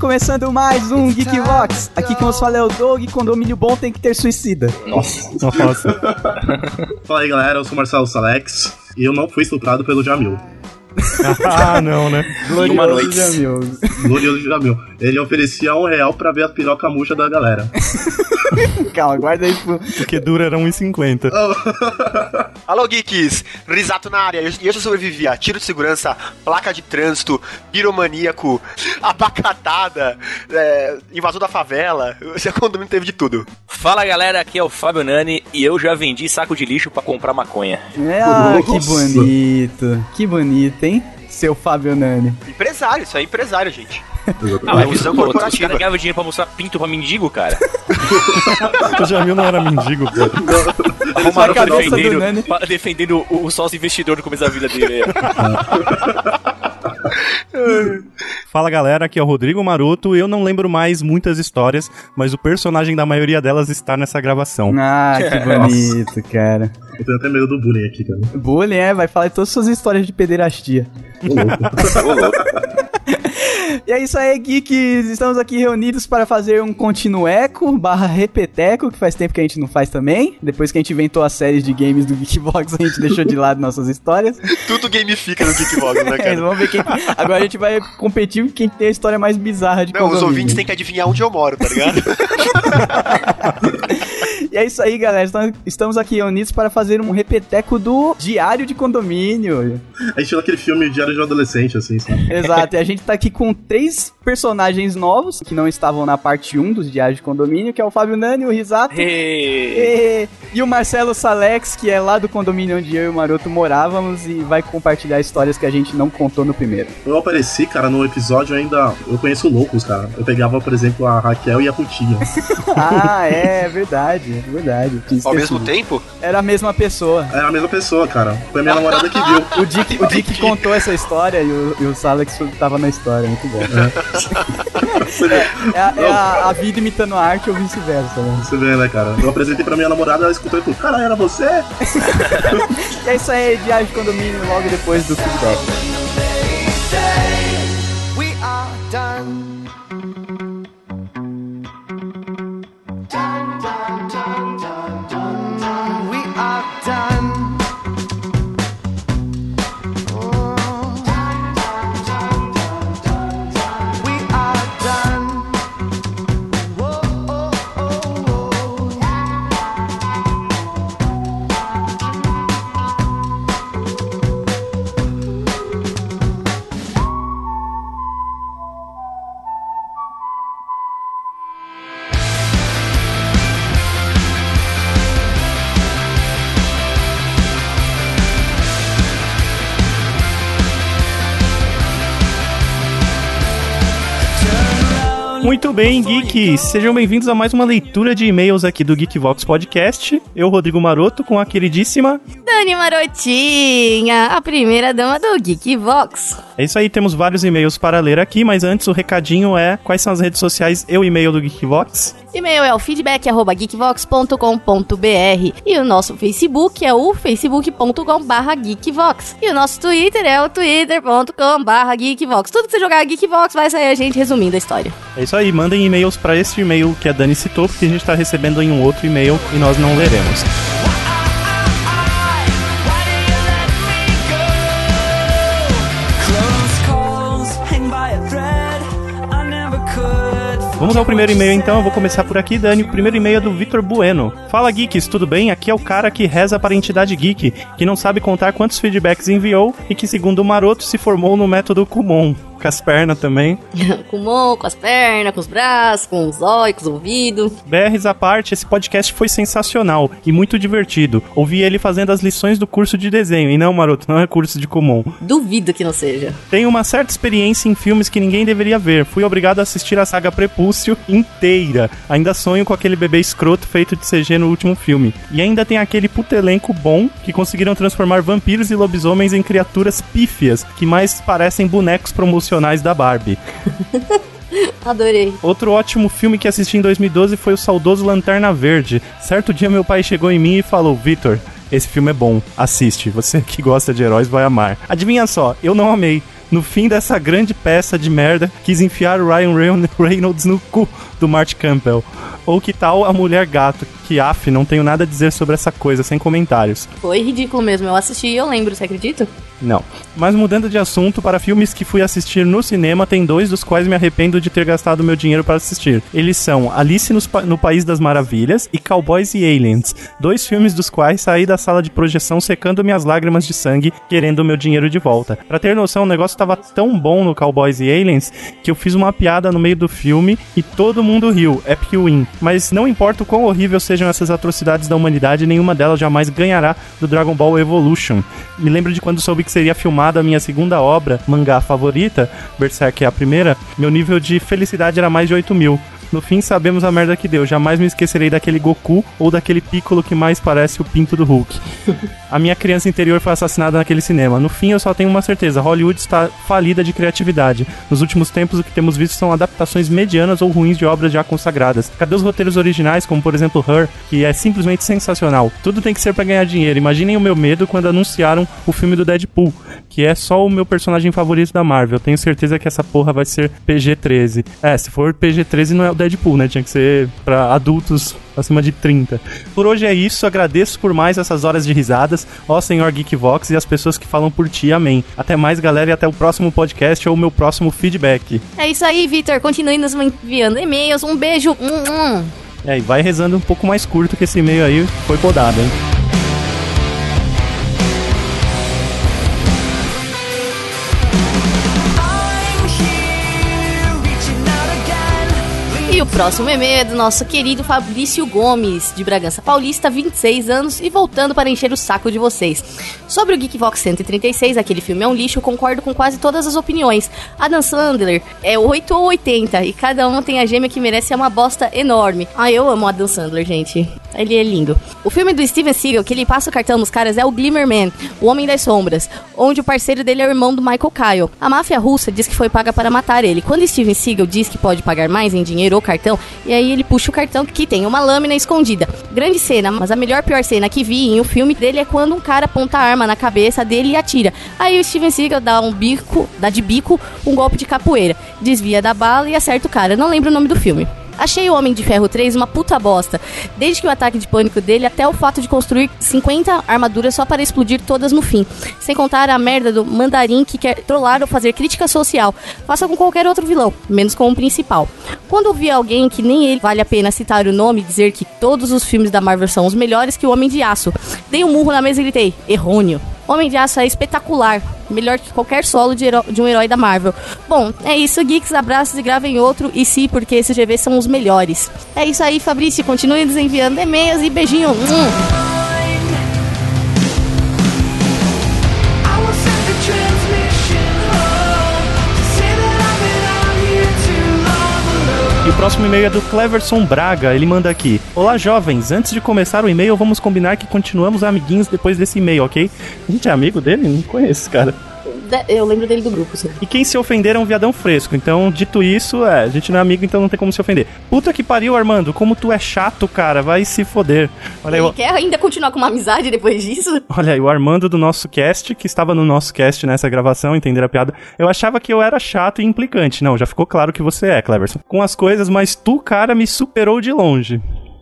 começando mais um Geekvox. Aqui quem nos fala é o Doug, condomínio bom tem que ter suicida. Nossa. Nossa. Fala aí, galera. Eu sou Marcelo Salex e eu não fui estuprado pelo Jamil. ah, não, né? Glorioso. Jamil. Glorioso Jamil. Ele oferecia um real pra ver a piroca murcha da galera. Calma, guarda aí pro... Porque dura era 1,50. Alô, geeks! Risato na área. E eu já sobrevivi a tiro de segurança, placa de trânsito, piromaníaco, abacatada, é, invasor da favela. Esse condomínio teve de tudo. Fala galera, aqui é o Fábio Nani e eu já vendi saco de lixo pra comprar maconha. É, ah, que bonito. Que bonito, hein? Seu Fábio Nani. Empresário, isso aí é empresário, gente. Ah, mas visão pô, os corporativa. caras ganhavam dinheiro pra mostrar pinto pra mendigo, cara. O Jamil não era mendigo, pô. a cabeça do defendendo, defendendo o, o sócio investidor no começo da vida dele. Fala galera, aqui é o Rodrigo Maroto. Eu não lembro mais muitas histórias, mas o personagem da maioria delas está nessa gravação. Ah, que bonito, cara. Eu tenho até medo do bullying aqui, cara. Bullying, é, vai falar todas as suas histórias de pederastia. Ô, louco. E é isso aí, geeks. Estamos aqui reunidos para fazer um continueco barra repeteco, que faz tempo que a gente não faz também. Depois que a gente inventou as séries de games do Geekbox, a gente deixou de lado nossas histórias. Tudo gamifica no Geekbox, né, É, cara? vamos ver quem. Agora a gente vai competir com quem tem a história mais bizarra de Não, os ouvintes têm que adivinhar onde eu moro, tá ligado? E é isso aí, galera. Estamos- Estamos aqui reunidos para fazer um repeteco do Diário de Condomínio. A gente naquele filme Diário de um Adolescente, assim, sabe? Exato, e a gente tá aqui com três personagens novos que não estavam na parte 1 dos Diários de Condomínio, que é o Fábio Nani, o Risato Hey. e, e o Marcelo Salex, que é lá do condomínio onde eu e o Maroto morávamos e vai compartilhar histórias que a gente não contou no primeiro. Eu apareci, cara, no episódio ainda. Eu conheço loucos, cara. Eu pegava, por exemplo, a Raquel e a Putinha. ah, é verdade, é verdade. Ao mesmo tempo, Era a mesma pessoa. Era a mesma pessoa, cara. Foi a minha namorada que viu. O Dick, o Dick contou essa história e o, e o Salex tava na história, muito bom. É, a, é a- a vida imitando a arte ou vice-versa, né? Você vê, né, cara? Eu apresentei pra minha namorada, ela escutou e falou: Cara, era você? E é isso aí, Diário de Condomínio, logo depois do feedback. Muito bem, geeks! Sejam bem-vindos a mais uma leitura de e-mails aqui do Geekvox Podcast. Eu, Rodrigo Maroto, com a queridíssima. Dani Marotinha, a primeira dama do Geekvox. É isso aí, temos vários e-mails para ler aqui, mas antes o recadinho é quais são as redes sociais e o e-mail do Geekvox. E-mail é o feedback@geekvox.com.br e o nosso Facebook é o facebook.com/geekvox. E o nosso Twitter é o twitter.com/geekvox. Tudo que você jogar Geekvox vai sair a gente resumindo a história. É isso aí, mandem e-mails para esse e-mail que a Dani citou, porque a gente está recebendo em um outro e-mail e nós não leremos. Vamos ao primeiro e-mail então, eu vou começar por aqui, Dani. O primeiro e-mail é do Vitor Bueno. Fala Geeks, tudo bem? Aqui é o cara que reza para a entidade Geek, que não sabe contar quantos feedbacks enviou e que, segundo o Maroto, se formou no método Kumon. Com as pernas também. com o mão, com as pernas, com os braços, com os olhos, com os ouvidos. BRs à parte, esse podcast foi sensacional e muito divertido. Ouvi ele fazendo as lições do curso de desenho. E não, Maroto, não é curso de Kumon. Duvido que não seja. Tenho uma certa experiência em filmes que ninguém deveria ver. Fui obrigado a assistir a saga Prepúcio inteira. Ainda sonho com aquele bebê escroto feito de CG no último filme. E ainda tem aquele puto elenco bom que conseguiram transformar vampiros e lobisomens em criaturas pífias que mais parecem bonecos da Barbie. Adorei. Outro ótimo filme que assisti em 2012 foi o saudoso Lanterna Verde. Certo dia meu pai chegou em mim e falou: Vitor, esse filme é bom, assiste. Você que gosta de heróis vai amar. Adivinha só, eu não amei. no fim dessa grande peça de merda, quis enfiar o Ryan Reyn- Reynolds no cu do Mark Campbell. Ou que tal a Mulher Gato, que af, não tenho nada a dizer sobre essa coisa, sem comentários. Foi ridículo mesmo. Eu assisti e eu lembro, você acredita? Não. Mas mudando de assunto, para filmes que fui assistir no cinema, tem dois dos quais me arrependo de ter gastado meu dinheiro para assistir. Eles são Alice Pa- no País das Maravilhas e Cowboys e Aliens. Dois filmes dos quais saí da sala de projeção secando minhas lágrimas de sangue, querendo o meu dinheiro de volta. Pra ter noção, o negócio tava tão bom no Cowboys e Aliens que eu fiz uma piada no meio do filme e todo mundo riu. Epic win. Mas não importa o quão horrível sejam essas atrocidades da humanidade, nenhuma delas jamais ganhará do Dragon Ball Evolution. Me lembro de quando soube que seria filmada a minha segunda obra, mangá favorita, Berserk é a primeira, meu nível de felicidade era mais de 8 mil. No fim, sabemos a merda que deu. Jamais me esquecerei daquele Goku ou daquele Piccolo que mais parece o pinto do Hulk. A minha criança interior foi assassinada naquele cinema. No fim, eu só tenho uma certeza: Hollywood está falida de criatividade. Nos últimos tempos, o que temos visto são adaptações medianas ou ruins de obras já consagradas. Cadê os roteiros originais, como por exemplo Her, que é simplesmente sensacional? Tudo tem que ser pra ganhar dinheiro. Imaginem o meu medo quando anunciaram o filme do Deadpool, que é só o meu personagem favorito da Marvel. Tenho certeza que essa porra vai ser PG-13. É, se for PG-13 não é Deadpool, né? Tinha que ser pra adultos acima de 30. Por hoje é isso, agradeço por mais essas horas de risadas, ó senhor Geekvox e as pessoas que falam por ti, amém. Até mais, galera, e até o próximo podcast ou o meu próximo feedback. É isso aí, Vitor. Continue nos enviando e-mails. Um beijo. Hum, hum. É, e vai rezando um pouco mais curto que esse e-mail aí foi podado, hein? Próximo e-mail é do nosso querido Fabrício Gomes, de Bragança Paulista, 26 anos, e voltando para encher o saco de vocês. Sobre o Geekvox 136, aquele filme é um lixo, concordo com quase todas as opiniões. Adam Sandler é 8 ou 80, e cada um tem a gêmea que merece é uma bosta enorme. Ah, eu amo Adam Sandler, gente. Ele é lindo. O filme do Steven Seagal, que ele passa o cartão nos caras, é o Glimmer Man, o Homem das Sombras, onde o parceiro dele é o irmão do Michael Kyle. A máfia russa diz que foi paga para matar ele. Quando Steven Seagal diz que pode pagar mais em dinheiro ou cartão, e aí ele puxa o cartão que tem uma lâmina escondida. Grande cena, mas a melhor pior cena que vi em um filme dele é quando um cara aponta a arma na cabeça dele e atira. Aí o Steven Seagal dá um bico, dá de bico um golpe de capoeira, desvia da bala e acerta o cara. Não lembro o nome do filme. Achei o Homem de Ferro 3 uma puta bosta. Desde que o ataque de pânico dele até o fato de construir 50 armaduras só para explodir todas no fim. Sem contar a merda do mandarim que quer trollar ou fazer crítica social. Faça com qualquer outro vilão, menos com o principal. Quando vi alguém que nem ele vale a pena citar o nome e dizer que todos os filmes da Marvel são os melhores que o Homem de Aço, dei um murro na mesa e gritei: errôneo. Homem de Aço é espetacular, melhor que qualquer solo de, de um herói da Marvel. Bom, é isso, geeks, abraços e gravem outro, e sim, porque esses GVs são os melhores. É isso aí, Fabrício, continue nos enviando e-mails e beijinho. Hum. Próximo e-mail é do Cleverson Braga. Ele manda aqui: Olá, jovens. Antes de começar o e-mail, vamos combinar que continuamos amiguinhos depois desse e-mail, ok? A gente é amigo dele? Não conheço, esse cara. Eu lembro dele do grupo, sim. E quem se ofender é um viadão fresco. Então, dito isso, é, a gente não é amigo, então não tem como se ofender. Puta que pariu, Armando. Como tu é chato, cara. Vai se foder. Olha Ele o- quer ainda continuar com uma amizade depois disso? olha aí, o Armando do nosso cast, que estava no nosso cast nessa gravação, entenderam a piada. Eu achava que eu era chato e implicante. Não, já ficou claro que você é, Cleverson. Com as coisas, mas tu, cara, me superou de longe.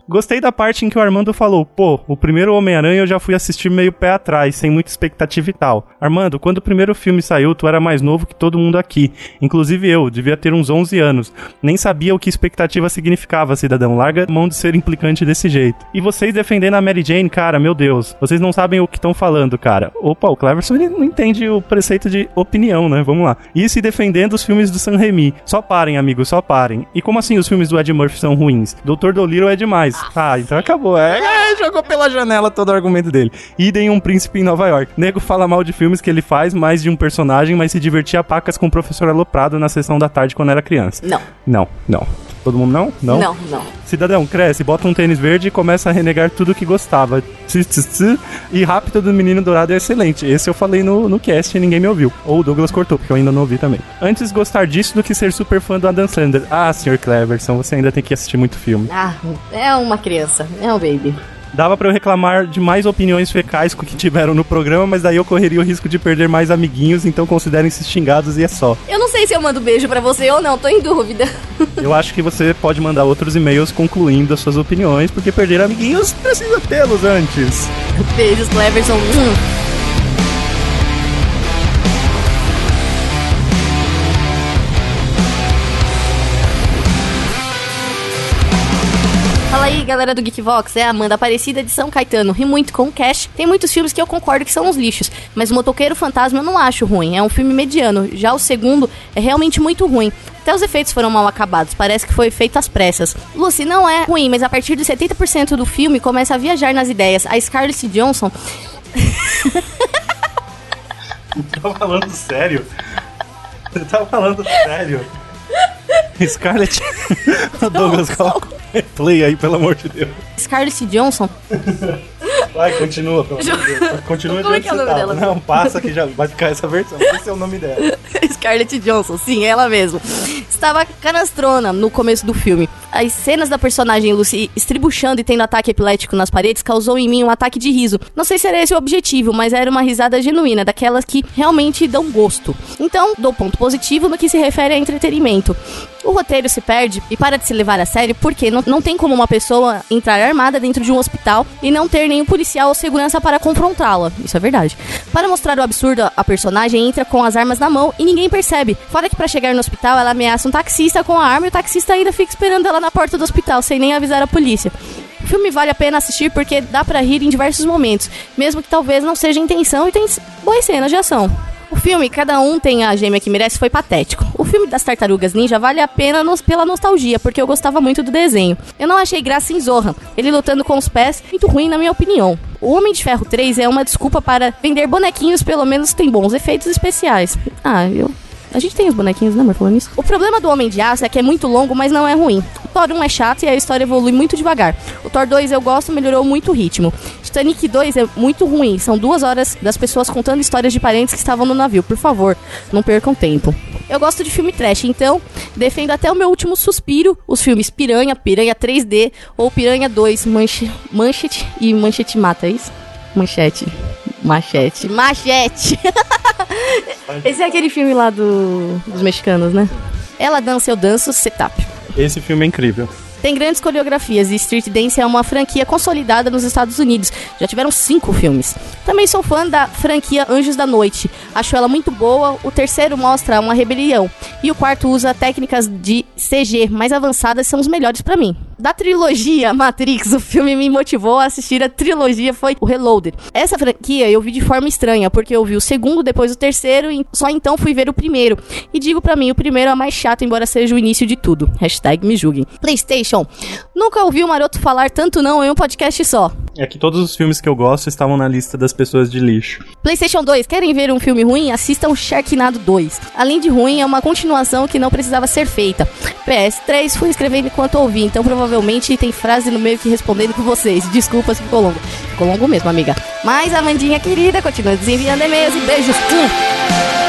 Gostei da parte em que o Armando falou, pô, o primeiro Homem-Aranha eu já fui assistir meio pé atrás, sem muita expectativa e tal. Armando, quando o primeiro filme saiu, tu era mais novo que todo mundo aqui. Inclusive eu, devia ter uns 11 anos. Nem sabia o que expectativa significava, cidadão. Larga mão de ser implicante desse jeito. E vocês defendendo a Mary Jane, cara, meu Deus. Vocês não sabem o que estão falando, cara. Opa, o Cleverson ele não entende o preceito de opinião, né? Vamos lá. E defendendo os filmes do San Remi. Só parem, amigos, só parem. E como assim os filmes do Ed Murphy são ruins? Doutor Dolittle é demais. Ah, então acabou. É, é, jogou pela janela todo o argumento dele. Idem um príncipe em Nova York. Nego fala mal de filmes que ele faz, mais de um personagem, mas se divertia a pacas com o professor Aloprado na sessão da tarde quando era criança. Não. Não, não. Todo mundo não? Não, não. Cidadão, cresce, bota um tênis verde e começa a renegar tudo que gostava. E Rápido do Menino Dourado é excelente. Esse eu falei no, no cast e ninguém me ouviu. Ou o Douglas cortou, porque eu ainda não ouvi também. Antes gostar disso do que ser super fã do Adam Sandler. Ah, Sr. Cleverson, você ainda tem que assistir muito filme. Ah, é uma criança. É um baby. Dava pra eu reclamar de mais opiniões fecais que tiveram no programa, mas daí eu correria o risco de perder mais amiguinhos, então considerem-se xingados e é só. Eu não sei se eu mando beijo pra você ou não, tô em dúvida. Eu acho que você pode mandar outros e-mails concluindo as suas opiniões, porque perder amiguinhos precisa tê-los antes. Beijos, Cleverson. Galera do Geekvox, é a Amanda Aparecida de São Caetano. Ri muito com o Cash. Tem muitos filmes que eu concordo que são uns lixos, mas o Motoqueiro Fantasma eu não acho ruim. É um filme mediano. Já o segundo é realmente muito ruim. Até os efeitos foram mal acabados, parece que foi feito às pressas. Lucy, não é ruim, mas a partir de 70% do filme começa a viajar nas ideias. A Scarlett Johansson Tá falando sério? Você tá falando sério? Scarlett. Douglas, coloca o play aí, pelo amor de Deus. Scarlett Johansson Vai, continua, pelo amor de Deus. Continua Como é que é o nome dela? Não, passa que já vai ficar essa versão. Esse é o nome dela. Scarlett Johansson, sim, ela mesmo. Estava canastrona no começo do filme. As cenas da personagem Lucy estribuchando e tendo ataque epilético nas paredes causou em mim um ataque de riso. Não sei se era esse o objetivo, mas era uma risada genuína, daquelas que realmente dão gosto. Então, dou ponto positivo no que se refere a entretenimento. O roteiro se perde e para de se levar a sério porque não, não tem como uma pessoa entrar armada dentro de um hospital e não ter nenhum policial ou segurança para confrontá-la. Isso é verdade. Para mostrar o absurdo, a personagem entra com as armas na mão e ninguém percebe. Fora que para chegar no hospital, ela ameaça um taxista com a arma e o taxista ainda fica esperando ela na porta do hospital sem nem avisar a polícia. O filme vale a pena assistir porque dá pra rir em diversos momentos, mesmo que talvez não seja intenção e tem boas cenas de ação. O filme Cada Um Tem a Gêmea que Merece foi patético. O filme das Tartarugas Ninja vale a pena nos- pela nostalgia, porque eu gostava muito do desenho. Eu não achei graça em Zorra, ele lutando com os pés, muito ruim na minha opinião. O Homem de Ferro 3 é uma desculpa para vender bonequinhos, pelo menos tem bons efeitos especiais. Ah, eu a gente tem os bonequinhos, né, amor, falando isso? O problema do Homem de Aço é que é muito longo, mas não é ruim. O Thor 1 é chato e a história evolui muito devagar. O Thor 2 eu gosto, melhorou muito o ritmo. Titanic 2 é muito ruim. São duas horas das pessoas contando histórias de parentes que estavam no navio. Por favor, não percam tempo. Eu gosto de filme trash, então defendo até o meu último suspiro os filmes Piranha, Piranha 3D ou Piranha 2, Manche, Manchete e Manchete Mata, é isso? Manchete. Machete. Machete! Esse é aquele filme lá do, dos mexicanos, né? Ela dança, eu danço, setup. Esse filme é incrível. Tem grandes coreografias e Street Dance é uma franquia consolidada nos Estados Unidos. Já tiveram cinco filmes. Também sou fã da franquia Anjos da Noite. Acho ela muito boa. O terceiro mostra uma rebelião. E o quarto usa técnicas de CG mais avançadas, são os melhores pra mim. Da trilogia Matrix, o filme me motivou a assistir a trilogia foi o Reloaded. Essa franquia eu vi de forma estranha, porque eu vi o segundo, depois o terceiro, e só então fui ver o primeiro. E digo pra mim, o primeiro é mais chato, embora seja o início de tudo. Hashtag me julguem. PlayStation. Nunca ouvi o Maroto falar tanto não em um podcast só. É que todos os filmes que eu gosto estavam na lista das pessoas de lixo. PlayStation 2, querem ver um filme ruim? Assistam Sharknado 2. Além de ruim, é uma continuação que não precisava ser feita. PS3, fui escrevendo enquanto ouvi, então provavelmente tem frase no meio que respondendo com vocês. Desculpa se ficou longo. Ficou longo mesmo, amiga. Mas a Mandinha querida continua desenviando e-mails e beijos. Hum.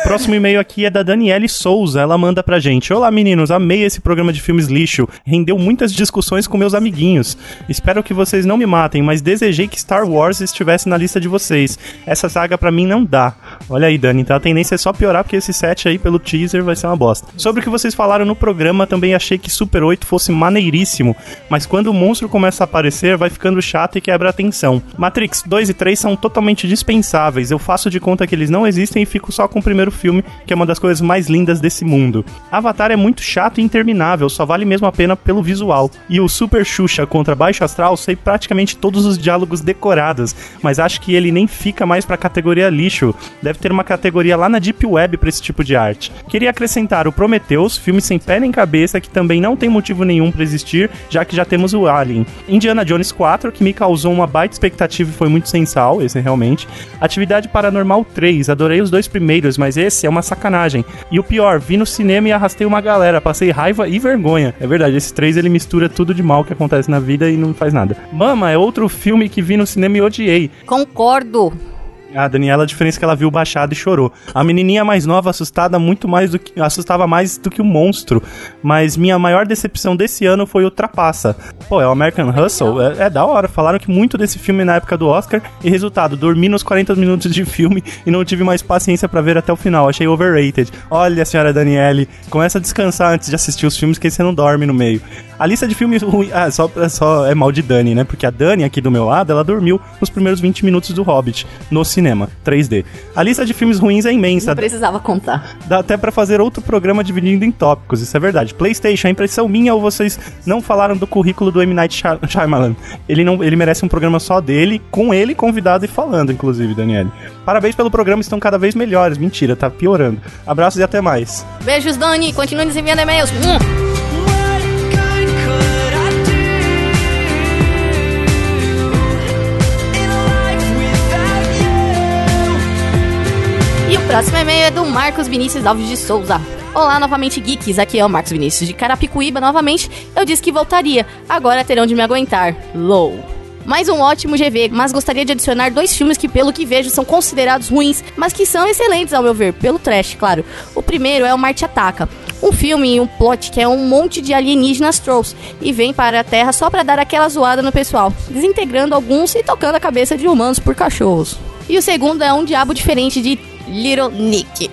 próximo e-mail aqui é da Daniele Souza. Ela manda pra gente: Olá meninos, amei esse programa de filmes lixo. Rendeu muitas discussões com meus amiguinhos. Espero que vocês não me matem, mas desejei que Star Wars estivesse na lista de vocês. Essa saga pra mim não dá. Olha aí, Dani, então a tendência é só piorar porque esse set aí pelo teaser vai ser uma bosta. Sobre o que vocês falaram no programa, também achei que Super 8 fosse maneiríssimo, mas quando o monstro começa a aparecer, vai ficando chato e quebra a atenção. Matrix 2 e 3 são totalmente dispensáveis. Eu faço de conta que eles não existem e fico só com o primeiro filme, que é uma das coisas mais lindas desse mundo. Avatar é muito chato e interminável, só vale mesmo a pena pelo visual. E o Super Xuxa contra Baixo Astral, sei praticamente todos os diálogos decorados, mas acho que ele nem fica mais pra categoria lixo. Deve ter uma categoria lá na Deep Web pra esse tipo de arte. Queria acrescentar o Prometheus, filme sem pé nem cabeça, que também não tem motivo nenhum pra existir, já que já temos o Alien. Indiana Jones 4, que me causou uma baita expectativa e foi muito sensal, esse realmente. Atividade Paranormal 3, adorei os dois primeiros, mas esse é uma sacanagem. E o pior, vi no cinema e arrastei uma galera, passei raiva e vergonha. É verdade, esse 3 ele mistura tudo de mal que acontece na vida e não faz nada. Mama é outro filme que vi no cinema e odiei. Concordo. A Daniela, a diferença é que ela viu baixado e chorou. A menininha mais nova, assustada muito mais do que. assustava mais do que o monstro. Mas minha maior decepção desse ano foi o Trapaça. Pô, é o American Hustle, é, é da hora. Falaram que muito desse filme na época do Oscar. E resultado, dormi nos 40 minutos de filme e não tive mais paciência pra ver até o final. Achei overrated. Olha, senhora Daniele, começa a descansar antes de assistir os filmes, que você não dorme no meio. A lista de filmes ruins. Ah, só, só é mal de Dani, né? Porque a Dani aqui do meu lado, ela dormiu nos primeiros 20 minutos do Hobbit no cinema, 3D. A lista de filmes ruins é imensa. Não precisava contar. Dá até pra fazer outro programa dividindo em tópicos, isso é verdade. PlayStation, a impressão minha ou vocês não falaram do currículo do M. Night Shy- Shyamalan? Ele, não, ele merece um programa só dele, com ele convidado e falando, inclusive, Daniele. Parabéns pelo programa, estão cada vez melhores. Mentira, tá piorando. Abraços e até mais. Beijos, Dani. Continue nos enviando e-mails. Hum. Próximo e-mail é do Marcos Vinícius Alves de Souza. Olá, novamente, geeks. Aqui é o Marcos Vinícius de Carapicuíba. Novamente, eu disse que voltaria. Agora terão de me aguentar. Low. Mais um ótimo GV, mas gostaria de adicionar dois filmes que, pelo que vejo, são considerados ruins, mas que são excelentes ao meu ver, pelo trash, claro. O primeiro é o Marte Ataca, um filme e um plot que é um monte de alienígenas trolls e vem para a Terra só para dar aquela zoada no pessoal, desintegrando alguns e tocando a cabeça de humanos por cachorros. E o segundo é um diabo diferente de Little Nick.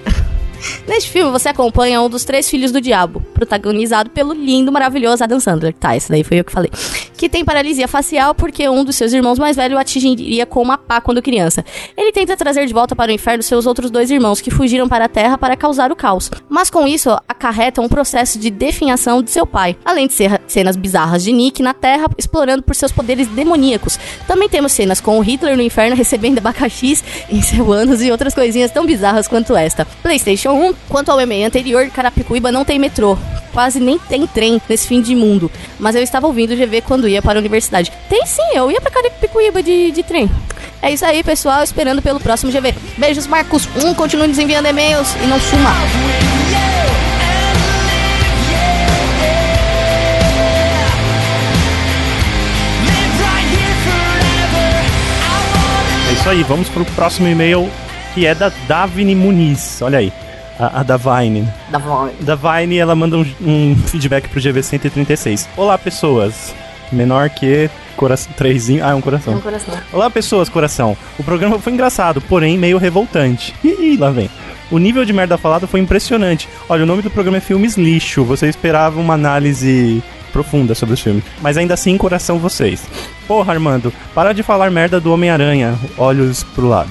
Neste filme, você acompanha um dos três filhos do diabo, protagonizado pelo lindo, maravilhoso Adam Sandler. Tá, esse daí foi eu que falei. Que tem paralisia facial porque um dos seus irmãos mais velhos atingiria com uma pá quando criança. Ele tenta trazer de volta para o inferno seus outros dois irmãos que fugiram para a Terra para causar o caos. Mas com isso, acarreta um processo de definhação de seu pai. Além de cenas bizarras de Nick na Terra, explorando por seus poderes demoníacos. Também temos cenas com o Hitler no inferno recebendo abacaxis em seu ânus e outras coisinhas tão bizarras quanto esta. PlayStation 1, quanto ao e-mail anterior, Carapicuíba não tem metrô. Quase nem tem trem nesse fim de mundo. Mas eu estava ouvindo o GV quando ia para a universidade. Tem sim, eu ia para Carapicuíba de, de trem. É isso aí, pessoal. Esperando pelo próximo GV. Beijos, Marcos. Um, continue nos enviando e-mails e não suma. É isso aí, vamos pro próximo e-mail que é da Davine Muniz. Olha aí, a, a Davine. Da voz. Davine, ela manda um, um feedback pro GV 136. Olá, pessoas. Menor que coração, trêsinho. Ah, é um coração. No coração. Olá, pessoas, coração. O programa foi engraçado, porém meio revoltante. Ih, lá vem. O nível de merda falada foi impressionante. Olha, o nome do programa é Filmes Lixo. Você esperava uma análise profunda sobre os filmes. Mas ainda assim, coração vocês. Porra, Armando, para de falar merda do Homem-Aranha. Olhos pro lado.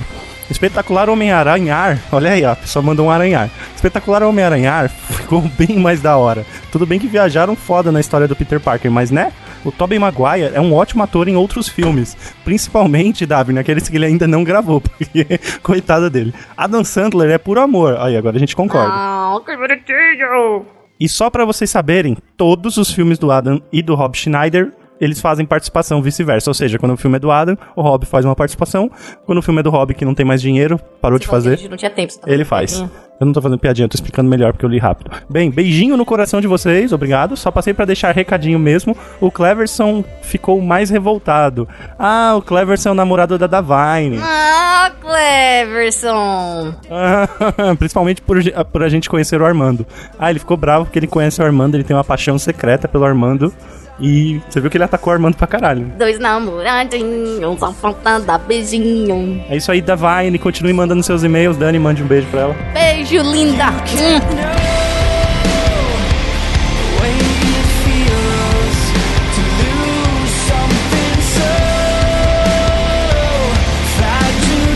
Espetacular Homem-Aranhar. Olha aí, ó, a pessoa mandou um aranhar. Espetacular Homem-Aranhar ficou bem mais da hora. Tudo bem que viajaram foda na história do Peter Parker, mas né? O Tobey Maguire é um ótimo ator em outros filmes. Principalmente, Davi, naqueles que ele ainda não gravou. Porque, coitada dele. Adam Sandler é puro amor. Aí, agora a gente concorda. Ah, que bonitinho. E só pra vocês saberem, todos os filmes do Adam e do Rob Schneider, eles fazem participação vice-versa. Ou seja, quando o filme é do Adam, o Rob faz uma participação. Quando o filme é do Rob, que não tem mais dinheiro, parou de fazer, Não tinha tempo. tá ele faz. Eu não tô fazendo piadinha, eu tô explicando melhor porque eu li rápido. Bem, beijinho no coração de vocês, obrigado. Só passei pra deixar recadinho mesmo. O Cleverson ficou mais revoltado. Ah, o Cleverson é o namorado da Davine. Ah, Cleverson. Ah, Principalmente por, por a gente conhecer o Armando. Ah, ele ficou bravo porque ele conhece o Armando, ele tem uma paixão secreta pelo Armando. E você viu que ele atacou o Armando pra caralho. Dois namoradinhos, só falta dar beijinho. É isso aí, Davine. Continue mandando seus e-mails. Dani, mande um beijo pra ela. Beijo, linda.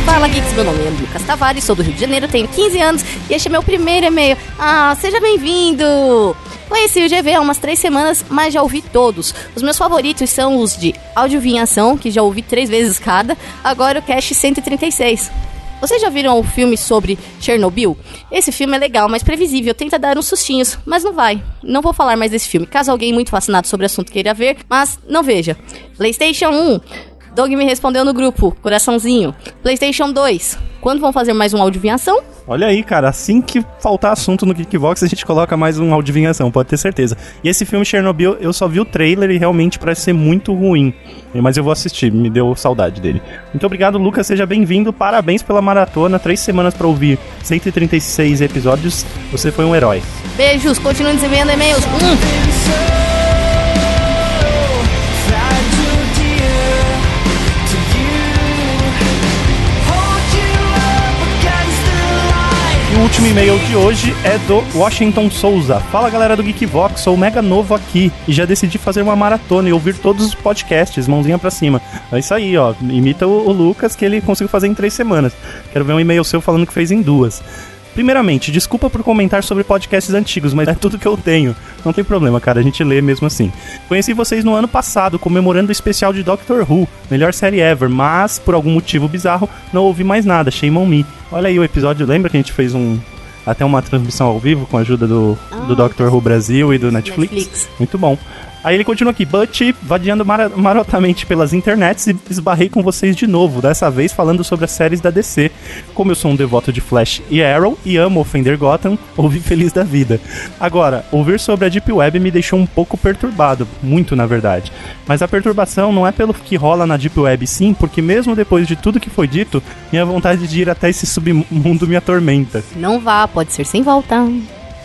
Fala, Geeks. Meu nome é Lucas Tavares, sou do Rio de Janeiro, tenho 15 anos e este é meu primeiro e-mail. Ah, seja bem-vindo! Conheci o GV há umas três semanas, mas já ouvi todos. Os meus favoritos são os de Audiovinhação, que já ouvi três vezes cada, agora o Cast 136. Vocês já viram o filme sobre Chernobyl? Esse filme é legal, mas previsível, tenta dar uns sustinhos, mas não vai. Não vou falar mais desse filme, caso alguém muito fascinado sobre o assunto queira ver, mas não veja. PlayStation 1. Doug me respondeu no grupo, coraçãozinho. PlayStation 2. Quando vão fazer mais um audivinhação? Olha aí, cara, assim que faltar assunto no Geekbox, a gente coloca mais um adivinhação, pode ter certeza. E esse filme Chernobyl, eu só vi o trailer e realmente parece ser muito ruim. Mas eu vou assistir, me deu saudade dele. Muito obrigado, Lucas, seja bem-vindo. Parabéns pela maratona, três semanas pra ouvir 136 episódios. Você foi um herói. Beijos, continuem desenviando e-mails. Hum. Último e-mail de hoje é do Washington Souza. Fala galera do Geekvox, sou mega novo aqui e já decidi fazer uma maratona e ouvir todos os podcasts, mãozinha pra cima. É isso aí, ó. Imita o, o Lucas que ele conseguiu fazer em três semanas. Quero ver um e-mail seu falando que fez em duas. Primeiramente, desculpa por comentar sobre podcasts antigos, mas é tudo que eu tenho. Não tem problema, cara, a gente lê mesmo assim. Conheci vocês no ano passado, comemorando o especial de Doctor Who, melhor série ever, mas por algum motivo bizarro não ouvi mais nada, shame on me. Olha aí o episódio, lembra que a gente fez um até uma transmissão ao vivo com a ajuda do, do Doctor Who Brasil e do Netflix? Netflix. Muito bom. Aí ele continua aqui, but vadiando mara- marotamente pelas internets e esbarrei com vocês de novo, dessa vez falando sobre as séries da DC. Como eu sou um devoto de Flash e Arrow e amo ofender Gotham, ouvi feliz da vida. Agora, ouvir sobre a Deep Web me deixou um pouco perturbado, muito na verdade. Mas a perturbação não é pelo que rola na Deep Web sim, porque mesmo depois de tudo que foi dito, minha vontade de ir até esse submundo me atormenta. Não vá, pode ser sem volta.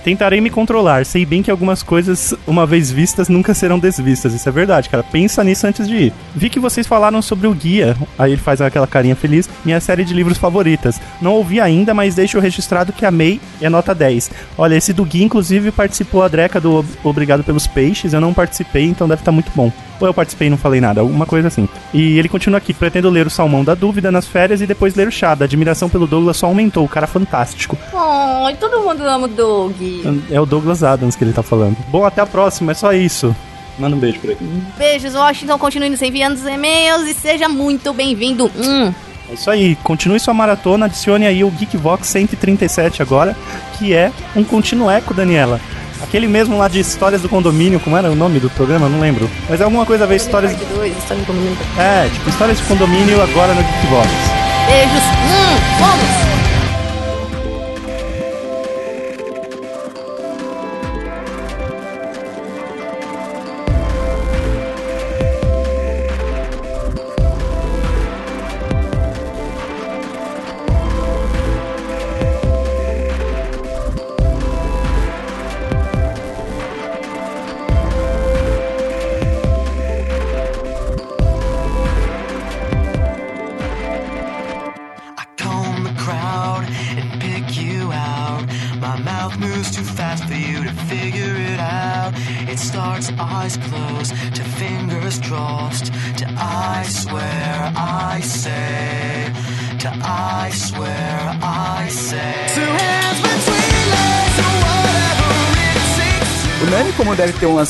Tentarei me controlar. Sei bem que algumas coisas, uma vez vistas, nunca serão desvistas. Isso é verdade, cara. Pensa nisso antes de ir. Vi que vocês falaram sobre o Guia. Aí ele faz aquela carinha feliz. Minha série de livros favoritas. Não ouvi ainda, mas deixo registrado que amei é nota 10. Olha, esse do Guia, inclusive, participou a Dreca do Ob- Obrigado pelos Peixes. Eu não participei, então deve estar muito bom. Ou eu participei e não falei nada, alguma coisa assim. E ele continua aqui: pretendo ler o Salmão da Dúvida nas férias e depois ler o Chá. A admiração pelo Douglas só aumentou. O cara é fantástico. Oh, todo mundo ama o Doug. É o Douglas Adams que ele tá falando. Bom, até a próxima, é só isso. Manda um beijo por aí. Beijos, Washington. Continue nos enviando os e-mails e seja muito bem-vindo. Hum. É isso aí, continue sua maratona, adicione aí o Geekvox 137 agora, que é um continueco, Daniela. Aquele mesmo lá de histórias do condomínio, como era o nome do programa? Não lembro. Mas é alguma coisa a ver histórias. Parte 2, história do condomínio. É, tipo, histórias de condomínio agora no Geekvox. Beijos. Hum. Vamos.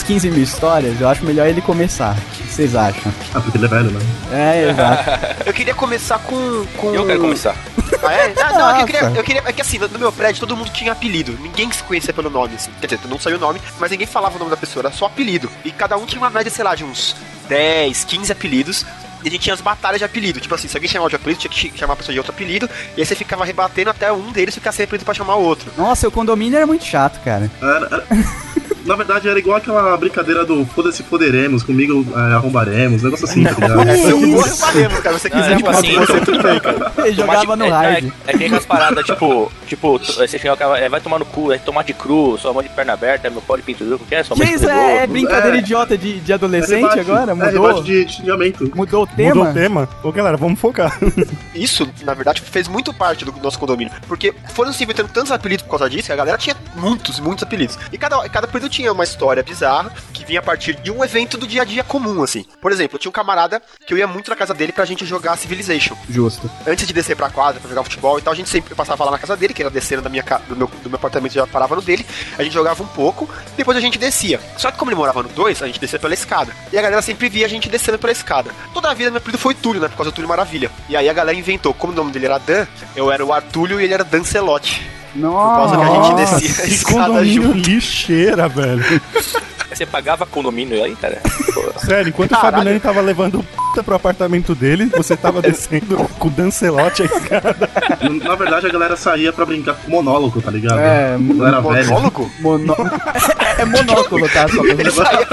15 mil histórias, eu acho melhor ele começar. O que vocês acham? Ah, porque ele é velho, né? É, exato. Eu queria começar com. com... Eu quero começar. Ah, é? Ah, não, é que eu queria, eu queria. É que assim, no meu prédio todo mundo tinha apelido. Ninguém se conhecia pelo nome, assim. Quer dizer, não saiu o nome, mas ninguém falava o nome da pessoa, era só apelido. E cada um tinha uma média, sei lá, de uns 10, 15 apelidos. E a gente tinha as batalhas de apelido. Tipo assim, se alguém chamava de apelido, tinha que chamar a pessoa de outro apelido. E aí você ficava rebatendo até um deles ficar sem apelido pra chamar o outro. Nossa, o condomínio era muito chato, cara. Era- era- Na verdade, era igual aquela brincadeira do foda-se foderemos, comigo é, arrombaremos, um negócio assim, tá ligado? Se eu fosse, faremos, cara. Se você quiser é tipo assim, você, tudo bem, cara. Ele Tomate- jogava no é, hard. É, é que tem aquelas paradas, tipo, tipo, você chega, cara, é, vai tomar no cu, é tomate cru, sua mão de perna aberta, meu pau de pinto duro, o que é? Sua Que mãe isso é, é brincadeira É. idiota de, de É adolescente rebate, agora? É, Mudou? de xingamento. Mudou o Mudou tema? o tema? Ô galera, vamos focar. Isso, na verdade, fez muito parte do nosso condomínio. Porque foram se inventando tantos apelidos por causa disso, que a galera tinha muitos, muitos apelidos. E cada, cada apelido tinha uma história bizarra que vinha a partir de um evento do dia a dia comum, assim. Por exemplo, eu tinha um camarada que eu ia muito na casa dele pra gente jogar Civilization. Justo. Antes de descer pra quadra pra jogar futebol e tal, a gente sempre passava lá na casa dele, que era descendo da minha, do, meu, do meu apartamento já parava no dele. A gente jogava um pouco, depois a gente descia. Só que como ele morava no 2, a gente descia pela escada. E a galera sempre via a gente descendo pela escada. Toda a vida meu apelido foi Túlio, né? Por causa do Túlio Maravilha. E aí a galera inventou, como o nome dele era Dan, eu era o Artúlio e ele era Dancelote. Nossa. causa que a gente descia a que escada condomínio junto. lixeira, velho. Você pagava condomínio aí, cara? Sério, enquanto o Caralho. Fábio Nani tava levando o p pro apartamento dele, você tava descendo com o Dancelote a escada. Na verdade, a galera saía pra brincar com monólogo, tá ligado? É, Não era velho. Monólogo? Mono... é monóculo, tá? Só pra Ele saía,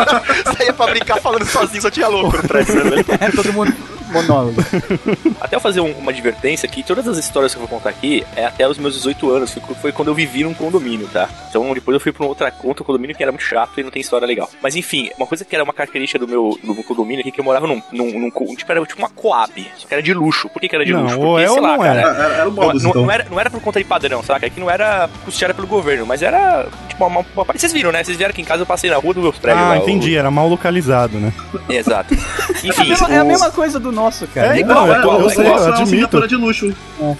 saía pra brincar falando sozinho, só tinha louco no prédio, né, velho? É todo mundo monólogo. Até eu fazer um- uma advertência que todas as histórias que eu vou contar aqui é até os meus 18 anos, foi, foi quando eu vivi num condomínio, tá? Então depois eu fui pra um outra, outro condomínio que era muito chato e não tem história legal. Mas enfim, uma coisa que era uma característica do meu, do meu condomínio aqui, que eu morava num, num, num tipo, era tipo uma Coab, só que era de luxo. Por que, que era de Não, luxo? ou é ou não Era, é. era, era o Não, modus, não- então. não era, não era por conta de padrão, saca? Aqui não era custeada pelo governo, mas era tipo uma, uma- Vocês viram, né? Vocês vieram aqui em casa, eu passei na rua dos meus prédios Ah, lá, o- entendi, era mal localizado, né? Exato. É a, Enfim, mesma, é a o- mesma coisa do nosso, cara. É igual, Não, eu o sei, negócio eu é uma admito. de luxo.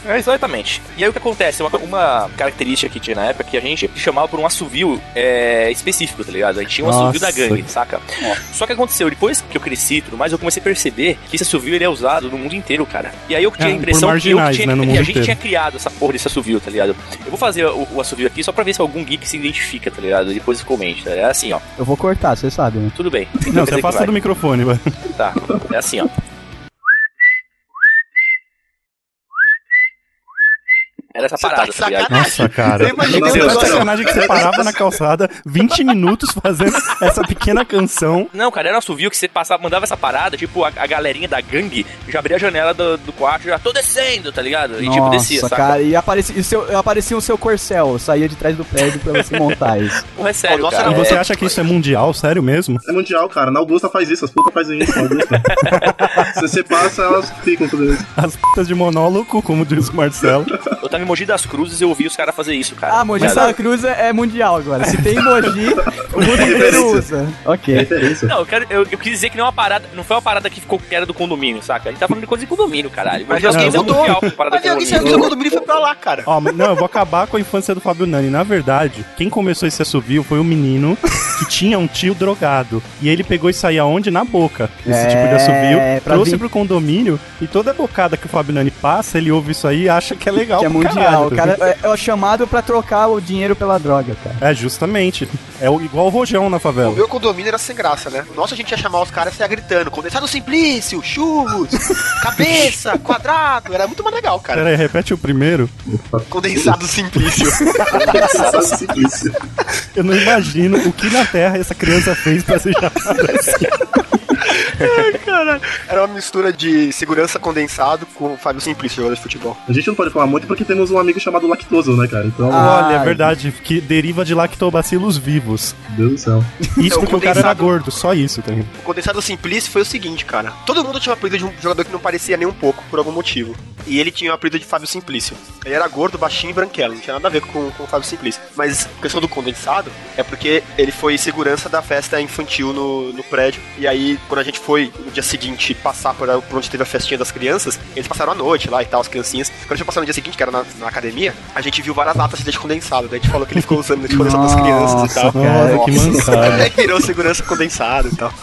É, exatamente. E aí o que acontece? Uma, uma característica que tinha na época é que a gente chamava por um assovio é, específico, tá ligado? A gente tinha um assovio da gangue, saca? Só que aconteceu, depois que eu cresci e tudo mais, eu comecei a perceber que esse assovio ele é usado no mundo inteiro, cara. E aí eu tinha É, a impressão que, eu tinha, né, no que mundo a gente inteiro. tinha criado essa porra desse assovio, tá ligado? Eu vou fazer o, o assovio aqui só pra ver se algum geek se identifica, tá ligado? Depois comente, tá? É assim, ó. Eu vou cortar, você sabe, né? Tudo bem. Não, você afasta do microfone, vai. Tá, é assim, ó. Era essa tá parada, tá. Nossa, cara. Você imagina negócio- sacanagem que você parava na calçada 20 minutos fazendo essa pequena canção. Não, cara, era um assovio que você passava, mandava essa parada, tipo, a, a galerinha da gangue já abria a janela do, do quarto e já tô descendo, tá ligado? E tipo, descia, Nossa, saca? cara, e aparecia, e seu, aparecia o seu corcel, saía de trás do prédio pra você montar isso. Porra, é sério, Pô, nossa, cara. E você é- acha que isso é mundial, sério mesmo? É mundial, cara. Na Augusta faz isso, as putas fazem isso na Augusta. Se você passa, elas ficam fazendo isso. As putas de monólogo, como diz o Marcelo. Eu tava em Mogi das Cruzes eu ouvi os caras fazer isso, cara. Ah, Mogi Mas- Santa Cruz é é mundial agora. Se tem Mogi, o mundo inteiro usa. Ok. Referência. Não, eu, quero, eu, eu quis dizer que não é uma parada, não foi uma parada que ficou que era do condomínio, saca? A gente tá falando de coisa de condomínio, caralho. Mas das alguém Cruzes é parada Mas alguém saiu do condomínio. e foi pra lá, cara. Ó, não, eu vou acabar com a infância do Fábio Nani. Na verdade, quem começou esse assovio foi um menino que tinha um tio drogado. E ele pegou e saía onde? Na boca. Esse É, tipo de assovio. pra Trouxe vir- pro condomínio. E toda bocada que o Fábio Nani passa, ele ouve isso aí e acha que é legal. Que é mundial. Caralho, O cara é, é o chamado pra trocar o dinheiro pela droga, cara. É, justamente. É o- igual o Rojão na O favela. meu condomínio era sem graça, né? Nossa, a gente ia chamar os caras e saia gritando. Condensado Simplício, churros, cabeça, quadrado. Era muito mais legal, cara. Pera aí, repete o primeiro. Condensado Simplício. Só simplício. Eu não imagino o que na Terra essa criança fez pra ser chamada assim. Cara, era uma mistura de segurança condensado com o Fábio Simplício, jogador de futebol. A gente não pode falar muito porque temos um amigo chamado Lactoso, né, cara? Então, Ah, Olha, é Ai. verdade, que deriva de lactobacilos vivos. meu Deus do céu. Isso É, o porque o cara era gordo, só isso, tá? O condensado Simplício foi o seguinte, cara. Todo mundo tinha um apelido de um jogador que não parecia nem um pouco, por algum motivo. E ele tinha o apelido de Fábio Simplício. Ele era gordo, baixinho e branquelo, não tinha nada a ver com, com o Fábio Simplício. Mas a questão do condensado é porque ele foi segurança da festa infantil no, no prédio. E aí, quando a gente foi no dia seguinte passar por, por onde teve a festinha das crianças, eles passaram a noite lá e tal, as criancinhas. Quando a gente passou no dia seguinte, que era na, na academia, a gente viu várias latas de leite condensado. Daí a gente falou que ele ficou usando leite condensado das crianças e tal. Nossa, que mancada. Aí virou segurança condensado e tal.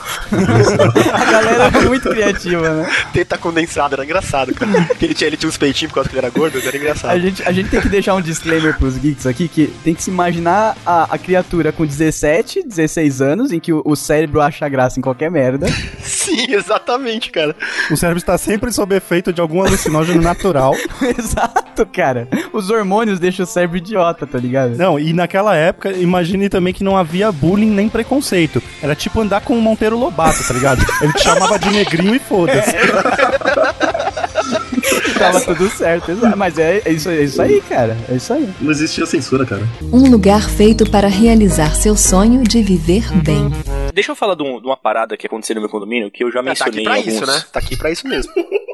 A galera é muito criativa, né? Teta condensada, era engraçado, cara. Que ele tinha, ele tinha uns peitinhos por causa que ele era gordo, era A engraçado. gente, a gente tem que deixar um disclaimer pros geeks aqui, que tem que se imaginar a, a criatura com 17, 16 anos, em que o, o cérebro acha graça em qualquer merda. Sim, exatamente, cara. O cérebro está sempre sob efeito de algum alucinógeno natural. Exato, cara. Os hormônios deixam o cérebro idiota, tá ligado? Não, e naquela época, imagine também que não havia bullying nem preconceito. Era tipo andar com o Monteiro Lobato, tá ligado? Ele te chamava de negrinho e foda-se. Tava tudo certo. Mas é, é isso, é isso aí, cara. É isso aí. Não existia censura, cara. Um lugar feito para realizar seu sonho de viver bem. Deixa eu falar de, um- de uma parada que aconteceu no meu condomínio, que eu já Ah, tá mencionei aqui pra alguns... isso, né? Tá aqui pra isso mesmo.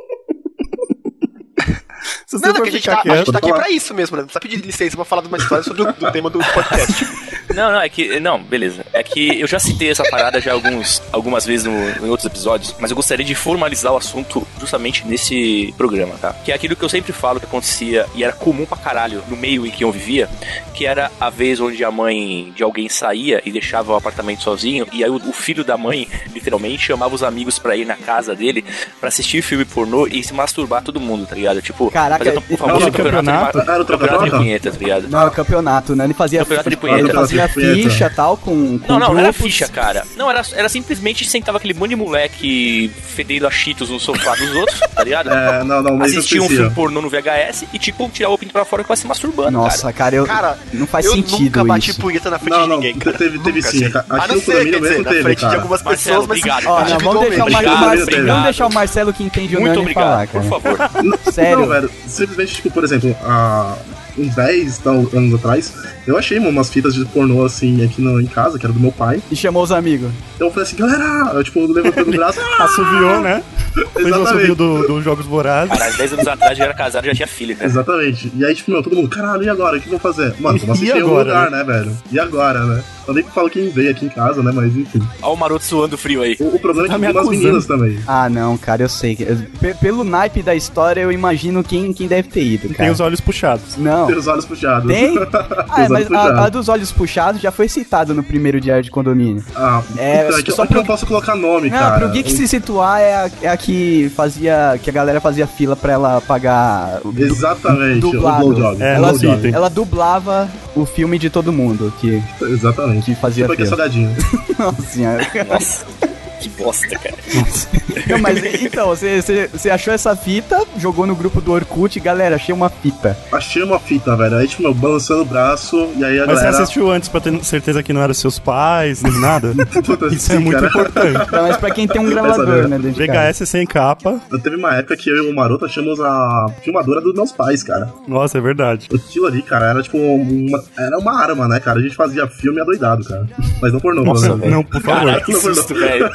Se você Não, não, que a gente, tá, a gente quieto. tá aqui pra isso mesmo, né? Não precisa pedir licença pra falar de uma história sobre o do tema do podcast. Não, não, é que. Não, beleza. É que eu já citei essa parada já alguns, algumas vezes no, em outros episódios, mas eu gostaria de formalizar o assunto justamente nesse programa, tá? Que é aquilo que eu sempre falo que acontecia e era comum pra caralho no meio em que eu vivia, que era a vez onde a mãe de alguém saía e deixava o apartamento sozinho, e aí o, o filho da mãe, literalmente, chamava os amigos pra ir na casa dele pra assistir filme pornô e se masturbar todo mundo, tá ligado? Tipo, Caraca, fazer o e- famoso campeonato, campeonato? de, Era o campeonato de punheta, tá ligado? Não, campeonato, né? Ele fazia. Campeonato de fazia ficha tal, com, com Não, não, não era grupos. ficha, cara. Não, era, era simplesmente sentava aquele monte de moleque fedendo a cheetos no sofá dos outros, tá ligado? É, não, não, mas Assistia um filme pornô no VHS e, tipo, tirava o pinto pra fora e ficava se masturbando, Nossa, cara, eu, Cara, não faz eu sentido nunca bati isso. punheta na frente Não, de não, ninguém, cara. teve, teve Nunca, sim. assim. Aqui A no não ser, condomínio quer dizer, mesmo na frente de algumas pessoas, mas obrigado. Ó, não, individualmente. vamos deixar, o Mar- Obrigado, vamos deixar o Marcelo que entende o Muito Nani obrigado, falar, por cara. favor. Sério. Simplesmente, tipo, por exemplo, há uns 10 tal, anos atrás, eu achei umas fitas de pornô, assim, aqui no, em casa, que era do meu pai. E chamou os amigos. Então eu falei assim, galera, eu, tipo, levantando o braço, Assoviou, né? Fez o Exatamente. assovio do- dos Jogos Vorazes. Caralho, 10 anos atrás já era casado e já tinha filho, né? Exatamente. E aí, tipo, meu, todo mundo, caralho, e agora? O que eu vou fazer? Mano, vamos E assistir em algum lugar, né, velho? E agora, né? Eu nem falo quem veio aqui em casa, né? Mas enfim. Olha o maroto suando frio aí. O, o problema é Tá que me tem umas acusando. meninas também. Ah, não, cara, eu sei. que- Pe- Pelo naipe da história, eu imagino quem, quem deve ter ido, Tem cara. os olhos puxados. Não. Tem os olhos puxados. Tem? Ah, é, mas a, a dos olhos puxados já foi citada no primeiro diário de condomínio. Ah, É, então, é que, só só que eu pro- não posso colocar nome, Não, cara. pro Geek se situar é a, é a que fazia. que a galera fazia fila pra ela pagar. Exatamente, dublado. o blowjob. É, ela, ela dublava o filme de todo mundo que, Exatamente. Que fazia Tipo aqui é fila. salgadinho. Nossa senhora. Nossa, que bosta, cara. Não, mas então, você, você, você achou essa fita, jogou no grupo do Orkut, galera, achei uma fita. Achei uma fita, velho. Aí, tipo, meu, balançando o braço, e aí a Mas você galera. assistiu antes pra ter certeza que não eram seus pais, nem nada? Isso é muito cara. importante. Então, mas pra quem tem um gravador, né. VHS sem capa. Eu teve uma época que eu e o Maroto achamos a filmadora dos meus pais, cara. Nossa, é verdade. Aquilo ali, cara, era tipo uma. Era uma arma, né, cara? A gente fazia filme adoidado, cara. Mas não pornô, Nossa, pelo menos. não, por favor. Caralho, que susto, velho.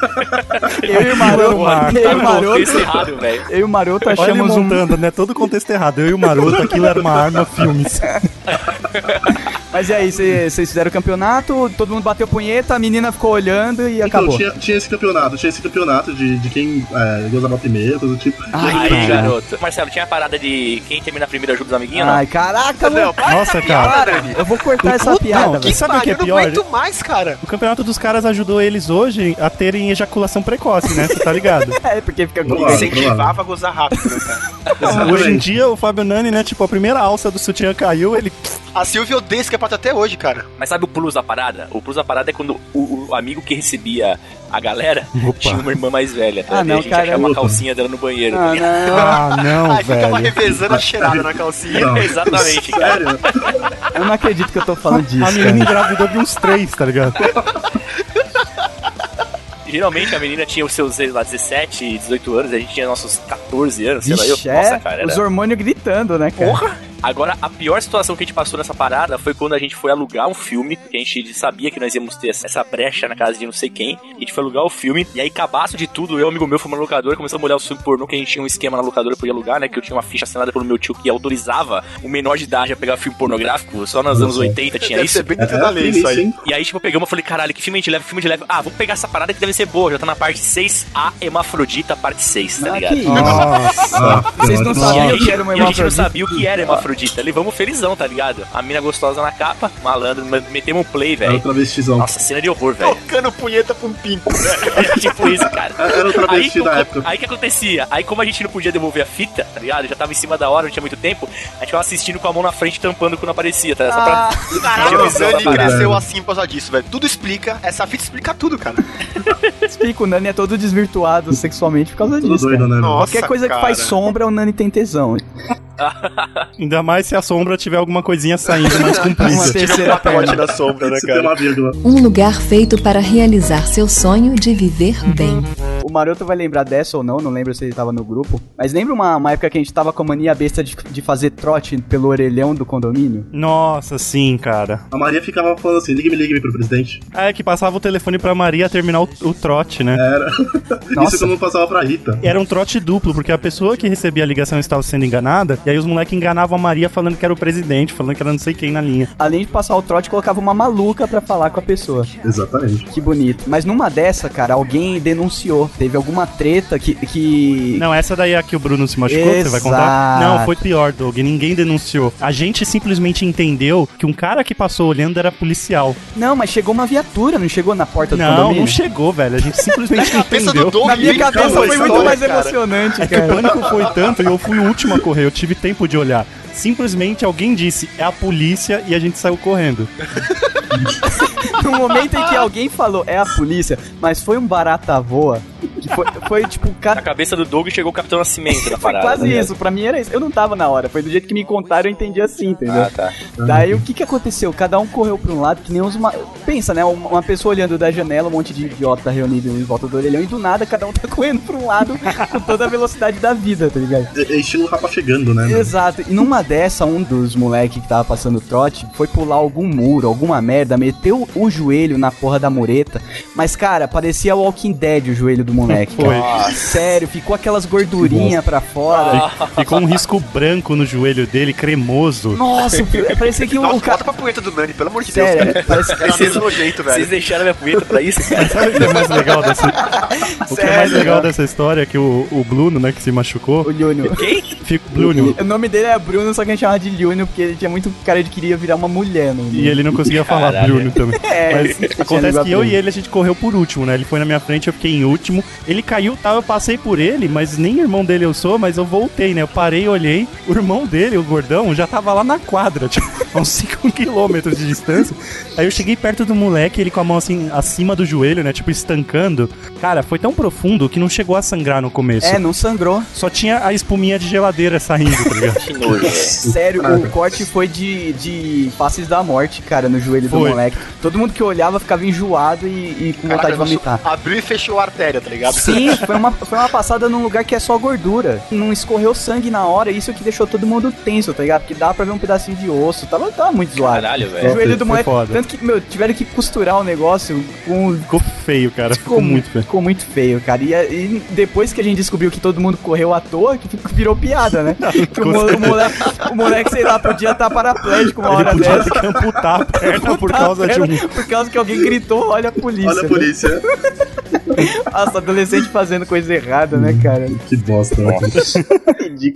Eu e o Maroto, eu e o Tá Maroto, errado, eu e o Maroto achamos um... montando, né? Todo o contexto errado. Eu e o Maroto, aquilo era uma arma filmes. Mas e aí, vocês fizeram o campeonato, todo mundo bateu punheta, a menina ficou olhando e Então, acabou. tinha, tinha esse campeonato, tinha esse campeonato de, de quem é, gozava primeiro, coisa do tipo. Ai, Aí, garoto. Marcelo, tinha a parada de quem termina primeiro ajuda os amiguinhos, não? Ai, caraca, Não, mano. para Nossa, piada, cara. Eu vou cortar essa piada, velho. sabe o que é pior? Eu não aguento mais, cara. O campeonato dos caras ajudou eles hoje a terem ejaculação precoce, né? Você tá ligado? É, porque fica com. Incentivava a gozar rápido, né, cara? Hoje em dia, o Fábio Nani, né? Tipo, a primeira alça do sutiã caiu, ele. A Silvia odeia esse campeonato até hoje, cara. Mas sabe o plus da parada? O plus da parada é quando o, o amigo que recebia a galera Opa. tinha uma irmã mais velha. Tá? Ah, não, a gente cara, achava uma calcinha dela no banheiro. Ah, tá não. Ah, não, Aí ficava velho. revezando a cheirada na calcinha. Não. Exatamente, cara. Sério? Eu não acredito que eu tô falando disso. A menina cara. engravidou de uns três, tá ligado? Geralmente a menina tinha os seus, lá, 17, 18 anos, a gente tinha nossos 14 anos, sei lá. Vixe, Eu, é, nossa, cara, os era... hormônios gritando, né, cara? Porra! Agora, a pior situação que a gente passou nessa parada foi quando a gente foi alugar um filme, porque a gente sabia que nós íamos ter essa brecha na casa de não sei quem. E a gente foi alugar o filme, e aí, cabaço de tudo, eu e um amigo meu fomos na locadora, começamos a olhar o filme pornô, que a gente tinha um esquema na locadora, podia alugar, né? Que eu tinha uma ficha assinada pelo meu tio que autorizava o menor de idade a pegar filme pornográfico, só nos anos Nossa. 80 tinha Deve isso. ser bem É, da lei isso aí. E aí, tipo, pegamos e falei, caralho, que filme a gente leva? Filme de leve. Ah, vamos pegar essa parada que deve ser boa. Já tá na parte 6, A Hemafrodita, parte 6, tá Ah, ligado? que isso. Nossa. Ah, Vocês não sabiam que era uma e a gente não hemafrodita? sabia o que era hemafrodita. Levamos felizão, tá ligado? A mina gostosa na capa, malandro, me- metemos um play, Era o velho. travestizão. Nossa, cena de horror, velho. Tocando punheta com pinto. É tipo isso, cara. Era o travesti Aí, da época. aí que acontecia? Aí como a gente não podia devolver a fita, tá ligado? Já tava em cima da hora, não tinha muito tempo. A gente ficava assistindo com a mão na frente, tampando quando aparecia, tá? Só pra... Caralho, Não, o não, cresceu assim por causa disso, velho. Tudo explica. Essa fita explica tudo, cara. Explica, o Nani é todo desvirtuado sexualmente por causa Tudo disso, doido, cara. né? Nossa, Qualquer coisa que cara. faz sombra, o Nani tem tesão. Ainda mais se a sombra tiver alguma coisinha saindo mais Uma comprida. terceira Pacote perna. da sombra, né, cara? uma. Um lugar feito para realizar seu sonho de viver bem. O Maroto vai lembrar dessa ou não, não lembro se ele tava no grupo. Mas lembra uma, uma época que a gente tava com a mania besta de, de fazer trote pelo orelhão do condomínio? Nossa, sim, cara. A Maria ficava falando assim: ligue-me, ligue-me pro presidente. Ah, É que passava o telefone pra Maria terminar o, o trote, né? Era. Nossa. Isso que eu não passava pra Rita. Era um trote duplo, porque a pessoa que recebia a ligação estava sendo enganada, e aí os moleques enganavam a Maria falando que era o presidente, falando que era não sei quem na linha. Além de passar o trote, colocava uma maluca pra falar com a pessoa. Exatamente. Que bonito. Mas numa dessa, cara, alguém denunciou. Teve alguma treta que. que... Não, essa daí é a que o Bruno se machucou, você vai contar? Exato. Não, foi pior, Doug. Ninguém denunciou. A gente simplesmente entendeu que um cara que passou olhando era policial. Não, mas chegou uma viatura, não chegou na porta do Não, condomínio? não chegou, velho. A gente simplesmente Na entendeu. do Doug, Na minha cabeça foi muito mais cara. emocionante, É que o cara. pânico foi tanto e eu fui o último a correr, eu tive tempo de olhar. Simplesmente alguém disse, é a polícia, e a gente saiu correndo. No momento em que alguém falou, é a polícia, mas foi um barata voa, que foi, foi tipo, Na cara. cabeça do Doug chegou o Capitão Nascimento na Foi parada. quase tá ligado? isso, pra mim era isso. Eu não tava na hora, foi do jeito que me contaram, eu entendi assim, entendeu? Ah, tá. Daí o que que aconteceu? Cada um correu pra um lado, que nem uns. Uma... Pensa, né? Uma uma pessoa olhando da janela, um monte de idiota reunido em volta do orelhão, e do nada cada um tá correndo pra um lado com toda a velocidade da vida, tá ligado? É, é estilo rapa chegando, né? Exato, e numa dessa, um dos moleque que tava passando trote foi pular algum muro, alguma merda, meteu o joelho na porra da mureta, mas cara, parecia Walking Dead o joelho do moleque. Foi. cara. Sério, ficou aquelas gordurinhas pra fora. Ficou um risco branco no joelho dele, cremoso. Nossa, parecia que o, Nossa, o cara. volta pra punheta do Nani, pelo amor de Deus, Sério, cara. parece É mesmo nojento, Vocês velho. deixaram a minha punheta pra isso, cara? Sabe o que é mais legal dessa, o que é mais legal dessa história é que o, o Bruno, né, que se machucou, O Júnior. Quem? fica Bruno. O nome dele é Bruno, só que a gente chamava de Júnior porque ele tinha muito cara de queria virar uma mulher no E ele não conseguia falar Caralho. Bruno também. É, Mas acontece que eu e ele a gente correu por último, né? Ele foi na minha frente, eu fiquei em último. Ele caiu, tal, eu passei por ele, mas nem irmão dele eu sou, mas eu voltei, né? Eu parei, olhei, o irmão dele, o gordão, já tava lá na quadra, tipo, a uns 5 quilômetros de distância. Aí eu cheguei perto do moleque, ele com a mão assim, acima do joelho, né? Tipo, estancando. Cara, foi tão profundo que não chegou a sangrar no começo. É, não sangrou. Só tinha a espuminha de geladeira saindo, tá ligado? Que nojo. Sério, o corte foi de, de faces da morte, cara, no joelho do Foi. moleque. Todo mundo que olhava ficava enjoado e, e com vontade de vomitar. Abriu e fechou a artéria, tá ligado? Sim, foi uma, foi uma passada num lugar que é só gordura. Não escorreu sangue na hora, isso que deixou todo mundo tenso, tá ligado? Porque dá pra ver um pedacinho de osso. Tava, tava muito zoado. Caralho, O velho. joelho Foi do moleque. foda. Tanto que, meu, tiveram que costurar o negócio com. Ficou feio, cara. Ficou, muito feio. Ficou muito feio, cara. E, e depois que a gente descobriu que todo mundo correu à toa, que virou piada, né? O, mo- o moleque, o moleque, sei lá, podia estar paraplégico uma Ele hora podia dessa. ter que amputar a perna por causa de um. Por causa que alguém gritou, olha a polícia. Olha a né? polícia. Nossa, adolescente fazendo coisa errada, né, cara? que bosta, né?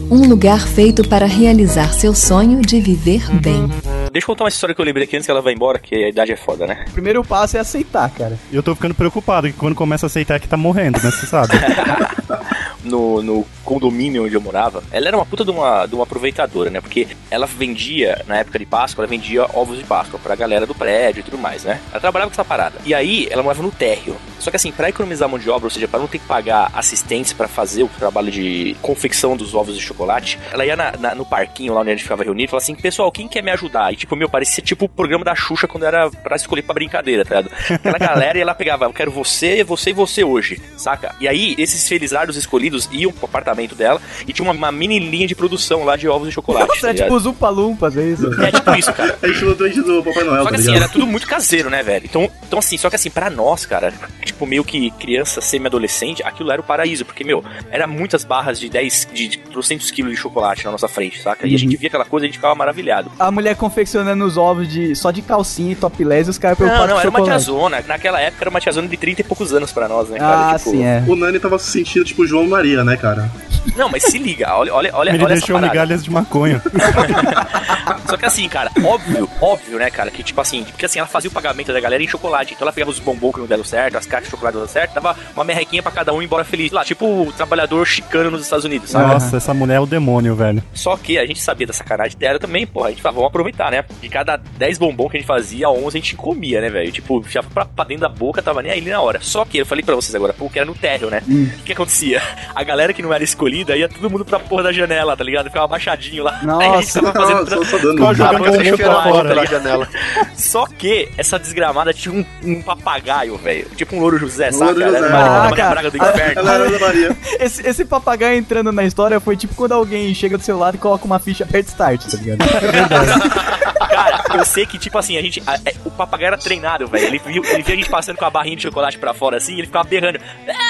Um lugar feito para realizar seu sonho de viver bem. Deixa eu contar uma história que eu lembrei aqui antes que ela vai embora, que a idade é foda, né? O primeiro passo é aceitar, cara. Eu tô ficando preocupado, que quando começa a aceitar é que tá morrendo, né? Você sabe. no, no condomínio onde eu morava, ela era uma puta de uma, de uma aproveitadora, né? Porque ela vendia, na época de Páscoa, ela vendia ovos de Páscoa pra galera do prédio e tudo mais, né? Ela trabalhava com essa parada. E aí, ela morava no térreo. Só que assim, pra economizar mão de obra, ou seja, pra não ter que pagar assistentes pra fazer o trabalho de confecção dos ovos de chocolate, ela ia na- na- no parquinho lá onde a gente ficava reunido e falava assim, pessoal, quem quer me ajudar? E tipo, meu, parecia tipo o programa da Xuxa quando era pra escolher pra brincadeira, tá ligado? Aquela galera e ela pegava, eu quero você, você e você hoje, saca? E aí, esses felizardos escolhidos iam pro apartamento dela e tinha uma, uma mini linha de produção lá de ovos de chocolate. Nossa, tá é tipo os Upalumpas, é isso? É tipo isso, cara. É estilo doente do Papai Noel, Só tá que assim, ligado? era tudo muito caseiro, né, velho? Então, então assim, só que assim, pra nós, cara, tipo, meio que criança semi-adolescente, aquilo era o paraíso, porque, meu, era muitas barras de 10, de 200 quilos de chocolate na nossa frente, saca? E a Uhum. gente via aquela coisa e a gente ficava maravilhado. A mulher confeccionando os ovos de, só de calcinha e topless e os caras Não, preocupados não, com era uma tiazona. Naquela época era uma tiazona de 30 e poucos anos pra nós, né, cara? Ah, tipo, sim, é. O Nani tava se sentindo tipo João Maria, né, cara? Não, mas se liga, olha, olha, olha, Ele olha deixou migalhas de maconha. Só que assim, cara, óbvio, óbvio, né, cara, que tipo assim, porque assim, ela fazia o pagamento da galera em chocolate. Então ela pegava os bombons que não deram certo, as caixas de chocolate não deram certo, dava uma merrequinha pra cada um e embora feliz. Lá, tipo o trabalhador chicano nos Estados Unidos, sabe? Nossa, essa mulher é o demônio, velho. Só que a gente sabia da sacanagem dela também, porra. A gente falava, vamos aproveitar, né? De cada 10 bombons que a gente fazia, 11 a gente comia, né, velho? Tipo, já pra, pra dentro da boca, tava nem aí na hora. Só que eu falei pra vocês agora, pô, que era no térreo, né? O que acontecia? A galera que não era escolhida ia todo mundo pra porra da janela, tá ligado? Ficava abaixadinho lá. Aí a gente Nossa. tava fazendo. Só, só dando um jogando bombom pra fora. pela janela. Só que essa desgramada tinha um, um papagaio, velho. Tipo um louro José, saca? Louro José. Era Ah, cara. praga do inferno. Ela era da Maria. Esse, esse papagaio entrando na história foi tipo quando alguém chega do seu lado e coloca uma ficha aperta start, tá ligado? Cara, eu sei que, tipo assim, a gente. a- é, o papagaio era treinado, velho. Ele, viu, ele via a gente passando com a barrinha de chocolate pra fora assim ele ficava berrando. Ah,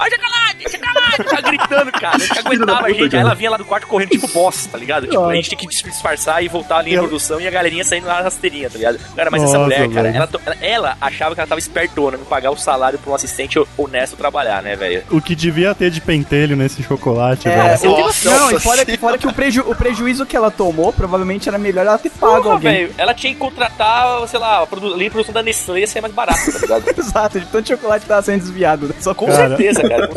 ah, Olha chocolate, chocolate! Ficava gritando, cara. A gente aguentava a gente. Aí ela vinha lá do quarto correndo, tipo boss, tá ligado? Tipo, a gente tinha que disfarçar e voltar ali em Eu- produção e a galerinha saindo na rasteirinha, tá ligado? Cara, mas essa Nossa, mulher, cara, ela, ela, ela achava que ela tava espertona em pagar o salário pra um assistente honesto trabalhar, né, velho? O que devia ter de pentelho nesse chocolate, É, velho. Nossa não, e fora, fora que o, preju- o prejuízo que ela tomou, provavelmente era melhor ela ter pago Porra, alguém. velho. Ela tinha que contratar, sei lá, a produ- linha de produção da Nestlé ia ser mais barato, tá ligado? Exato, de tanto chocolate que tava sendo desviado. né? Só Com Cara. certeza, cara.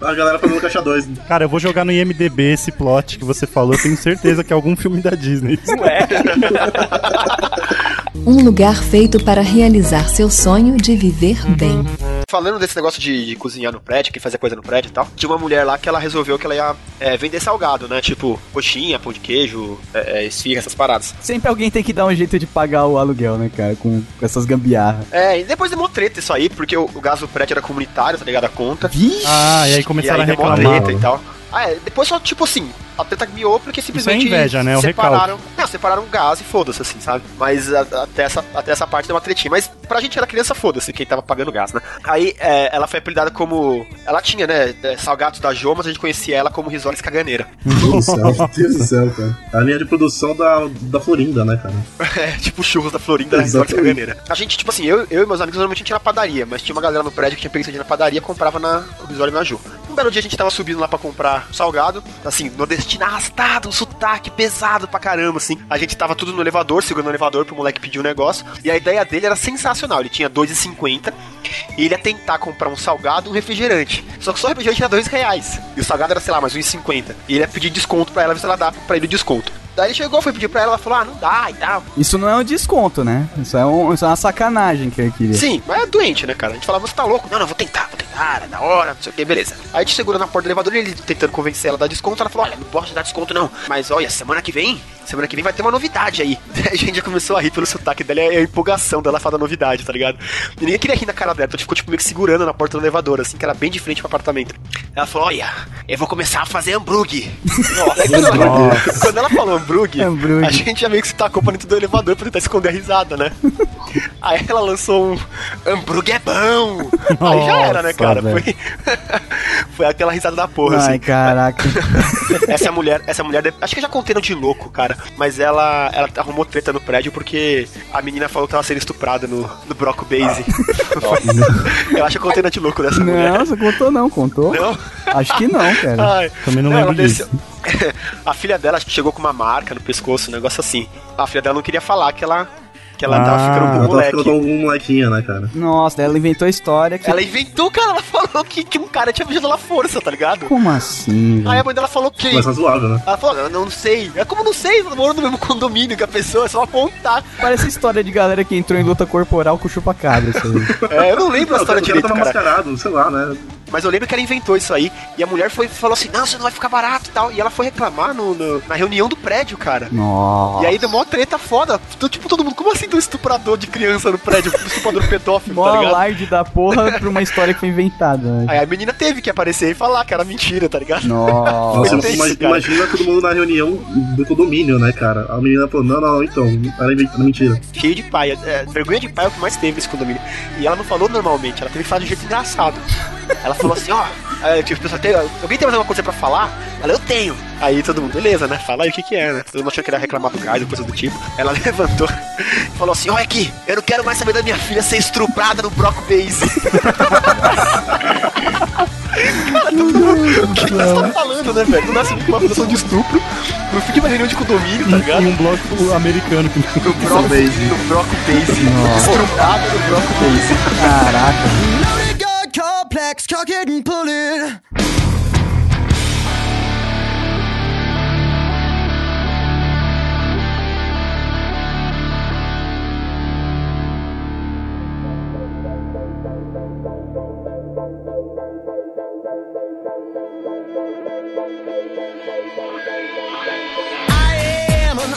A galera fazendo caixa 2. Cara, eu vou jogar no IMDB esse plot que você falou. Eu tenho certeza que é algum filme da Disney. Não é? Um lugar feito para realizar seu sonho de viver bem. Falando desse negócio de, de cozinhar no prédio, que fazia coisa no prédio e tal, tinha uma mulher lá que ela resolveu que ela ia é, vender salgado, né? Tipo, coxinha, pão de queijo, é, é, esfirra, essas paradas. Sempre alguém tem que dar um jeito de pagar o aluguel, né, cara? Com, com essas gambiarras. É, e depois demorou treta isso aí, porque o, o gás do prédio era comunitário, tá ligado? A conta. Vixe! Ah, e aí E começaram aí a reclamar. treta e tal. Ah, é, depois só, tipo assim, a treta miou porque simplesmente inveja, né? O separaram, não, separaram o gás e foda-se, assim, sabe? Mas a- até, essa, até essa parte deu uma tretinha. Mas pra gente era criança, foda-se, quem tava pagando gás, né? Aí é, ela foi apelidada como. Ela tinha, né? é, Salgados da Jô, mas a gente conhecia ela como Risoles Caganeira. Meu Deus do céu, cara. É a linha de produção da, da Florinda, né, cara? É, tipo churros da Florinda da Risoles. Caganeira. A gente, tipo assim, eu, eu e meus amigos normalmente a gente ia na padaria, mas tinha uma galera no prédio que tinha preguiça de ir na padaria e comprava na Risole na Ju. Belo dia a gente tava subindo lá pra comprar salgado, assim, nordestino arrastado, sotaque pesado pra caramba, assim. A gente tava tudo no elevador, segurando o elevador pro moleque pedir um negócio, e a ideia dele era sensacional. Ele tinha 2,50 e ele ia tentar comprar um salgado e um refrigerante. Só que só o refrigerante era 2 reais. E o salgado era, sei lá, mais 1,50. E ele ia pedir desconto pra ela, ver se ela dá pra ele o desconto. Daí ele chegou, foi pedir pra ela, ela falou, ah, não dá e tal. Isso não é um desconto, né? Isso é, um, isso é uma sacanagem que eu queria. Sim, mas é doente, né, cara? A gente falava, você tá louco? Não, não, vou tentar, vou tentar, é da hora, não sei o que, beleza. Aí a gente segura na porta do elevador e ele tentando convencer ela a dar desconto. Ela falou, olha, não posso dar desconto não. Mas olha, semana que vem, semana que vem vai ter uma novidade aí. Daí a gente já começou a rir pelo sotaque dela e a empolgação dela falar da novidade, tá ligado? E ninguém queria rir na cara dela, então ficou tipo meio que segurando na porta do elevador, assim, que era bem de frente pro apartamento. Ela falou, olha, eu vou começar a fazer hambúrguer. Daí quando, ela, quando ela falou hambúrguer, Hambúrguer. a gente já meio que se tacou pra dentro do elevador pra tentar esconder a risada, né? Aí ela lançou um hambúrguer é bom! Aí já era, né, cara? velho. Foi, foi aquela risada da porra, Ai, assim. caraca. Essa mulher, essa mulher, acho que já contei no de louco, cara. Mas ela, ela arrumou treta no prédio porque a menina falou que tava sendo estuprada no, no Broco Base. Eu acho que eu contei no de louco dessa mulher. Não, você contou não, contou? Não? Acho que não, cara. Ai, Também não ela lembro disso. desceu- a filha dela chegou com uma marca no pescoço, um negócio assim. A filha dela não queria falar que ela, que ela tava Ah, ficando com Ela o tava moleque. ficando com um molequinho, né, cara? Nossa, daí ela inventou a história que. Ela inventou, cara, ela falou que, que um cara tinha beijado ela à força, tá ligado? Como assim, Aí a mãe dela falou que. Mas razoável, né? Ela falou, eu não sei. É como não sei, eu moro no mesmo condomínio que a pessoa, é só apontar. Parece história de galera que entrou em luta corporal com chupa-cabra, isso aí. É, eu não lembro a Não, história o cara direito, tava cara. mascarado, sei lá, né? Mas eu lembro que ela inventou isso aí. E a mulher foi, falou assim: não, você não vai ficar barato e tal. E ela foi reclamar no, no- na reunião do prédio, cara. Nossa. E aí deu mó treta foda. Tipo, todo mundo, como assim tem um estuprador de criança no prédio? Um estuprador pedófilo, Mó tá ligado? alarde da porra pra uma história que foi inventada. né? Aí a menina teve que aparecer e falar que era mentira, tá ligado? Nossa. Nossa, cara. imagina todo mundo na reunião do condomínio, né, cara? A menina falou, não, não, então, era mentira. Cheio de pai. É, vergonha de pai é o que mais teve nesse condomínio. E ela não falou normalmente, ela teve que falar de um jeito engraçado. Ela falou assim, ó. aí, tipo, pessoal, tem, alguém tem mais alguma coisa pra falar? Ela, eu tenho. Aí todo mundo, beleza, né? Fala aí o que que é, né? Todo mundo achou que era reclamar do gás ou coisa do tipo. Ela levantou e falou assim, olha aqui, eu não quero mais saber da minha filha ser estruprada no Brock Base. Cara, todo mundo, o que que você tá falando, né, velho? Não nasce uma acusação de estupro, no fim de uma reunião de condomínio, tá ligado? E um bloco americano que No Brock, no Brock Base. Estruprada no Brock Base. Caraca. Complex, cock it and pull it.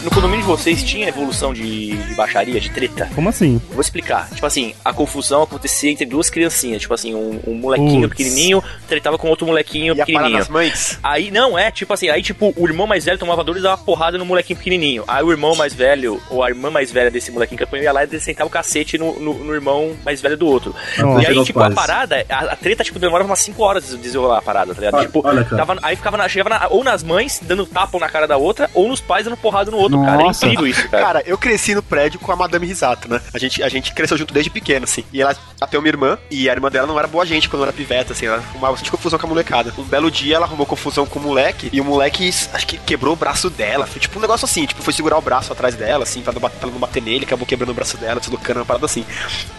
No condomínio de vocês tinha evolução de, de baixaria, de treta? Como assim? Vou explicar. Tipo assim, a confusão acontecia entre duas criancinhas. Tipo assim, um, um molequinho Putz. pequenininho tretava com outro molequinho Ia parar pequenininho. nas mães? Aí, não, é, tipo assim, aí, tipo, o irmão mais velho tomava dor e dava uma porrada no molequinho pequenininho. Aí o irmão mais velho, ou a irmã mais velha desse molequinho que ia lá e sentava o cacete no, no, no irmão mais velho do outro. Nossa. e aí, tipo, a parada, a, a treta, tipo, demorava umas 5 horas de desenrolar a parada, tá ligado? Olha- tipo, olha, tava, aí ficava na- chegava na- ou nas mães dando tapa na cara da outra, ou nos pais dando porrada no outro todo, cara. É Nossa. incrível isso, cara. Cara, eu cresci no prédio com a Madame Risato, né? A gente, a gente cresceu junto desde pequeno, assim. E ela até uma irmã, e a irmã dela não era boa gente quando era piveta, assim. Ela arrumava bastante confusão com a molecada. Um belo dia ela arrumou confusão com o moleque, e o moleque, acho que quebrou o braço dela. Foi tipo um negócio assim, tipo, foi segurar o braço atrás dela, assim, pra não bater, pra não bater nele, acabou quebrando o braço dela, deslocando uma parada assim.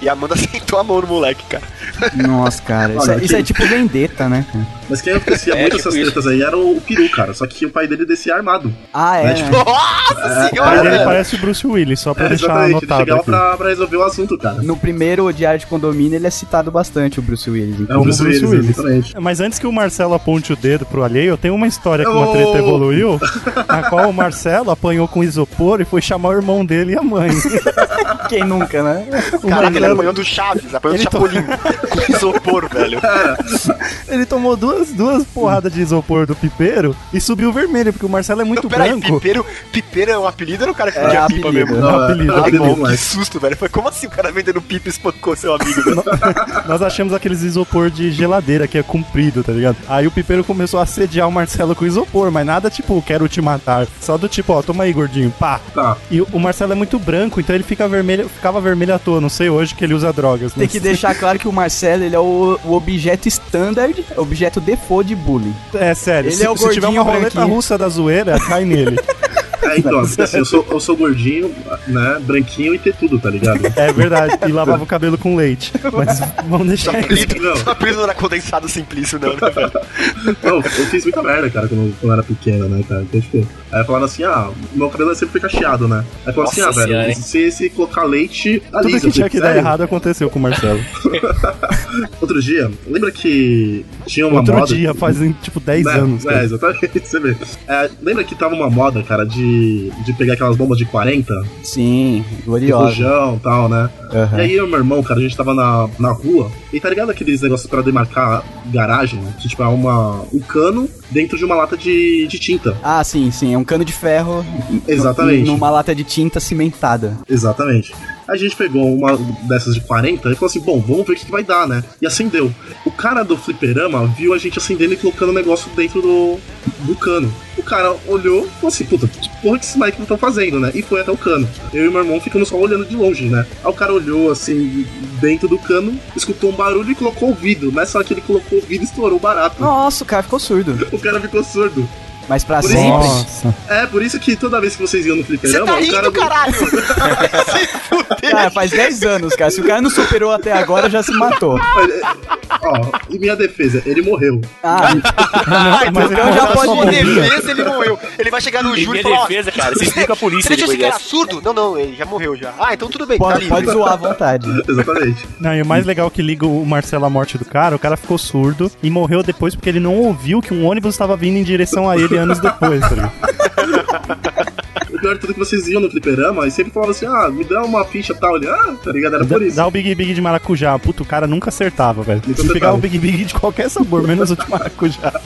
E a Amanda sentou a mão no moleque, cara. Nossa, cara. Isso, é, Olha, isso é tipo vendetta, né? Mas quem acontecia É, muito tipo essas tretas aí era o peru, cara. Só que o pai dele descia armado. Ah, é. Né, tipo, Nossa Pai senhora! dele É. parece o Bruce Willis, só pra É, deixar ele anotado aqui. pra, pra resolver o assunto, cara. No primeiro Diário de Condomínio, ele é citado bastante, o Bruce Willis. É o Bruce Bruce Willis, Willis. exatamente. Mas antes que o Marcelo aponte o dedo pro alheio, eu tenho uma história que uma Oh! treta evoluiu, na qual o Marcelo apanhou com isopor e foi chamar o irmão dele e a mãe. Quem nunca, né? O Caraca, ele Marcelo, apanhou do Chaves, apanhou do Ele to- Chapolin. com isopor, velho. ele tomou duas, duas porradas de isopor do pipeiro e subiu vermelho, porque o Marcelo é muito Não, peraí, branco. Pipeiro, Pipeiro é um apelido ou era o cara que É vendia pipa apelido. mesmo? Não, Não, é- apelido, é Ai, apelido, bom, que susto, velho. Foi como assim o cara vendendo pipa e espancou seu amigo, velho? Nós achamos aqueles isopor de geladeira que é comprido, tá ligado? Aí o pipeiro começou a assediar o Marcelo com isopor, mas nada tipo, quero te matar. Só do tipo, ó, toma aí, gordinho, pá. Tá. E o Marcelo é muito branco, então ele fica vermelho, ficava vermelho à toa. Não sei hoje que ele usa drogas. Tem mas- que deixar claro que o Marcelo ele é o, o objeto standard, objeto default de bullying. É sério, Ele se, é o se tiver uma roleta russa da zoeira, cai nele. É, então, assim, eu sou, eu sou gordinho, né, branquinho e ter tudo, tá ligado? É verdade. E lavava o cabelo com leite. Mas vamos deixar isso. Apelido, Não. seu apelido não era condensado simplício, não, né, velho? Não, eu fiz muita merda, cara, quando, quando eu era pequeno, né, cara? Então, tipo, aí falaram assim, ah, meu cabelo sempre foi cacheado, né? Aí falaram assim, ah, velho, senhora, se, se colocar leite, Tudo alisa. que Eu tinha que dar errado aconteceu com o Marcelo. Outro dia, lembra que tinha uma Outro moda... dia, fazem tipo 10 Né, anos. É, cara. exatamente, você vê. É, lembra que tava uma moda, cara, de, de pegar aquelas bombas de 40, Sim, gloriosa. rojão e tal, né? Aham. E aí eu e meu irmão, cara, a gente tava na, na rua, e tá ligado aqueles negócios pra demarcar garagem? Que tipo, é uma, um cano dentro de uma lata de, de tinta. Ah, sim, sim. É um cano de ferro Exatamente. numa lata de tinta cimentada. Exatamente. A gente pegou uma dessas de 40 e falou assim: bom, vamos ver o que, que vai dar, né? E acendeu. O cara do fliperama viu a gente acendendo e colocando o negócio dentro do, do cano. O cara olhou e falou assim: puta, porra que esses moleques estão fazendo, né? E foi até o cano. Eu e meu irmão ficamos só olhando de longe, né? Aí o cara olhou assim, dentro do cano, escutou um barulho e colocou o vidro. Nessa hora que ele colocou o vidro, estourou barato. Nossa, o cara ficou surdo. O cara ficou surdo. Mas pra Por isso- sempre. Nossa. É, por isso que toda vez que vocês iam no Você fliperama, tá o rindo, cara. caralho! Se fuder! Cara, faz 10 anos, cara. Se o cara não superou até agora, já se matou. Ó, em minha defesa, ele morreu. Ah, Ah, então, Mas ele então já tá pode bombinha. defesa, ele morreu. Ele vai chegar no júri e minha falar, defesa, cara, você explica a polícia Você deixou esse cara surdo? Não, não, ele já morreu já. Ah, então tudo bem, tá pode, livre. pode zoar à vontade. Exatamente. Não, e o mais legal é que liga o Marcelo à morte do cara, o cara ficou surdo e morreu depois porque ele não ouviu que um ônibus estava vindo em direção a ele anos depois, tá ligado? O pior de tudo é que vocês iam no fliperama e sempre falavam assim, ah, me dá uma ficha tal. Ele, ah, tá ligado? Era por isso. Dá o Big Big de maracujá. Puta, o cara nunca acertava, velho. Pegava acertava. o Big Big de qualquer sabor, menos o de maracujá.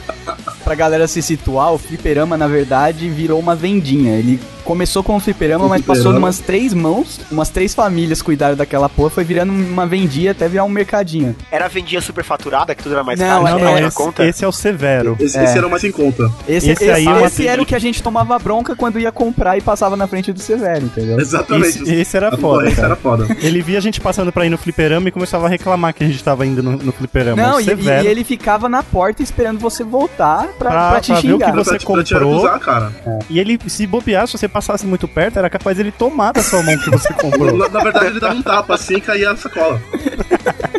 Pra galera se situar, o fliperama, na verdade, virou uma vendinha. Ele começou com o fliperama, mas passou numas três mãos, umas três famílias cuidaram daquela porra, foi virando uma vendinha até virar um mercadinho. Era a vendinha super faturada, que tudo era mais Não, caro, é- Não, já não, tava na esse, conta. esse é o severo. Esse, É. esse era o mais em conta. Esse, Esse esse, aí é esse era o que a gente tomava bronca quando ia comprar e passava na frente do Severo, entendeu? Exatamente. Esse, esse era foda, cara. era foda. Ele via a gente passando pra ir no fliperama e começava a reclamar que a gente tava indo no, no fliperama. Não, e, e- ele ficava na porta esperando você voltar pra, Pra- pra te pra ver o xingar. que você pra, te- pra te comprou. acusar, cara. E ele, se bobear, se você passasse muito perto, era capaz dele tomar da sua mão que você comprou. Na, na verdade, ele dava um tapa assim e caía a sacola.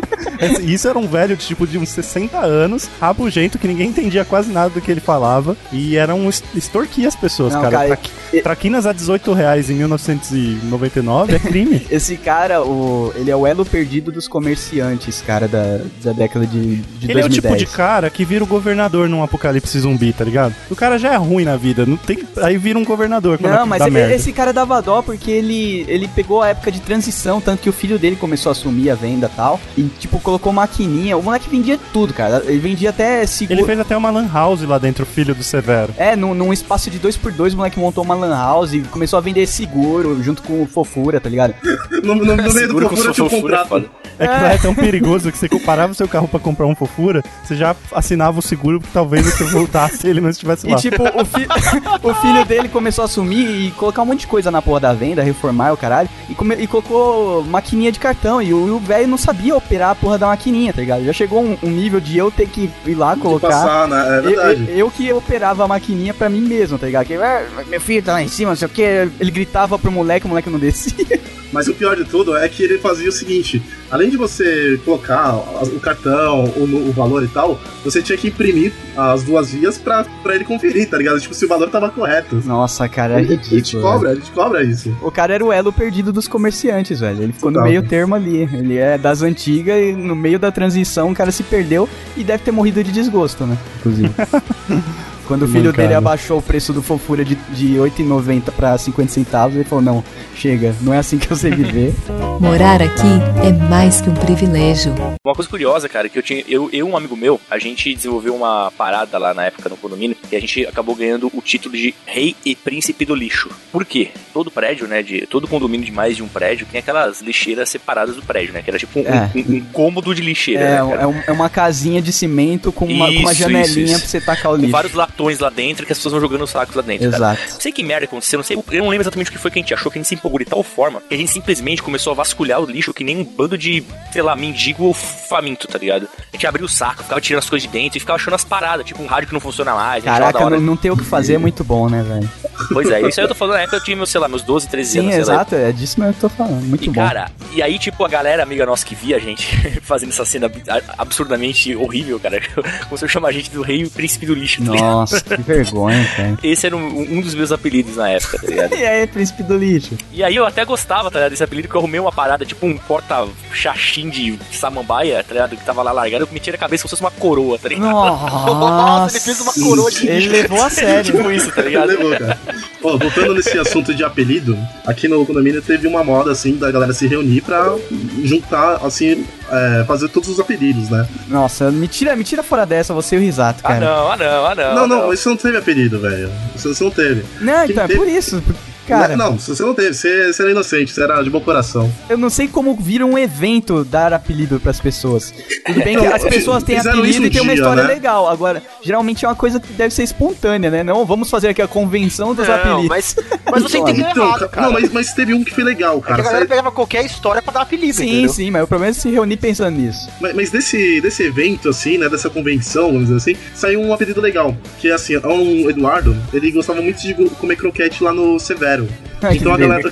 Isso era um velho de tipo de uns 60 anos, rabugento, que ninguém entendia quase nada do que ele falava. E era um extorquia as pessoas, Não, cara. cara, Traqui- Traquinas a 18 reais em 1999 é crime. Esse cara, o, ele é o elo perdido dos comerciantes, cara, da, da década de, de Ele é o 2010. tipo de cara que vira o governador num apocalipse zumbi, tá ligado? O cara já é ruim na vida, não tem, aí vira um governador Não, mas esse cara dava dó porque ele, ele pegou a época de transição, tanto que o filho dele começou a assumir a venda e tal. E, tipo, colocou maquininha. O moleque vendia tudo, cara. Ele vendia até seguro. Ele fez até uma lan house lá dentro, o filho do Severo. É, num, num espaço de 2x2, o moleque montou uma lan house e começou a vender seguro junto com o Fofura, tá ligado? No, no, no meio do procura tinha um fofura, contrato. foda. É que lá é tão perigoso que você comparava o seu carro pra comprar um fofura, você já assinava o seguro porque talvez você voltasse e ele não estivesse E lá. tipo, o, fi- o filho dele começou a assumir e colocar um monte de coisa na porra da venda, reformar o caralho, e, come- e colocou maquininha de cartão. E o e o velho não sabia operar a porra da maquininha, tá ligado? Já chegou um, um nível de eu ter que ir lá colocar. Passar, né? É Eu, verdade. eu- eu que operava a maquininha pra mim mesmo, tá ligado? Que, "Ah, meu filho tá lá em cima, não sei o que. Ele gritava pro moleque, o moleque não descia. Mas o pior de tudo é que ele fazia o seguinte: além de você colocar o cartão, o, o valor e tal, você tinha que imprimir as duas vias pra, pra ele conferir, tá ligado? Tipo, se o valor tava correto. Nossa, cara, é A gente ridículo. cobra, a gente cobra isso. O cara era o elo perdido dos comerciantes, velho. Ele ficou no Total. meio termo ali. Ele é das antigas e no meio da transição o cara se perdeu e deve ter morrido de desgosto, né? Inclusive. Quando o filho Mancada. dele abaixou o preço do fofura de, de 8,90 pra 50 centavos, ele falou: Não, chega, não é assim que eu sei viver. Morar aqui é mais que um privilégio. Uma coisa curiosa, cara, que eu tinha. Eu e um amigo meu, a gente desenvolveu uma parada lá na época no condomínio e a gente acabou ganhando o título de Rei e Príncipe do Lixo. Por quê? Todo prédio, né? De, todo condomínio de mais de um prédio tem aquelas lixeiras separadas do prédio, né? Que era tipo um, É. um- um cômodo de lixeira. É, né, é, um- é uma casinha de cimento com uma, com uma Isso, janelinha isso, isso. pra você tacar o Com lixo. vários latões lá dentro que as pessoas vão jogando os sacos lá dentro. cara. Exato. Não sei que merda aconteceu, não sei, eu não lembro exatamente o que foi que a gente achou, que a gente se empolgou de tal forma que a gente simplesmente começou a vasculhar o lixo que nem um bando de, sei lá, mendigo ou faminto, tá ligado? A gente abriu o saco, ficava tirando as coisas de dentro e ficava achando as paradas, tipo um rádio que não funciona mais, achava Caraca, hora. não, não ter o que fazer é muito bom, né, velho? Pois é, isso aí eu tô falando na época eu tinha, sei lá, meus 12, 13 Sim, anos, sei lá. exato, é disso mesmo que eu tô falando. Muito E bom. cara, e aí, tipo, a galera amiga nossa que via a gente fazendo essa cena ab- absurdamente horrível, cara, começou a chamar a gente do rei e príncipe do lixo, tá ligado? Nossa, que vergonha, cara. Esse era um, um dos meus apelidos na época, tá ligado? E aí, príncipe do lixo? E aí eu até gostava, tá ligado, desse apelido, que eu arrumei uma parada, tipo um porta-chachim de samambaia, tá ligado, que tava lá largado, eu meti na cabeça como se fosse uma coroa, tá ligado? Nossa, ele fez uma coroa de Ele levou a sério. tipo isso, tá ligado? Levou, cara. Ó, voltando nesse assunto de apelido, aqui no condomínio teve uma moda, assim, da galera se reunir pra juntar, assim, é, fazer todos os apelidos, né? Nossa, me tira, me tira fora dessa, você e o risato, Ah cara. não, ah não, ah não. Não, ah, não, isso não teve apelido, velho. Isso, isso não teve. Não, Quem então é teve- por isso. Cara, Não, você não teve, você, você era inocente, você era de bom coração. eu não sei como vira um evento dar apelido pras pessoas. Tudo bem que Não, as pessoas têm fizeram apelido isso e tem um uma dia, história né? legal. Agora, geralmente é uma coisa que deve ser espontânea, né? Não, vamos fazer aqui a convenção dos Não, apelidos. mas, mas você entendeu Então, errado, ca- cara. não, mas, mas teve um que foi legal, É que cara. a galera Sério. pegava qualquer história pra dar apelido, Sim, entendeu? sim, mas o problema é se reunir pensando nisso. Mas, mas desse, desse evento, assim, né, dessa convenção, vamos dizer assim, saiu um apelido legal. Que é assim, é um Eduardo, ele gostava muito de comer croquete lá no Severo. Ai, que Então a galera,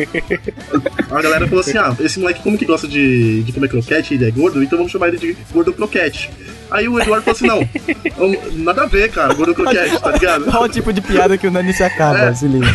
a galera falou assim: ah, esse moleque como que gosta de, de comer croquete, ele é gordo, então vamos chamar ele de gordo croquete. Aí o Eduardo falou assim: não, não, nada a ver, cara, gordo croquete, tá ligado? Qual o tipo de piada que o Nani se acaba, É. se liga.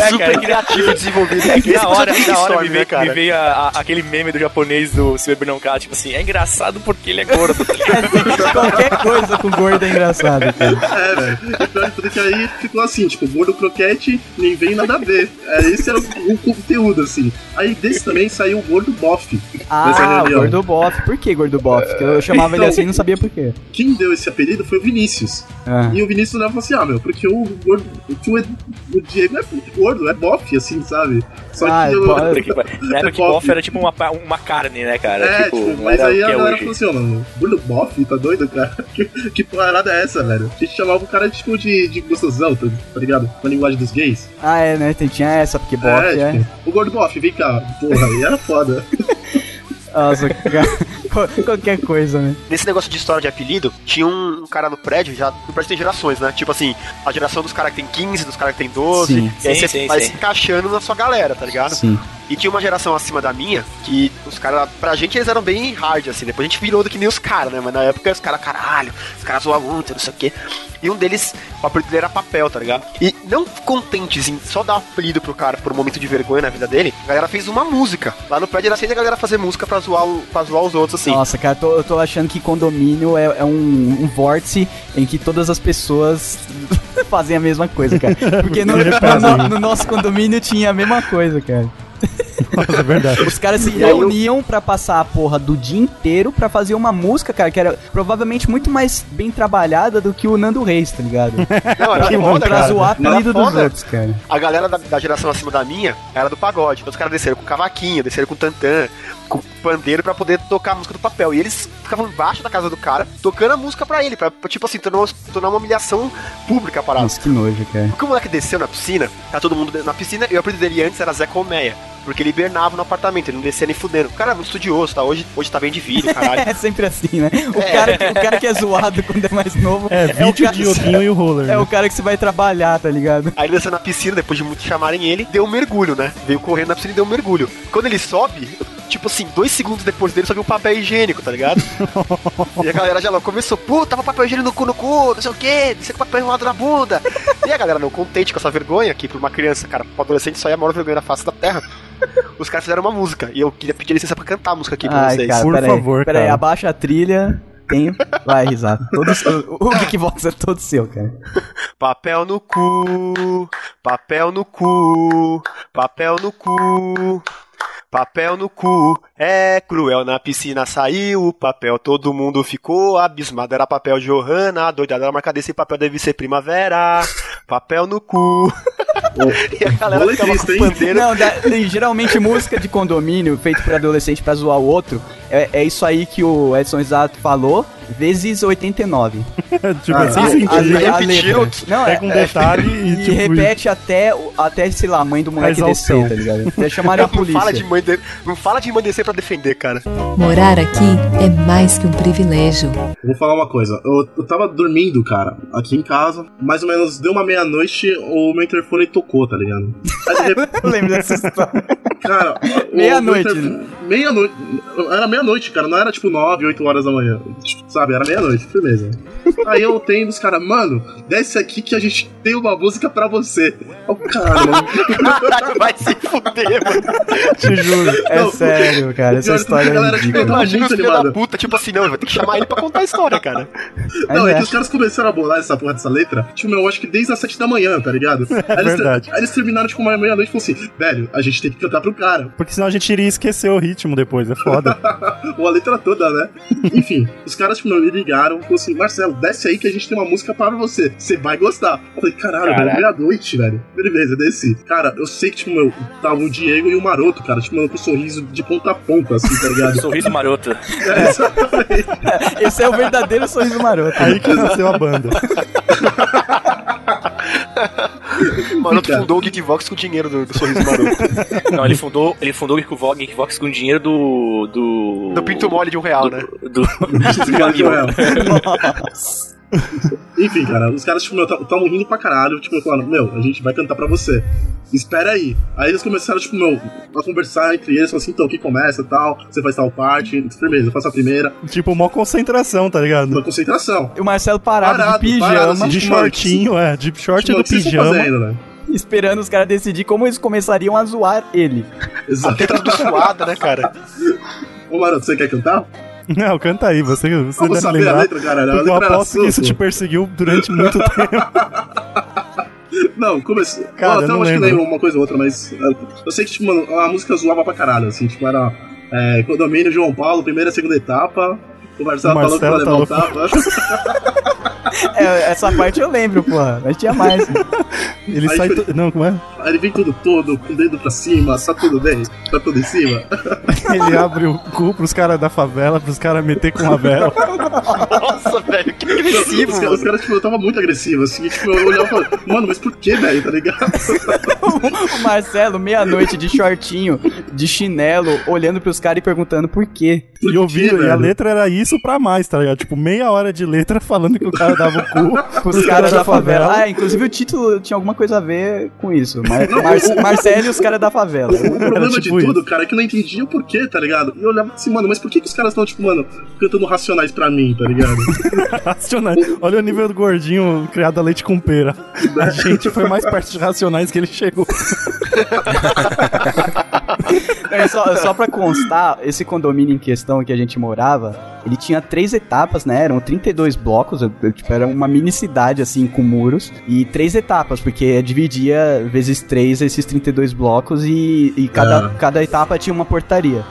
É, Super criativo e desenvolvido. É que na hora, na hora me né, veio, cara? me veio a- a- aquele meme do japonês do Cyber não K, tipo assim, é engraçado porque ele é gordo. ligado? Qualquer coisa com gordo é engraçado, cara. É, velho. E pior de tudo que aí ficou assim, tipo, gordo croquete, nem vem nada a ver. É, esse era o, o conteúdo, assim. Aí desse também saiu o gordo bofe. Ah. Gordo Boff. Por que Gordo Boff? Que eu chamava ele Então- assim e não sabia por quê. Quem deu esse apelido foi o Vinícius. Ah. E o Vinícius olhava assim, ah, meu, porque o, gordo, o, Ed- o Diego é gordo, é bofe, assim, sabe? Só Ah, que é eu. Na época que É era tipo uma, uma carne, né, cara? É, tipo, tipo, mas aí a é galera falou assim, mano, gordo bofe, tá doido, cara? Que, que parada é essa, velho? A gente chamava o cara, tipo, de, de gostosão, tá, tá ligado? Na linguagem dos gays. Ah, é, né? Tinha essa, porque Boff é. tipo, o gordo bofe, vem cá. Porra, aí era foda. Nossa, qualquer coisa, né? Nesse negócio de história de apelido, tinha um cara no prédio, já no prédio tem gerações, né? Tipo assim, a geração dos caras que tem 15, dos caras que tem 12. Sim. E aí Sim, você sim, vai sim. se encaixando na sua galera, tá ligado? Sim. E tinha uma geração acima da minha que os caras, pra gente, eles eram bem hard, assim. Depois a gente virou do que nem os caras, né? Mas na época os caras, caralho, os caras zoavam muito, não sei o quê. E um deles, o apelido dele era papel, tá ligado? E não contentes em só dar apelido pro cara por um momento de vergonha na vida dele, a galera fez uma música. Lá no prédio era assim a galera fazer música pra zoar, o- pra zoar os outros, assim. Nossa, cara, tô- eu tô achando que condomínio é, é um, um vórtice em que todas as pessoas fazem a mesma coisa, cara. Porque no, no- no nosso condomínio tinha a mesma coisa, cara. Nossa, é verdade. Os caras se aí eu- reuniam pra passar a porra do dia inteiro pra fazer uma música, cara, que era provavelmente muito mais bem trabalhada do que o Nando Reis, tá ligado? Não, era Que foda, pra cara. zoar apelido dos outros, cara. A galera da, da geração acima da minha era do pagode. Então os caras desceram com cavaquinho, desceram com tantã, com pandeiro pra poder tocar a música do papel. E eles ficavam embaixo da casa do cara, tocando a música pra ele, pra, tipo assim, tornar uma, tornar uma humilhação pública a parada. Nossa, que nojo, cara. Porque o moleque desceu na piscina, tá todo mundo na piscina, e o apelido dele antes era Zé Colmeia. Porque ele hibernava no apartamento, ele não descia nem fudendo. O cara é muito estudioso, tá? Hoje, hoje tá bem de vídeo, caralho. É sempre assim, né? O, É. cara, que- o cara que é zoado quando é mais novo É, o vídeo cara, de e o Roller. é né? o cara que você vai trabalhar, tá ligado? Aí ele desceu na piscina, depois de muito chamarem ele, deu um mergulho, né? Veio correndo na piscina e deu um mergulho. Quando ele sobe, tipo assim, dois segundos depois dele, só viu um papel higiênico, tá ligado? e a galera já logo começou, puta, tava papel higiênico no cu, no cu, não sei o quê, desceu com papel enrolado na bunda. e a galera não contente com essa vergonha, que pra uma criança, cara, pra adolescente isso aí é a maior vergonha da face da terra. Os caras fizeram uma música, e eu queria pedir licença pra cantar a música aqui pra Ai, vocês. cara, Por peraí, favor, peraí, cara. abaixa a trilha. Tem. Vai, risada. Todos, o, o Geekbox é todo seu, cara. Papel no cu, papel no cu, papel no cu. Papel no cu, é cruel, na piscina saiu o papel, todo mundo ficou abismado, era papel Johanna, doidada, era marca desse papel deve ser primavera, papel no cu. e a galera ficava Boletrista, com pandeiro. Não, da- geralmente música de condomínio feito por adolescente pra zoar o outro é, é isso aí que o Edson Exato falou, vezes 89. tipo, Ah, assim, sim, a, a repetiram letra. Não, pega um é, detalhe e, e tipo, repete até, até, sei lá, a mãe do moleque descer, tá ligado? Até chamarem a Não fala, de polícia. mãe de... não fala de mãe descer pra defender, cara. Morar aqui é mais que um privilégio. Eu vou falar uma coisa. Eu, eu tava dormindo, cara, aqui em casa. Mais ou menos deu uma meia-noite, o meu interfone tocou, tá ligado? Eu lembro dessa história. Cara. Meia-noite, Meia-noite. Era meia-noite, cara. Não era tipo 9, 8 horas da manhã. Tipo, sabe? Era meia-noite, firmeza. Aí eu tenho os caras, mano, desce aqui que a gente tem uma música pra você. Oh, cara. Caralho, vai se fuder, mano. Te juro. É Não, sério, cara. Essa história é galera, tipo, ridícula. eu tava Imagina os filhos da puta, tipo assim, não, vai ter que chamar ele pra contar a história, cara. Não, Mas é é. que os caras começaram a bolar essa porra dessa letra, tipo, meu, eu acho que desde as 7 da manhã, tá ligado? Aí eles, verdade. Aí eles terminaram, tipo, uma meia-noite e falaram assim, velho, a gente tem que cantar pro cara. Porque senão a gente iria esquecer o ritmo depois, é foda. Ou a letra toda, né? Enfim, os caras, tipo, me ligaram e falaram assim, Marcelo, desce aí que a gente tem uma música pra você. Você vai gostar. Eu falei, caralho, Caralho. velho, meia-noite, velho. Beleza, desci. Cara, eu sei que, tipo, meu, tava o Diego e o Maroto, cara, tipo, mano, com um sorriso de ponta a ponta, assim, tá ligado? Sorriso maroto. É, exatamente. Esse é o verdadeiro sorriso maroto. Aí que nasceu a banda. Cara. fundou o Geekvox com o dinheiro do, do Sorriso Maroto. Não, ele fundou, ele fundou o Geekvox, Geekvox com dinheiro do. do. Do pinto mole de um real, né? Do. do Camilo. Enfim, cara, os caras, tipo, meu, estavam rindo pra caralho, tipo, falando, meu, a gente vai cantar pra você. Espera aí. Aí eles começaram, tipo, meu, a conversar entre eles, falaram assim, então, o que começa e tal, você faz tal parte, firmeza, eu faço a primeira. Tipo, mó concentração, tá ligado? Uma concentração. O Marcelo parado, Parado, de pijama, parado, assim, De Tipo, mano, shortinho, é, de short Tipo, do pijama. fazendo, né? esperando os caras decidir como eles começariam a zoar ele. A Exato. teta tudo suada, né, cara? Ô, Maroto, você quer cantar? Não, canta aí, você, você deve saber a lembrar. letra, caralho. A eu letra era aposto que isso suco. te perseguiu durante muito tempo. Não, começou. Cara, eu eu não acho que lembro. lembro uma coisa ou outra, mas. é, Eu sei que, tipo, mano, a música zoava pra caralho, assim, tipo, era. É, condomínio João Paulo, primeira e segunda etapa. O Marcelo, O falou que Marcelo levar o tapa. É, essa parte eu lembro, porra. Mas tinha mais. Ele Aí sai. foi- Não, como é? Aí ele vem tudo todo, com o dedo pra cima, tá tudo bem, tá tudo em cima. Ele abre o cu pros caras da favela, pros caras meter com a vela. Nossa, velho, que agressivo, os caras, tipo, eu tava muito agressivo, assim, tipo, eu olhava e falava, mano, mas por que, velho, tá ligado? o Marcelo, meia-noite, de shortinho, de chinelo, olhando pros caras e perguntando por quê. E ouvindo, e a letra era isso pra mais, tá ligado? Tipo, meia hora de letra falando que o cara dava o cu Pros caras da favela. Ah, inclusive o título tinha alguma coisa a ver com isso. Mar Mar Marcelo e os caras da favela. O problema de tipo tudo, isso. cara, é que eu não entendia o porquê, tá ligado? E eu olhava assim, mano, mas por que, que os caras estão, tipo, mano, cantando racionais pra mim, tá ligado? Racionais. Olha o nível do gordinho criado a leite com pera. A gente foi mais perto de racionais que ele chegou. É, só, só pra constar, esse condomínio em questão que a gente morava, ele tinha três etapas, né? Eram 32 blocos, tipo, era uma mini cidade, assim, com muros. E três etapas, porque dividia vezes três esses 32 blocos e, e cada, É. cada etapa tinha uma portaria.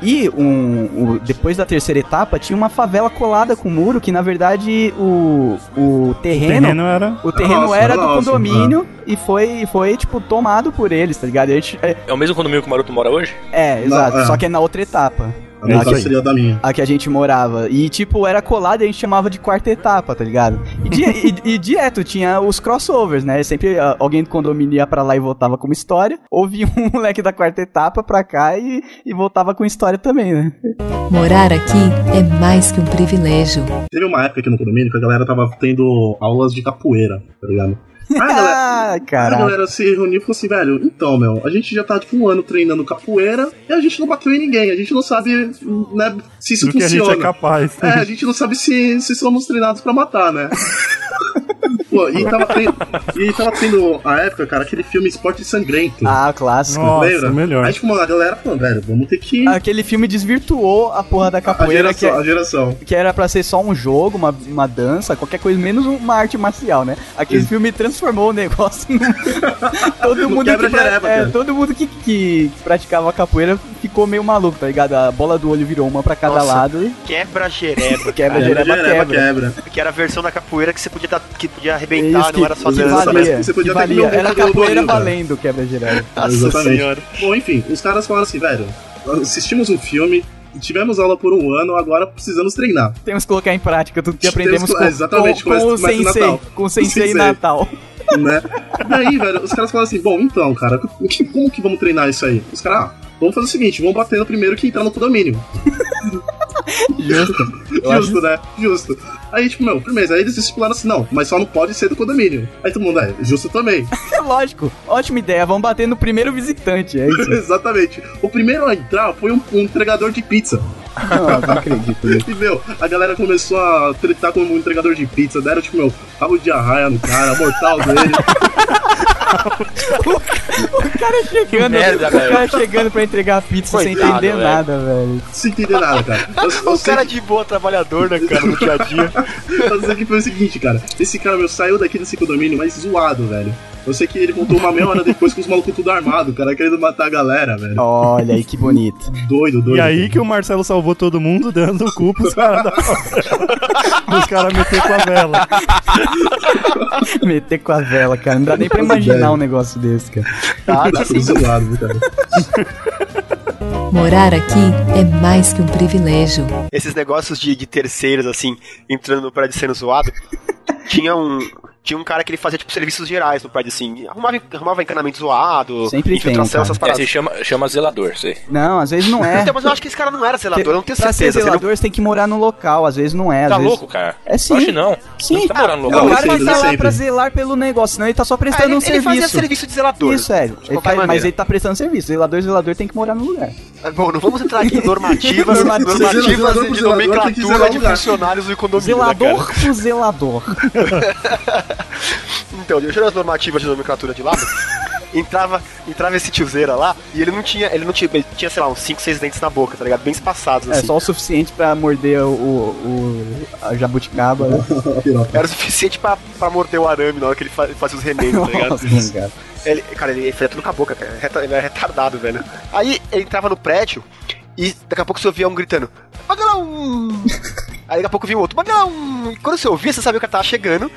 E um, o- depois da terceira etapa tinha uma favela colada com muro, que na verdade o, o O terreno terreno era. o terreno Nossa, era do nossa, condomínio e foi, foi, tipo, tomado por eles, tá ligado? E a gente, é, É o mesmo condomínio que o Maroto mora hoje? é, exato. é. Só que é na outra etapa. A casa que- seria da minha. A que a gente morava. E, tipo, era colado e a gente chamava de quarta etapa, tá ligado? E, di- e- e direto tinha os crossovers, né? Sempre ah, alguém do condomínio ia pra lá e voltava com uma história. Ou vinha um moleque da quarta etapa pra cá e, e voltava com história também, né? Morar aqui é mais que um privilégio. Teve uma época aqui no condomínio que a galera tava tendo aulas de capoeira, tá ligado? Aí a galera, Ah, a caralho. galera se reuniu e falou assim, velho, então, meu, a gente já tá tipo um ano treinando capoeira e a gente não bateu em ninguém, a gente não sabe, né, se isso Do que a gente funciona. é capaz. É, a gente não sabe se, se somos treinados pra matar, né? Pô, e tava, tendo, e tava tendo, a época, cara, aquele filme Esporte Sangrento. Ah, clássico. Nossa, lembra? melhor. Aí, tipo, a galera falou, velho, vamos ter que... Aquele filme desvirtuou a porra da A capoeira que, geração, a geração. que era pra ser só um jogo, uma, uma dança, qualquer coisa, menos uma arte marcial, né? Aquele Isso. filme transformou o negócio num... todo, No mundo que, pra- é, todo mundo que, que praticava capoeira ficou meio maluco, tá ligado? A bola do olho virou uma pra cada Nossa. lado Quebra-jereba. quebra, Jereba, jereba, jereba, quebra. quebra. Que era a versão da capoeira que você podia, dar, que podia arrebentar, Isso não era só que valia, você podia que valia. Era capoeira valendo quebra-jereba. Nossa Exatamente. senhora. Bom, enfim, os caras falaram assim, velho, assistimos um filme, tivemos aula por um ano, agora precisamos treinar. Temos que colocar em prática tudo que aprendemos com, exatamente, com, com o começa- começa sensei, Natal. com o sensei Sensei. Natal. né? Daí, velho, os caras falaram assim, bom, então, cara, o que- como que vamos treinar isso aí? Os caras, ah, vamos fazer o seguinte, vamos bater no primeiro que entrar no condomínio. Justo. Eu acho Justo, né? Justo. Aí, tipo, meu, primeiro, aí eles estipularam assim, não, mas só não pode ser do condomínio. Aí todo mundo, é, justo também. lógico. Ótima ideia. Vamos bater no primeiro visitante, é isso. Exatamente. O primeiro a entrar foi um, um entregador de pizza. Não, não acredito. né? E, meu, a galera começou a tretar com um entregador de pizza, deram, tipo, meu, rabo de arraia no cara, mortal dele. O cara chegando, merda, o velho. cara chegando pra entregar pizza sem Coitado, entender velho. nada, velho. Sem entender nada, cara. Eu, eu O cara de boa trabalhador, né, cara, no dia a dia. Sei que foi o seguinte, cara. Esse cara, meu, saiu daqui desse condomínio mais zoado, velho. Eu sei que ele contou uma meia hora depois com os malucos tudo armado, cara, querendo matar a galera, velho. Olha aí que bonito. Doido, doido. E aí que o Marcelo salvou todo mundo dando o cu pros caras da Os caras meter com a vela. Meter com a vela, cara. Não dá nem pra imaginar um negócio desse, cara. Tá, tá tudo zoado, cara. Morar aqui é mais que um privilégio. Esses negócios de, de terceiros, assim, entrando no prédio sendo zoado. Tinha um. Tinha um cara que ele fazia, tipo, serviços gerais no prédio, assim. Arrumava, arrumava encanamento zoado, Sempre tem, infiltração, cara. essas É, paradas. se chama, chama zelador, sei. Não, às vezes não é. Então, mas eu acho que esse cara não era zelador, eu não tenho pra ser certeza. Você zelador, você tem que morar no local. Às vezes não é. Às Tá vezes... louco, cara? É sim. Eu acho não. Sim. Não tá morando no Não, o local. cara sempre, vai estar lá sempre. pra zelar pelo negócio, senão ele tá só não... prestando ele, um ele serviço. fazia serviço de zelador. Isso, sério. de Ele faz- mas ele tá prestando serviço. Zelador, zelador tem que morar no lugar. Bom, não vamos entrar aqui em normativas, Normativas. normativas Zelador de nomenclatura de funcionários do condomínio. né? Zelador pro zelador. Então, deixando as normativas de nomenclatura de lado, entrava, entrava esse tiozeira lá e ele não tinha, ele não tinha, ele tinha, sei lá, uns 5, 6 dentes na boca, tá ligado? Bem espaçados, É assim. só o suficiente pra morder o, o, a jabuticaba. né? Era o suficiente pra, pra morder o arame na hora que ele fa- fazia os remendos, tá ligado? Nossa, cara. Ele, cara, ele fazia tudo com a boca, cara. Ele é retardado, velho. Aí ele entrava no prédio e daqui a pouco você ouvia um gritando: Magalhão! Aí daqui a pouco vinha outro: Magalhão! E quando você ouvia, você sabia que ele tava chegando.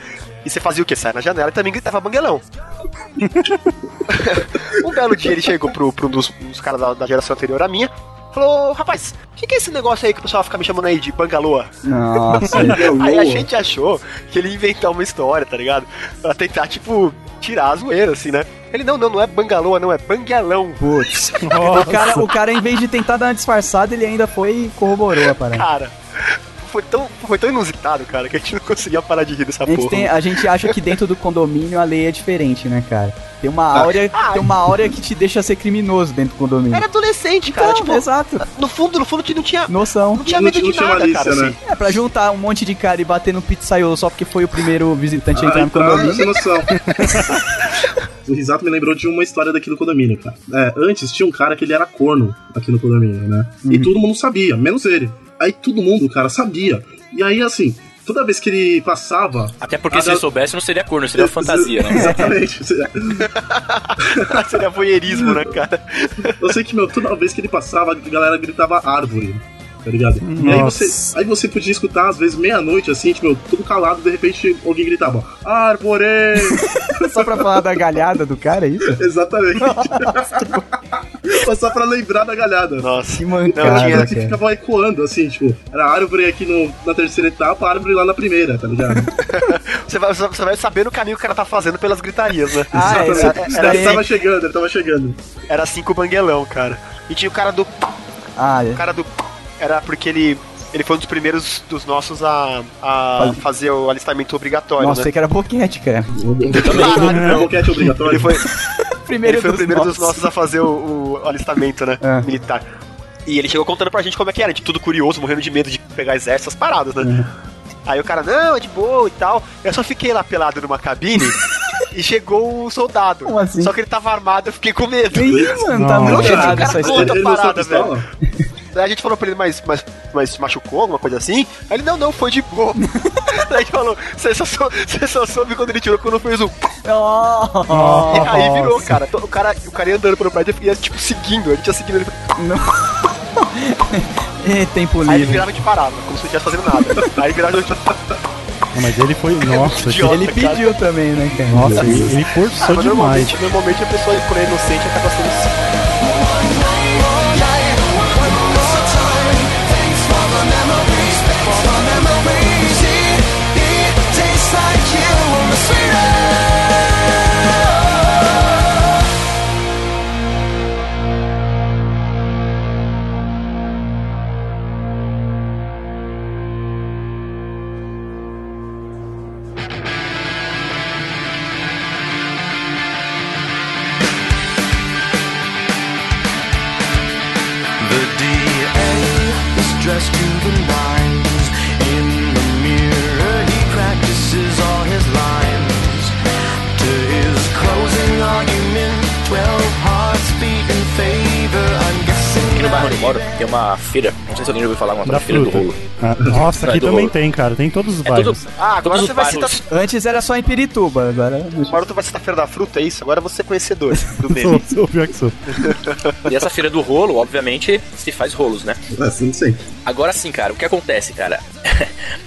E você fazia o quê? Saia na janela e também gritava Banguelão. um belo dia ele chegou pro, pro um dos, um dos caras da, da geração anterior à minha. Falou, rapaz, o que, que é esse negócio aí que o pessoal fica me chamando aí de Bangaloa? Nossa. Aí a gente achou que ele ia inventar uma história, tá ligado? Pra tentar, tipo, tirar a zoeira, assim, né? Ele, não, não, não é bangaloa, não, é banguelão. Putz. O cara, o cara, em vez de tentar dar uma disfarçada, ele ainda foi e corroborou a parada. Cara, foi tão, foi tão inusitado, cara, que a gente não conseguia parar de rir dessa A gente, porra. tem- a gente acha que dentro do condomínio a lei é diferente, né, cara? Tem uma áurea, Ah. tem uma áurea que te deixa ser criminoso dentro do condomínio. Era adolescente, cara, Então, tipo, exato. no fundo, no fundo, não tinha, Noção. não tinha Não medo tinha- de não tinha nada, malícia, cara, né? assim. É, pra juntar um monte de cara e bater no pizzaiolo só porque foi o primeiro visitante a Ah, entrar no então, condomínio. sem noção. o Risato me lembrou de uma história daqui no condomínio, cara. É, antes tinha um cara que ele era corno aqui no condomínio, né? E todo mundo sabia, menos ele. Aí todo mundo, cara, sabia. E aí, assim, toda vez que ele passava. Até porque se ele gal- soubesse, não seria corno, seria fantasia, né? Exatamente. Seria voyeurismo, né, cara? Eu sei que, meu, toda vez que ele passava, a galera gritava árvore. Tá ligado? E aí Nossa. você, aí você podia escutar, às vezes, meia-noite, assim, tipo, meu, tudo calado, de repente alguém gritava, árvore! Só pra falar da galhada do cara, é isso? Exatamente. Mas só pra lembrar da galhada. Nossa. Que Não, mancada, tinha- que ficava ecoando, assim, tipo, era árvore aqui no, na terceira etapa, árvore lá na primeira, tá ligado? Você vai, você vai saber o caminho que o cara tá fazendo pelas gritarias, né? Ah, Exatamente. essa- isso Era- daí- ele tava chegando, ele tava chegando. Era cinco banguelão, cara. E tinha o cara do. Ah, O cara do. Era porque ele. Ele foi um dos primeiros dos nossos a, a fazer o alistamento obrigatório, nossa, né? sei que era boquete, cara. É boquete obrigatório. Ele foi, Primeiro ele foi o dos primeiro nossos. dos nossos a fazer o, o alistamento, né? É. Militar. E ele chegou contando pra gente como é que era, de tudo curioso, morrendo de medo de pegar exército, essas paradas, né? Aí o cara, não, é de boa e tal. Eu só fiquei lá pelado numa cabine e chegou o soldado. Como assim? Só que ele tava armado, eu fiquei com medo. Ih, mano, tá Não. muito errado cara essa conta história. Ele não parada, pistola? Daí a gente falou pra ele, mas, mas, mas machucou, alguma coisa assim? Aí ele, não, não, foi de boa. Daí a gente falou, você só, sou- você só soube quando ele tirou, quando fez o... Oh, E aí virou, cara. O cara, o cara ia andando pelo prédio e ia, tipo, seguindo. A gente ia seguindo ele. É, tempo Aí ele livre. virava e parava, como se não estivesse fazendo nada. Aí virava e Não, Mas ele foi. Nossa, idiota. Ele pediu também, né, cara? nossa, ele, ele forçou Mas demais. normalmente, normalmente a pessoa, quando é inocente, acaba sendo uma feira, não sei se alguém já ouviu falar, uma Da feira do rolo. Ah, nossa, aqui também rolo. tem, cara. Tem em todos os É tudo, bairros. Ah, agora todos você vai citar. Antes era só em Pirituba, agora. Agora tu vai citar Feira da Fruta, é isso? Agora você é conhecedor do Sou, meme. sou, pior que sou. E essa feira do rolo, obviamente, se faz rolos, né? Assim, não sei. Agora sim, cara, o que acontece, cara?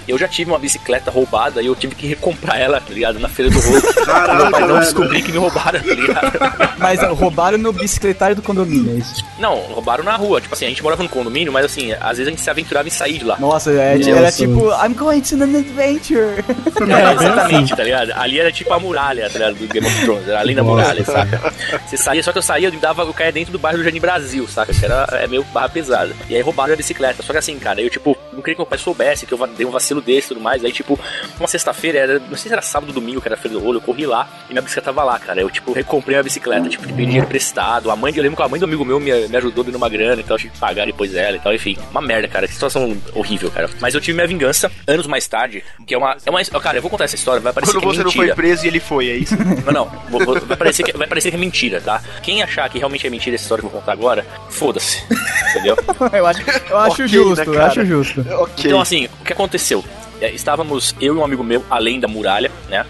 eu já tive uma bicicleta roubada e eu tive que recomprar ela, tá ligado? Na feira do rolo. Caraca, Meu pai não velho. descobri que me roubaram, tá ligado? Mas roubaram no bicicletário do condomínio, é isso? Não, roubaram na rua. Tipo assim, a gente morava no condomínio, mas assim, às vezes a gente se aventurava em sair de lá. Nossa, é, Nossa. era tipo, I'm going to an adventure. É, exatamente, tá ligado? Ali era tipo a muralha, tá ligado? Do Game of Thrones, era além da muralha, saca? Você saía, só que eu saía, eu dava, eu caía dentro do bairro do Jardim Brasil, saca? Que era é meio barra pesada. E aí roubaram a bicicleta. Só que assim, cara, eu tipo, não queria que meu pai soubesse que eu dei um vacilo desse e tudo mais. Aí, tipo, uma sexta-feira, era, não sei se era sábado ou domingo, que era a feira do rolo, eu corri lá e minha bicicleta tava lá, cara. Eu, tipo, recomprei a bicicleta, tipo, pedi dinheiro emprestado. A mãe, eu lembro que a mãe do amigo meu me, me ajudou dando uma grana e tal, eu tive que pagar depois ela e tal, enfim. Uma merda, cara, que situação horrível, cara. Mas eu tive minha vingança anos mais tarde, que é uma. É uma cara, eu vou contar essa história, vai parecer Quando que é você não mentira. foi preso e ele foi, é isso? Não, não. Vou- vou- vai, parecer que, vai parecer que é mentira, tá? Quem achar que realmente é mentira essa história que eu vou contar agora, foda-se. Entendeu? eu acho, eu acho Ok, justo, né, eu acho justo. ok. Então, assim, o que aconteceu? É, Estávamos eu e um amigo meu além da muralha, né?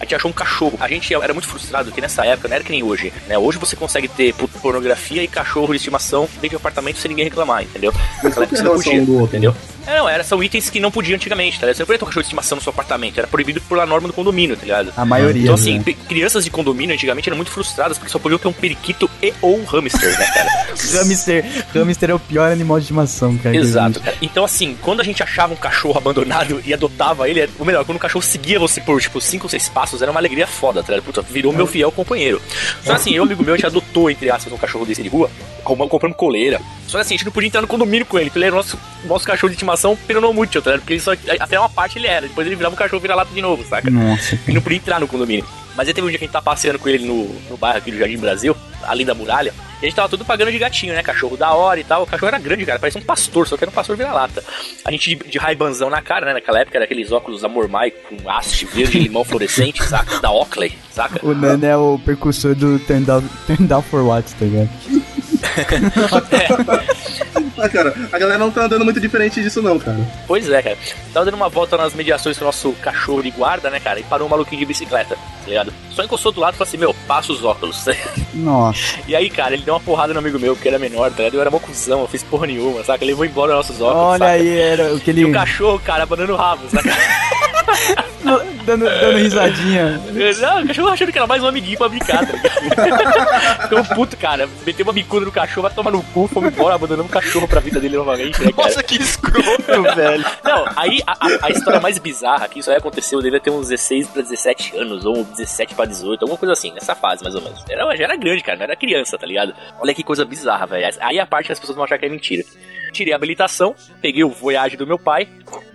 A gente achou um cachorro. A gente era muito frustrado porque nessa época não era que nem hoje, né? Hoje você consegue ter pornografia e cachorro de estimação dentro de apartamento sem ninguém reclamar, entendeu? Naquela época você não podia, entendeu? É, não, era, são itens que não podia antigamente, tá ligado? Você não podia ter um cachorro de estimação no seu apartamento, era proibido pela norma do condomínio, tá ligado? A maioria. Então, assim, né? crianças de condomínio antigamente eram muito frustradas porque só podiam ter um periquito e ou um hamster, né, cara? Hamster, hamster é o pior animal de estimação, cara. Exato, cara. Então, assim, quando a gente achava um cachorro abandonado e adotava ele, ou melhor, quando o cachorro seguia você por, tipo, cinco ou seis passos, era uma alegria foda, tá ligado? Puta, virou meu fiel companheiro. Só assim, eu, amigo meu, a gente adotou, entre aspas, um cachorro desse de rua, compramos coleira. Só que assim, a gente não podia entrar no condomínio com ele, porque ele era o nosso, nosso cachorro de estimação peronomútil, tá ligado? Porque ele só, até uma parte ele era, depois ele virava um cachorro vira-lata de novo, saca? Nossa, E não podia entrar no condomínio. Mas aí teve um dia que a gente tá passeando com ele no, no bairro aqui do Jardim Brasil, além da muralha, e a gente tava tudo pagando de gatinho, né? Cachorro da hora e tal. O cachorro era grande, cara, parecia um pastor, só que era um pastor vira-lata. A gente de, de raibanzão na cara, né? Naquela época era aqueles óculos Amormai com haste verde e limão fluorescente, saca? Da Oakley, saca? O Nano é o percussor do Turn Down, turn down for What, tá ligado? é. Ah, cara, a galera não tá andando muito diferente disso, não, cara. Pois é, cara. Tava dando uma volta nas mediações com o nosso cachorro de guarda, né, cara? E parou um maluquinho de bicicleta, tá ligado? Só encostou do lado e falou assim: Meu, passa os óculos. Nossa. E aí, cara, ele deu uma porrada no amigo meu, que era menor, tá ligado? Eu era mó cuzão, eu fiz porra nenhuma, saca? Ele levou embora os nossos óculos. Olha saca? aí, era o que ele. E o cachorro, cara, abanando o rabo, saca? dando, dando risadinha. Não, o cachorro achando que era mais um amiguinho pra brincar, tá ligado? Ficou puto, cara. Meteu uma bicuda no cachorro, vai tomar no cu, fomos embora, abandonando o cachorro pra vida dele novamente, né? Nossa, que escroto, velho. Não, aí a, a- a história mais bizarra que isso aí aconteceu, ele devia ter uns 16 pra 17 anos, ou 17 pra 18, alguma coisa assim, nessa fase mais ou menos. Era, já era grande, cara, não era criança, tá ligado? Olha que coisa bizarra, velho. Aí a parte que as pessoas vão achar que é mentira. Tirei a habilitação, peguei o Voyage do meu pai.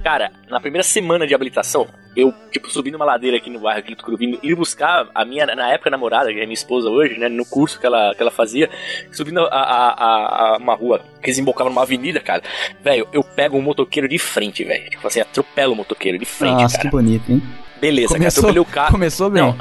Cara, na primeira semana de habilitação, eu, tipo, subi numa ladeira aqui no bairro aqui do ir buscar a minha, na época, namorada, que é minha esposa hoje, né, no curso que ela, que ela fazia, subindo a, a, a- uma rua que desembocava numa avenida, cara. Velho, eu pego um motoqueiro de frente, velho. Tipo assim, atropelo o motoqueiro de frente, Nossa, que cara. bonito, hein? Beleza, cara, Começou, atropelei o carro. começou bem. Não.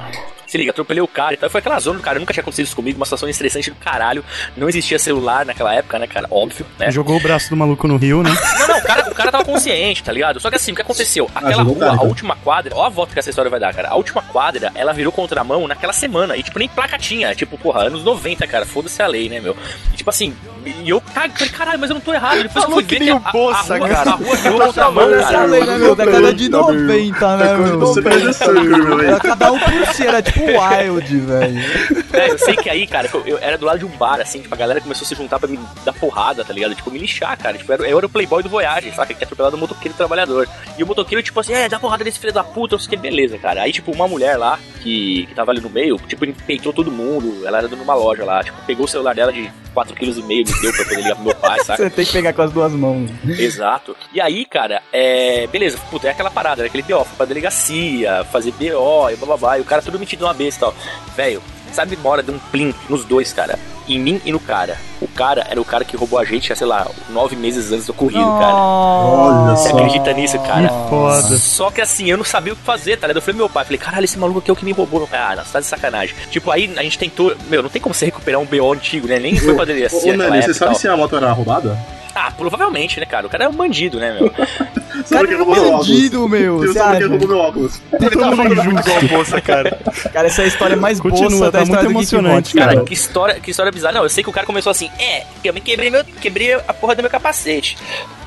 Se liga, atropelei o cara e tal. Foi aquela zona do cara, nunca tinha acontecido isso comigo, uma situação estressante do caralho. Não existia celular naquela época, né, cara? Óbvio, né? Jogou o braço do maluco no rio, né? Não, não, o cara, o cara tava consciente, tá ligado? Só que assim, o que aconteceu? Aquela rua, cara, a então. última quadra, ó a volta que essa história vai dar, cara. A última quadra, ela virou contramão naquela semana. E, tipo, nem placa tinha. Tipo, porra, anos 90, cara. Foda-se a lei, né, meu? E, tipo assim, e eu cago, falei, caralho, mas eu não tô errado. Depois eu fui ver que a, a, a, rua, cara. a rua virou contramão, cara. lei, né, meu? Década de 90, né, meu? Perdeu meu, Era cada um por si, era tipo Wild, velho. É, eu sei que aí, cara, eu, eu era do lado de um bar, assim, tipo, a galera começou a se juntar pra me dar porrada, tá ligado? Tipo, me lixar, cara. Tipo, eu era, eu era o playboy do Voyage, saca? Que é atropelado o motoqueiro trabalhador. E o motoqueiro, tipo assim, é, dá porrada nesse filho da puta, eu sei que beleza, cara. Aí, tipo, uma mulher lá, que, que tava ali no meio, tipo, peitou todo mundo. Ela era numa loja lá, tipo, pegou o celular dela de 4,5 kg, me deu pra poder ligar pro meu pai, saca? Você tem que pegar com as duas mãos. Exato. E aí, cara, é. Beleza, puta, é aquela parada, né? Aquele BO, foi pra delegacia, fazer BO e blá blá blá. E o cara tudo metido numa besta tal. Velho, sabe uma hora de um plim nos dois, cara? Em mim e no cara. O cara era o cara que roubou a gente, sei lá, nove meses antes do ocorrido, cara. Olha Você só. acredita nisso, cara? Que foda. Só que assim, eu não sabia o que fazer, tá ligado? Eu falei, meu pai, falei, caralho, esse maluco aqui é o que me roubou. Meu pai, ah, não, você tá de sacanagem. Tipo, aí a gente tentou, meu, não tem como você recuperar um BO antigo, né? Nem foi pra delegacia ô, Nani, época você sabe tal. se a moto era roubada? Ah, provavelmente, né, cara? O cara é um bandido, né, meu? Sabe quem roubou meu óculos? Bandido, meu. Eu Você sabe quem roubou meu óculos? Ele tá falando igual bolsa, cara. Cara, essa é a história mais Continua, boa da tá história muito emocionante, Cara, cara. que história, que história bizarra. Não, eu sei que o cara começou assim, é, eu me quebrei, meu, quebrei a porra do meu capacete.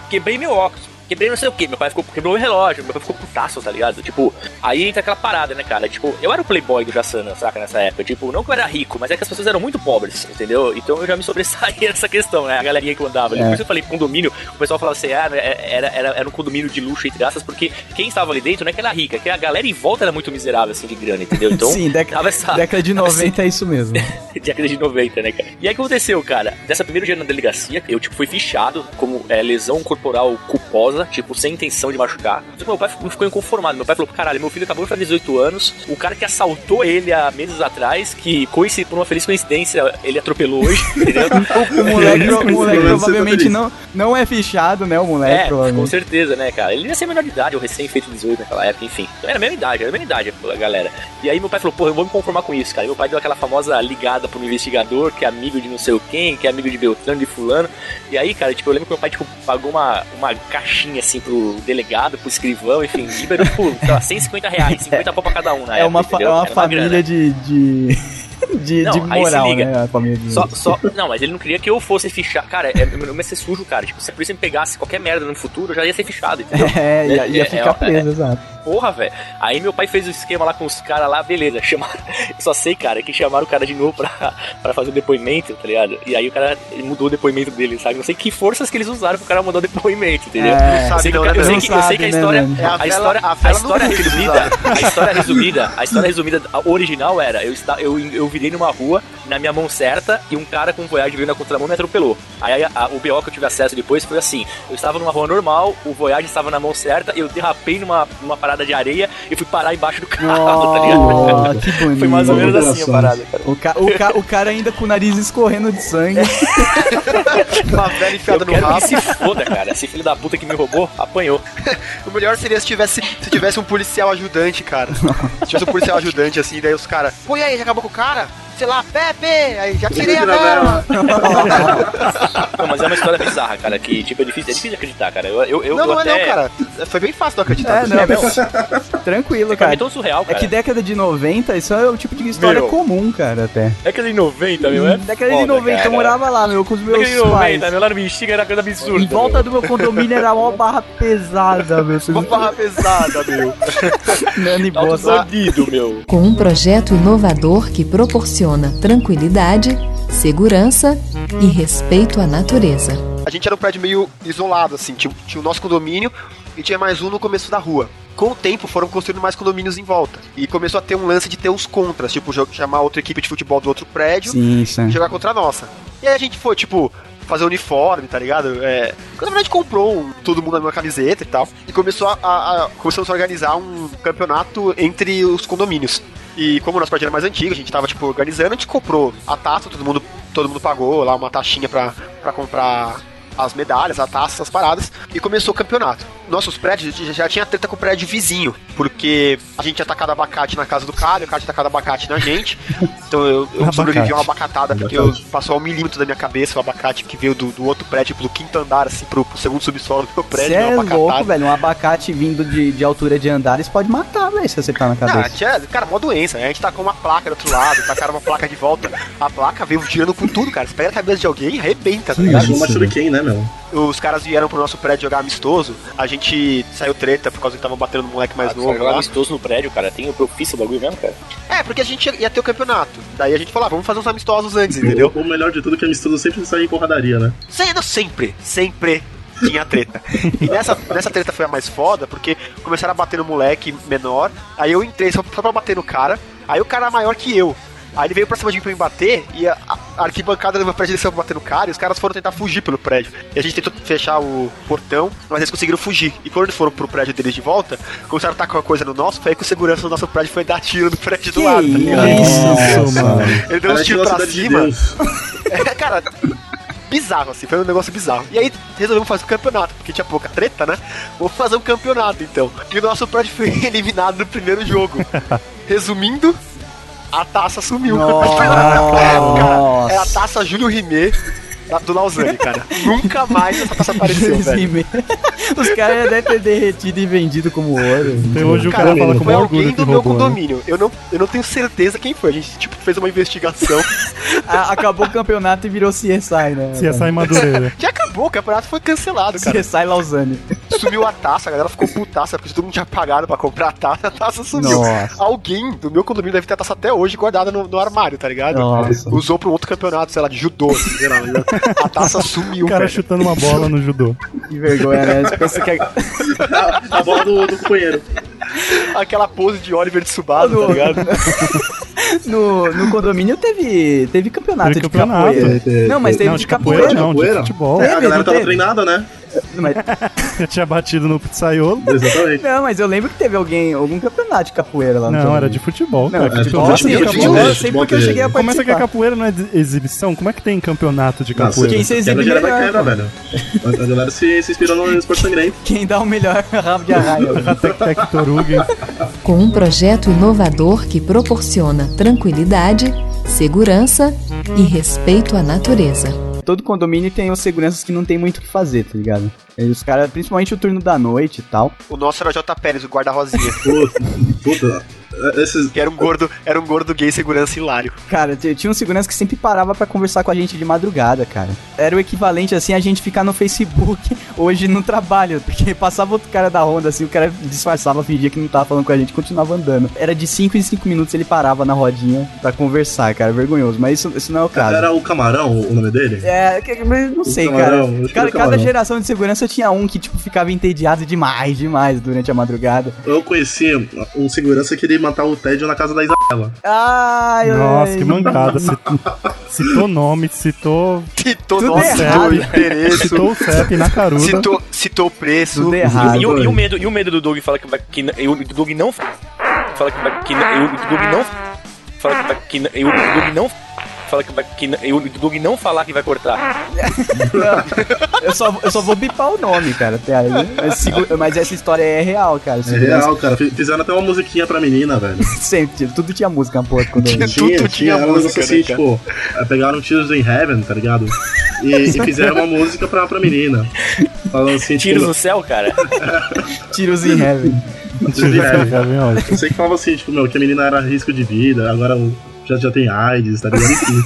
Quebrei meu óculos. Quebrei não sei o que, meu pai ficou, quebrou o relógio, meu pai ficou putaço, tá ligado? Tipo, aí entra aquela parada, né, cara? Tipo, eu era o playboy do Jassana, saca, nessa época. Tipo, não que eu era rico, mas é que as pessoas eram muito pobres, entendeu? Então eu já me sobressaía nessa questão, né? A galerinha que eu andava. É. Isso eu falei condomínio, o pessoal falava assim, ah, era, era, era um condomínio de luxo, entre aspas, porque quem estava ali dentro não é que era rica, que a galera em volta era muito miserável, assim, de grana, entendeu? Então, Sim, década, essa- década de tava esse- 90 é isso mesmo. década de 90, né, cara? E aí o que aconteceu, cara? Dessa primeiro dia na delegacia, eu, tipo, fui fichado como é, lesão corporal culposa, tipo, sem intenção de machucar. Só que meu pai ficou- inconformado. Meu pai falou, caralho, meu filho acabou de fazer 18 anos, o cara que assaltou ele há meses atrás, que coinci- por uma feliz coincidência, ele atropelou hoje, entendeu? O moleque, o moleque provavelmente não, não é fichado, né? O moleque, É, com certeza, né, cara? Ele ia ser menor de idade, ou recém-feito 18 naquela época, enfim. Então era a mesma idade, era a mesma idade, a galera. E aí meu pai falou, porra, eu vou me conformar com isso, cara. E meu pai deu aquela famosa ligada pro investigador, que é amigo de não sei o quem, que é amigo de Beltrano, de fulano. E aí, cara, tipo, eu lembro que meu pai, tipo, pagou uma, uma caixinha, assim, pro delegado, pro escrivão, enfim, liberou por, sei lá, 150 reais, 50 pau pra cada um na É época, uma, fa- é entendeu? uma Era família grana. de, de, de, Não, de aí se moral, né? De... Só, só, não, mas ele não queria que eu fosse fichar. Cara, é, meu nome ia ser sujo, cara. Tipo, se a polícia me pegasse qualquer merda no futuro, eu já ia ser fichado, entendeu? É, ia, ia É, ficar é, preso, exato. Porra, velho. Aí meu pai fez o esquema lá com os caras lá, beleza. Chamaram, eu só sei, cara, que chamaram o cara de novo pra, pra fazer o depoimento, tá ligado? E aí o cara mudou o depoimento dele, sabe? Não sei que forças que eles usaram pro cara mudar o depoimento, entendeu? É, eu sei que, eu, né, sei não que, eu sei que a né, história, mano? É a a, história, a a história resumida, a história resumida, a história resumida, original era, eu, esta, eu, eu virei numa rua, na minha mão certa, e um cara com um Voyage veio na contramão e me atropelou. Aí a- a- o BO que eu tive acesso depois foi assim: eu estava numa rua normal, o Voyage estava na mão certa, eu derrapei numa, numa parada de areia e fui parar embaixo do carro, tá ligado? Oh, que bonito. Foi mais ou menos assim a parada, cara. O, ca o, ca o cara ainda com o nariz escorrendo de sangue. Uma velha Eu enfiada no quero rabo. que se foda, cara. Esse filho da puta que me roubou, apanhou. O melhor seria se tivesse, se tivesse um policial ajudante, cara. Se tivesse um policial ajudante, assim, daí os caras. Pô, e aí, já acabou com o cara? Cara, Sei lá, Pepe! Aí já tirei a vela! Não, mas é uma história bizarra, cara, que, tipo, é difícil, é difícil de acreditar, cara. Eu, eu, eu, não, eu não até... é não, cara. Foi bem fácil de acreditar. É, não, É, meu. tranquilo, Pra cara. é tão surreal, É cara. que década de 90, isso é o tipo de história Meu. comum, cara, até. Década de 90, meu, é? Década de foda, 90, cara. eu morava lá, meu, com os meus Década de pais. 90, meu, lá no Bexiga era coisa absurda. Em volta meu. do meu condomínio era uma barra pesada, meu. Uma barra pesada, meu. Nani Alto Bossa. bandido, meu. Com um projeto inovador que proporciona tranquilidade, segurança e respeito à natureza. A gente era um prédio meio isolado, assim. Tinha, tinha o nosso condomínio e tinha mais um no começo da rua. Com o tempo foram construindo mais condomínios em volta. E começou a ter um lance de ter os contras, tipo, chamar outra equipe de futebol do outro prédio Sim, sim. e jogar contra a nossa. E aí a gente foi, tipo, fazer uniforme, tá ligado? É, na verdade comprou um, todo mundo a mesma camiseta e tal. E começou a, a- a- começamos a organizar um campeonato entre os condomínios. E como o nosso prédio era mais antigo, a gente tava, tipo, organizando, a gente comprou a taça, todo mundo, todo mundo pagou lá uma taxinha pra, pra comprar as medalhas, a taça, as paradas, e começou o campeonato. Nossos prédios já- já tinha treta com o prédio vizinho, porque a gente tinha tacado abacate na casa do cara, e o cara tinha tacado abacate na gente. Então eu, eu sobrevivi a uma abacatada, porque eu, passou um milímetro da minha cabeça o abacate que veio do, do outro prédio, do quinto andar, assim, pro, pro segundo subsolo do meu prédio, Você é louco, velho. Um abacate vindo de, de altura de andares pode matar, velho, se você tá na Ah, cabeça. tinha, cara, mó doença. né? A gente tacou uma placa do outro lado, tacaram uma placa de volta. A placa veio tirando com tudo, cara. Você pega a cabeça de alguém e arrebenta, tá ligado? Uma shuriken, né, meu? Os caras vieram pro nosso prédio jogar amistoso. A gente saiu treta por causa que tava batendo no moleque mais Ah, novo jogar amistoso no prédio, cara. Tem o profissa o bagulho mesmo, cara. É, porque a gente ia, ter o campeonato. Daí a gente falou, ah, vamos fazer uns amistosos antes, entendeu? O, melhor de tudo é que a mistura sempre sai em porradaria, né? Sendo sempre, sempre tinha treta. E nessa, nessa treta foi a mais foda, porque começaram a bater no moleque menor. Aí eu entrei só, só pra bater no cara. Aí o cara maior que eu. Aí ele veio pra cima de mim pra me bater e a, a arquibancada do meu prédio desceu pra bater no cara e os caras foram tentar fugir pelo prédio. E a gente tentou fechar o portão, mas eles conseguiram fugir. E quando eles foram pro prédio deles de volta, começaram a tacar uma coisa no nosso, foi aí que o segurança do nosso prédio foi dar tiro no prédio do Que lado, tá ligado? isso? Nossa, mano. Ele deu uns tiros pra de cima. Deus. É, cara, bizarro, assim, foi um negócio bizarro. E aí resolvemos fazer um campeonato, porque tinha pouca treta, né? Vamos fazer um campeonato, então. E o nosso prédio foi eliminado no primeiro jogo. Resumindo, a taça sumiu. Nossa. Era a taça Júlio Rimé da- do Lausanne, cara. Nunca mais essa taça apareceu, velho. Os caras já devem ter derretido e vendido como ouro. Até hoje o Cara, cara fala com foi orgulho alguém do meu né? condomínio. Eu não, eu não tenho certeza quem foi. A gente, tipo, fez uma investigação. A- Acabou o campeonato e virou CSI, né? Em Madureira. que acabou, o campeonato foi cancelado, cara. CSI Lausanne. Sumiu a taça, a galera ficou putaça, porque todo mundo tinha pagado pra comprar a taça, a taça sumiu. Nossa. Alguém do meu condomínio deve ter a taça até hoje guardada no, no armário, tá ligado? Nossa. Usou pra um outro campeonato, sei lá, de judô, assim, sei lá. A taça sumiu, O cara velho. chutando uma bola no judô. Que vergonha, né? Você pensa que é- A bola do, do companheiro. Aquela pose de Oliver de Tsubasa, tá ligado? no, no condomínio teve, teve campeonato Teve de campeonato. capoeira. Não, mas teve não, de de capoeira, capoeira. não, de Capoeira? futebol. É, a Teve, galera não tava teve? treinada, né? Mas, Eu tinha batido no pizzaiolo. Exatamente. não, mas eu lembro que teve alguém, algum campeonato de capoeira lá no Não, condomínio. era de futebol, Não, cara. de futebol, futebol, futebol futebol, teve, eu sei futebol porque eu teve. cheguei a Começa que a participar. capoeira não é exibição. Como é que tem campeonato de Nossa, capoeira? Quem se exibe melhor, quebra, velho. A galera se, se inspirou no esporte sangrento. Quem dá o melhor rabo de arraia. Tec Toruga. Com um projeto inovador que proporciona tranquilidade, segurança e respeito à natureza. Todo condomínio tem os seguranças que não tem muito o que fazer, tá ligado? Os caras, principalmente o turno da noite e tal. O nosso era o J. Pérez, o guarda-rosinha. Puta, puta. Esses, que era um gordo, era um gordo gay segurança hilário. Cara, tinha um segurança que sempre parava pra conversar com a gente de madrugada, cara. Era o equivalente, assim, a gente ficar no Facebook hoje no trabalho. Porque passava outro cara da Honda, assim, o cara disfarçava, fingia que não tava falando com a gente e continuava andando. Era de 5 em 5 minutos ele parava na rodinha pra conversar, cara. Vergonhoso. Mas isso, isso não é o caso. era o Camarão, o nome dele? É, não sei, camarão, cara. Cada, geração de segurança tinha um que, tipo, ficava entediado demais, demais durante a madrugada. Eu conheci um segurança que ele matar o Ted na casa da Isabela. Ai, Nossa, ai. que mancada. Citou, citou nome, citou, Citou Tudo nome, errado. citou endereço, citou o CEP na caruda. citou, citou preço. Tudo E, errado. e o, e o medo, e o medo do Doug fala que. Que, n- e o Doug não. Fala que. Que, e o Doug não. Fala que. Que, e o Doug não. Fala que vai. Que, e o Doug não falar que vai cortar. Eu só, eu só vou bipar o nome, cara, até aí. Mas, mas essa história é real, cara. É real, cara. Fiz- Fizeram até uma musiquinha pra menina, velho. Sempre, tinha- tudo tinha música, porra, quando eu... Tudo Tinha, tinha tinha. Um música, negócio assim, né, tipo, eh, pegaram Tiros in Heaven, tá ligado? E, e fizeram uma música pra, pra menina. Falando assim, Tiros tipo, no céu, cara. Tiros em Heaven. Tiros in Heaven. Ó. Eu sei que falava assim, tipo, meu, que a menina era risco de vida, agora o- já, já tem AIDS, tá ligado? Enfim.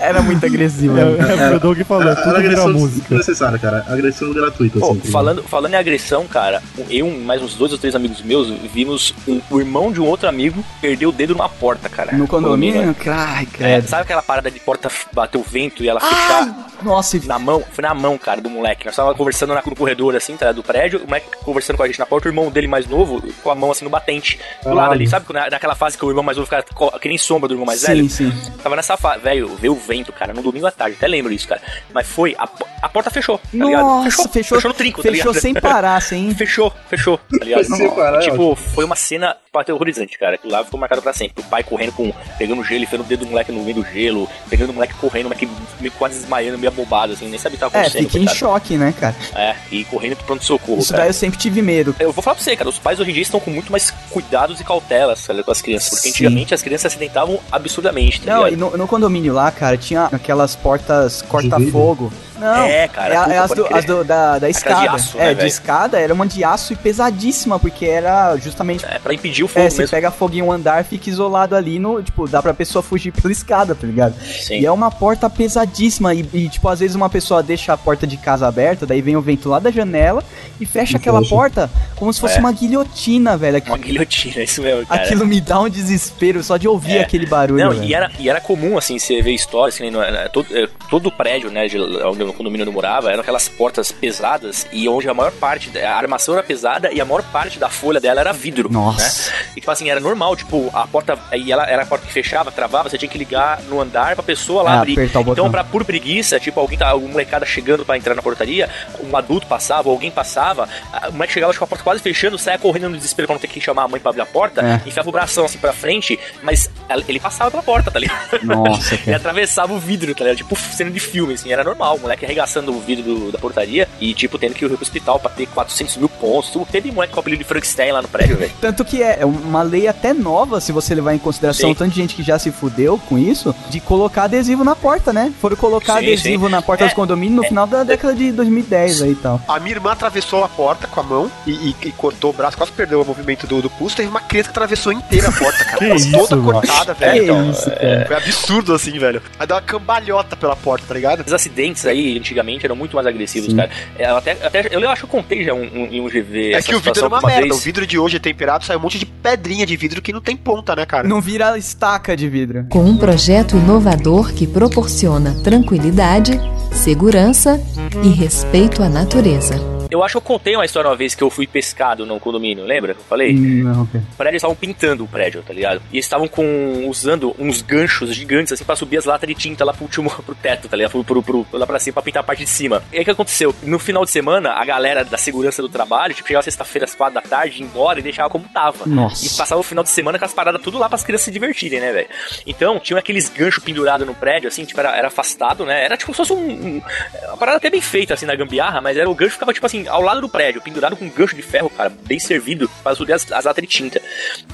Era muito agressivo. É, é porque o Doug falou, Era tudo agressão música. desnecessária, cara. Agressão gratuita, Pô, assim. falando, falando em agressão, cara, eu e mais uns dois ou três amigos meus vimos um- o irmão de um outro amigo perder o dedo numa porta, cara. No condomínio? Ai, É, credo. sabe aquela parada de porta bater o vento e ela fechar Nossa, na mão? Foi na mão, cara, do moleque. Nós tava conversando na- no corredor, assim, tá, do prédio, o moleque conversando com a gente na porta, o irmão dele mais novo, com a mão assim no batente. Do lado ali, sabe? Na, naquela fase que o irmão mais novo fica que nem sombra do irmão mais sim, velho? sim. Tava nessa fase, velho, veio o vento, cara, no domingo à tarde, até lembro disso, cara. Mas foi, a, a porta fechou, tá ligado? Nossa, fechou, fechou no trinco, tá fechou ligado? sem parar, sem... Fechou, fechou, tá ligado? Sem parar, tipo, foi uma cena aterrorizante, cara. Aquilo lá ficou marcado pra sempre. O pai correndo com. pegando gelo, enfiando o dedo do moleque no meio do gelo, pegando o moleque correndo, o moleque meio quase desmaiando, meio abobado, assim, nem sabia o que tava É, acontecendo. fiquei em coitado. choque, né, cara? É, e correndo pro pronto-socorro. Isso cara. daí eu sempre tive medo. Eu vou falar pra você, cara, os pais hoje em dia estão com muito mais cuidados e cautelas cara, com as crianças. Porque Sim. antigamente as crianças se acidentavam absurdamente, tá Não, ligado? e no, no condomínio lá, cara, tinha aquelas portas corta-fogo. Não, É, cara, é, puta, é as, do- as do- da, da escada. de aço, é, né, de velho? escada, era uma de aço e pesadíssima, porque era justamente. É, pra impedir o fogo É, mesmo. pega fogo em um andar, fica isolado ali no. Tipo, dá pra pessoa fugir pela escada, tá ligado? Sim. E é uma porta pesadíssima. E, e, tipo, às vezes uma pessoa deixa a porta de casa aberta, daí vem o vento lá da janela e fecha aquela porta como se fosse É. uma guilhotina, velho. Uma guilhotina, isso mesmo, cara. Aquilo me dá um desespero só de ouvir É. aquele barulho. Não, velho. e era, e era comum, assim, você ver histórias, assim, todo, é, todo prédio, né, de, onde o condomínio eu morava, eram aquelas portas pesadas e onde a maior parte, a armação era pesada e a maior parte da folha dela era vidro. Nossa. Né? E, tipo assim, era normal, tipo, a porta, e ela era a porta que fechava, travava, você tinha que ligar no andar pra pessoa lá Ah, abrir. Então, pra, por preguiça, tipo, alguém tá, algum molecada chegando pra entrar na portaria, um adulto passava, ou alguém passava, o moleque chegava acho que com a porta quase fechando, saia correndo no desespero pra não ter que chamar a mãe pra abrir a porta, É. enfiava o bração assim pra frente, mas ele passava pela porta, tá ligado? Nossa, cara. atravessava o vidro, tá ligado? Tipo, cena de filme, assim, era normal. O moleque arregaçando o vidro do- da portaria e, tipo, tendo que ir pro hospital pra ter 400 mil pontos. Tu teve moleque com o apelido de Frankenstein lá no prédio, velho. Tanto que é é uma lei até nova, se você levar em consideração Sim. tanto de gente que já se fudeu com isso, de colocar adesivo na porta, né? Foram colocar Sim, adesivo sim. na porta É, dos condomínios no final da década de 2010 aí e tal. A minha irmã atravessou a porta com a mão e, e- e cortou o braço, quase perdeu o movimento do, do pulso. Teve uma criança que atravessou inteira a porta, cara. Que isso, toda mano. cortada, Que velho. Então, isso, é, cara. Foi absurdo assim, velho. Aí deu uma cambalhota pela porta, tá ligado? Os acidentes aí, antigamente, eram muito mais agressivos, Sim. cara. É, eu até, até, eu acho que eu contei já um, um, em um GV. É essa que o vidro situação uma uma merda. vez. O vidro de hoje é temperado, sai um monte de pedrinha de vidro que não tem ponta, né, cara? Não vira estaca de vidro. Com um projeto inovador que proporciona tranquilidade, segurança e respeito à natureza. Eu acho que eu contei uma história uma vez que eu fui pescado no condomínio, lembra? que Eu falei? Não, cara. O prédio eles estavam pintando o prédio, tá ligado? E eles estavam com usando uns ganchos gigantes assim pra subir as latas de tinta lá pro último pro teto, tá ligado? Pro, pro, pro- lá pra cima pra pintar a parte de cima. E aí o que aconteceu? No final de semana, a galera da segurança do trabalho, tipo, chegava sexta-feira às quatro da tarde, ia embora e deixava como tava. Nossa. E passava o final de semana com as paradas tudo lá pras crianças se divertirem, né, velho? Então, tinha aqueles ganchos pendurados no prédio, assim, tipo, era, era afastado, né? Era tipo se fosse um, um- Uma parada até bem feita, assim, na gambiarra, mas era o gancho ficava, tipo assim, ao lado do prédio, pendurado com um gancho de ferro, cara, bem servido, pra subir as, as latas de tinta.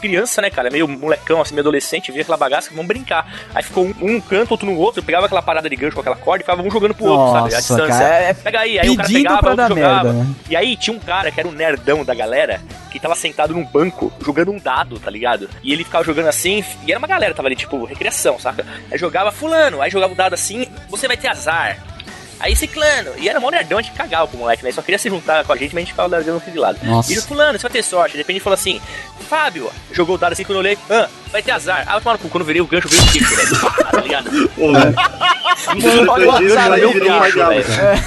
Criança, né, cara, meio molecão, assim, meio adolescente, via aquela bagaça, vamos brincar. Aí ficou um, um canto, outro no outro, pegava aquela parada de gancho com aquela corda e ficava um jogando pro outro, sabe? A distância. cara, é Pega aí, aí o cara pegava, outro jogava. merda, né? E aí tinha um cara que era um nerdão da galera que tava sentado num banco jogando um dado, tá ligado? E ele ficava jogando assim, e era uma galera tava ali, tipo, recreação, saca? Aí jogava fulano, aí jogava o dado assim, você vai ter azar. Aí ciclano, e era mó nerdão, a gente cagava com o moleque, né? Só queria se juntar com a gente, mas a gente ficava largando aqui de lado. Nossa. E o fulano, você vai ter sorte. De repente ele falou assim, Fábio, jogou o dado assim quando eu olhei, ah, vai ter azar. Ah, tomar no cu, quando eu virei o gancho, veio o velho. Pá, Tá ligado? Olha, cara, aí meu velho. cara.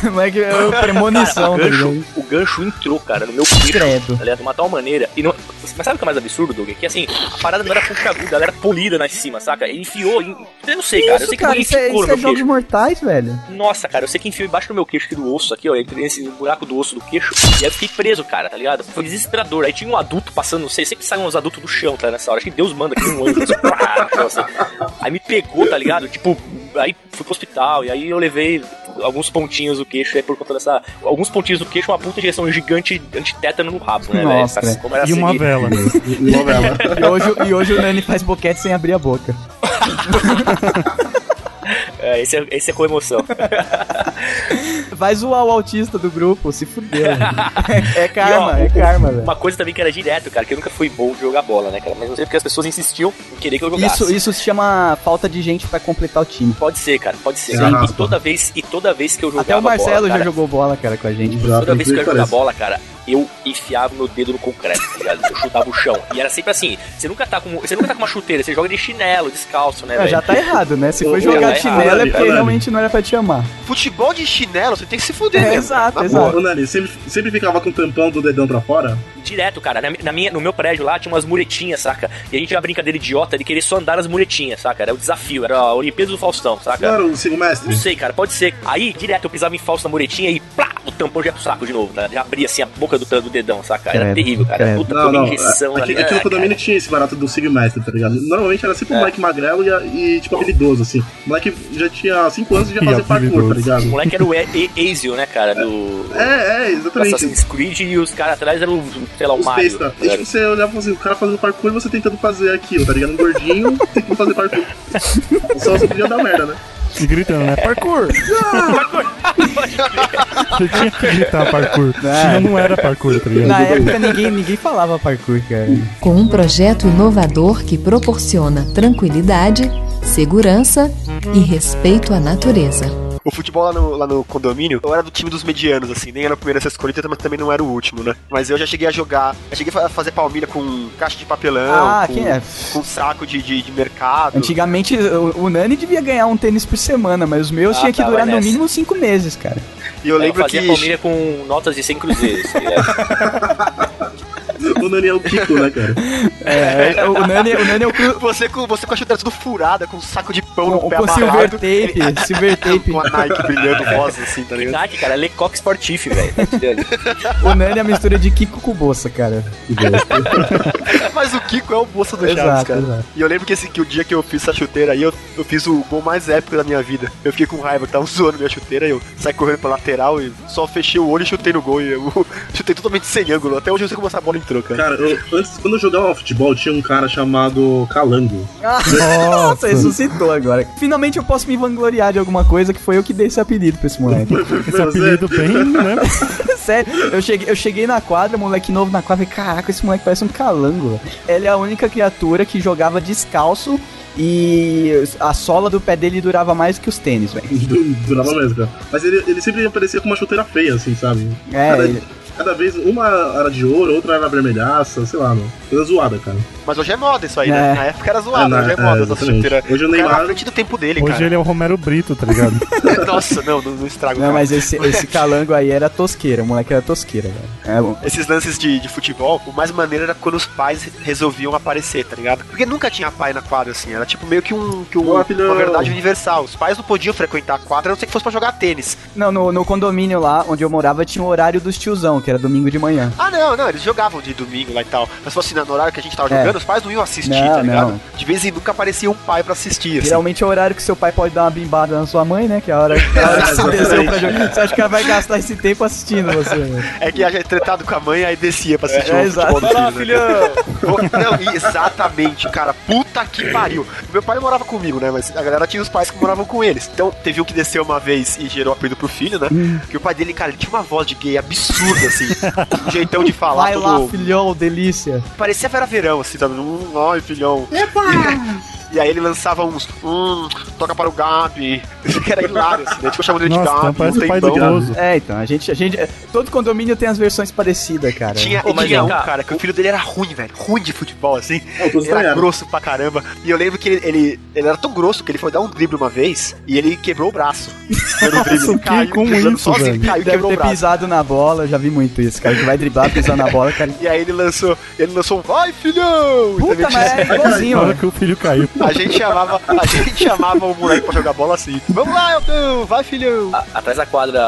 É, moleque, é uma Cara, premonição, o, tá gancho, o gancho entrou, cara, no meu queixo. Credo. Tá ligado? De uma tal maneira. E não- mas sabe o que é mais absurdo, Doug? Que assim, a parada não era pontiaguda, ela era polida lá em cima, saca? Ele enfiou. em- Eu não sei, cara. Eu Isso, sei que cara, ele isso é, isso é jogos mortais, velho. Nossa, cara, eu sei que enfiou embaixo do meu queixo aqui do osso aqui, ó. Entrei nesse buraco do osso do queixo. E aí eu fiquei preso, cara, tá ligado? Foi desesperador. Aí tinha um adulto passando, não sei, sempre saem uns adultos do chão, tá nessa hora. Acho que Deus manda aqui um anjo. assim, pá, no chão, assim. Aí me pegou, tá ligado? Tipo, aí fui pro hospital. E aí eu levei alguns pontinhos do queixo. E aí por conta dessa. Alguns pontinhos do queixo, uma puta injeção gigante antitétano no rabo, né, Nossa, velho? velho. Como era E uma seguir. vela. Novela. E hoje, e hoje o Nani faz boquete sem abrir a boca. É, esse é, esse é com emoção. Vai zoar o autista do grupo, se fudeu. É, karma, E, ó, é karma, velho. Uma coisa também que era direto, cara, que eu nunca fui bom de jogar bola, né, cara? Mas não sei porque as pessoas insistiam em querer que eu jogasse. Isso, isso se chama falta de gente pra completar o time. Pode ser, cara, pode ser. Sim. E toda vez, e toda vez que eu jogava Até o Marcelo bola, já cara, jogou bola, cara, com a gente. Já, Toda vez que eu ia jogar bola, cara, eu enfiava meu dedo no concreto, tá ligado? Eu chutava o chão. E era sempre assim, você nunca tá com, você nunca tá com uma chuteira, você joga de chinelo, descalço, né, É, velho? já tá errado, né? Se foi Ô, jogar tá de errado, chinelo é porque realmente não era pra te amar. Futebol de chinelo, você tem que se fuder É, mesmo. exato, Na exato. Ô, Nani, sempre, sempre ficava com o tampão do dedão pra fora? Direto, cara. Na, na minha, no meu prédio lá tinha umas muretinhas, saca? E a gente tinha uma brincadeira idiota de querer só andar nas muretinhas, saca? Era o desafio, era a Olimpíada do Faustão, saca? era o Mestre? Não sei, cara, pode ser. Aí, direto, eu pisava em falso na muretinha e plá, o tampão já ia pro saco de novo, né? Já abria assim a boca do, do dedão, saca? Era Credo, terrível, cara. credo. Puta, Não, não. injeção Aqui, ali. aqui no Ah, condomínio cara. tinha esse barato do Sigo Mestre, tá ligado? Normalmente era sempre um É. moleque magrelo e, e, tipo, habilidoso, assim. O moleque já tinha 5 anos e já E fazia parkour, tá O ligado? moleque era o E- E- Ezio, né, cara? Do. É, é, exatamente. Assassin's Creed e os caras atrás eram, sei lá, o Os Mario. besta. E tipo, você olhava e assim, o cara fazendo parkour e você tentando fazer aquilo, tá ligado? Um gordinho tentando fazer parkour. Só você podia dar merda, né? E gritando, né? Parkour! Você tinha que gritar parkour. Senão não era parkour, tá ligado? Na época ninguém, ninguém falava parkour, cara. Com um projeto inovador que proporciona tranquilidade, segurança e respeito à natureza. O futebol lá no, lá no condomínio, eu era do time dos medianos, assim, nem era o primeiro a ser escolhido, mas também não era o último, né? Mas eu já cheguei a jogar, eu cheguei a fazer palmilha com caixa de papelão, Ah, com, quem é? com saco de, de, de mercado. Antigamente o, o Nani devia ganhar um tênis por semana, mas os meus Ah, tinha que tá, durar no mínimo cinco meses, cara. E eu Eu lembro fazia que. palmilha com notas de 100 cruzeiros. O Nani é o Kiko, né, cara? É, o, o Nani, o Nani é o cru, Você com, você com a chuteira tudo furada, com um saco de pão no com, pé com silver tape, silver tape. Com a Nike brilhando rosa, assim, tá ligado? Verdade, cara, Lecoq Sportif, velho. tá? O Nani é a mistura de Kiko com Bolsa, cara. Mas o Kiko é o bolsa do Chaves, Exato, cara. exato. E eu lembro que, esse, que o dia que eu fiz essa chuteira aí, eu, eu fiz o gol mais épico da minha vida. Eu fiquei com raiva, que tava zoando minha chuteira, eu saí correndo pra lateral e só fechei o olho e chutei no gol. E eu chutei totalmente sem ângulo. Até hoje eu sei como essa bola entrou, cara. Cara, eu- antes, quando eu jogava futebol, tinha um cara chamado Calango. Nossa, ressuscitou agora. Finalmente eu posso me vangloriar de alguma coisa que foi eu que dei esse apelido pra esse moleque. Esse apelido bem, né? Sério, eu cheguei, eu cheguei na quadra, moleque novo na quadra, e caraca, esse moleque parece um calango. Ele é a única criatura que jogava descalço e a sola do pé dele durava mais que os tênis, velho. Durava mesmo, cara. Mas ele, ele sempre aparecia com uma chuteira feia, assim, sabe? É, cada, ele- cada vez, uma era de ouro, outra era vermelhaça, sei lá, mano. Coisa zoada, cara. Mas hoje é moda isso aí, É. né? Na época era zoado, É, na- hoje é é, moda essa chuteira. Hoje o cara Neymar- na frente do tempo dele, Hoje cara. ele é o Romero Brito, tá ligado? Nossa, não, não, não estraga o Não, cara. mas esse, esse calango aí era tosqueira, o moleque era tosqueira, velho. É, bom. Esses lances de, de futebol, o mais maneiro era quando os pais resolviam aparecer, tá ligado? Porque nunca tinha pai na quadra, assim. Era tipo meio que um, que um- Boa, uma verdade universal. Os pais não podiam frequentar a quadra, a não ser que fosse pra jogar tênis. Não, no, no condomínio lá onde eu morava tinha o horário dos tiozão, que era domingo de manhã. Ah, não, não, eles jogavam de domingo lá e tal. Mas se fosse no horário que a gente tava É. jogando, os pais não iam assistir, Não, tá ligado? não. De vez em nunca aparecia um pai pra assistir, assim. Geralmente é o horário que seu pai pode dar uma bimbada na sua mãe, né? Que é a hora, que, a hora que você desceu pra jogar. Você acha que ela vai gastar esse tempo assistindo você, né? É que a gente tretado com a mãe, aí descia pra assistir É, o exato. futebol do filho, né? Não, e- exatamente, cara. Puta que pariu. Meu pai morava comigo, né? Mas a galera tinha os pais que moravam com eles. Então, teve um que desceu uma vez e gerou apelido pro filho, né? Hum. Que o pai dele, cara, ele tinha uma voz de gay absurda, assim. um jeitão de falar Vai lá, filhão, delícia. Parecia Vera Verão, assim, sabe? Um, ai, filhão. E aí ele lançava uns, hum, toca para o Gabi. Que era hilário, assim, né? Tipo, chamando ele de Gabi. então parece um o pai do. Bozo. É, então, a gente, a gente. Todo condomínio tem as versões parecidas, cara. Tinha, Pô, tinha um cara que o filho dele era ruim, velho. Ruim de futebol, assim. É, era grosso pra caramba. E eu lembro que ele, ele, ele era tão grosso que ele foi dar um drible uma vez e ele quebrou o braço. Dando drible. Nossa, Ele que- caiu, como isso, sozinho, velho? caiu Deve ter pisado na bola, eu já vi muito isso, cara. Que vai driblar, pisar na bola, cara. E aí ele lançou, ele lançou um vai, filhão! Puta, mas é igualzinho, Na hora ó. que o filho caiu. A gente chamava, a gente chamava o moleque pra jogar bola assim. Vamos lá, Elton, vai, filhão! A- atrás da quadra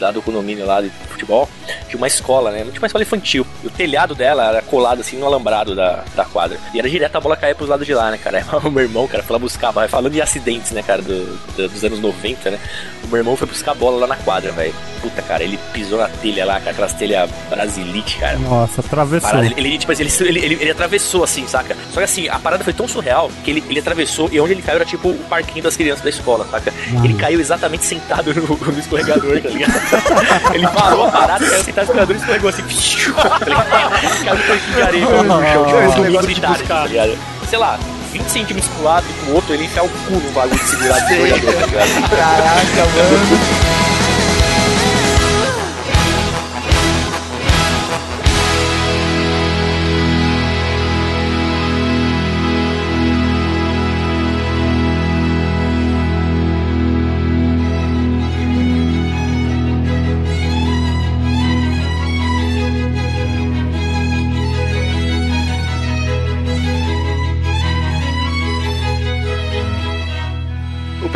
lá do condomínio lá de futebol, tinha uma escola, né? Tinha uma escola infantil. E o telhado dela era colado assim no alambrado da, da quadra. E era direto a bola cair pros lados de lá, né, cara? O meu irmão, cara, foi lá buscar, vai falando de acidentes, né, cara, do- do- dos anos 90, né? O meu irmão foi buscar a bola lá na quadra, velho. Puta, cara, ele pisou na telha lá, cara, aquelas telhas brasilite, cara. Nossa, atravessou. Parada, ele, ele, tipo, assim, ele, ele, ele, ele atravessou assim, saca? Só que assim, a parada foi tão surreal que ele, ele atravessou e onde ele caiu era tipo o parquinho das crianças da escola, saca? Ele caiu exatamente sentado no, no escorregador, tá ligado? ele parou a parada, caiu sentado no escorregador e escorregou assim. tá caiu no tanquinho de areia no chão, tipo, Esse um negócio de de buscar. tá? Sei lá, 20 centímetros pro lado e pro outro, ele enfiar o cu no bagulho de segurar do escorregador, tá ligado? Caraca, mano.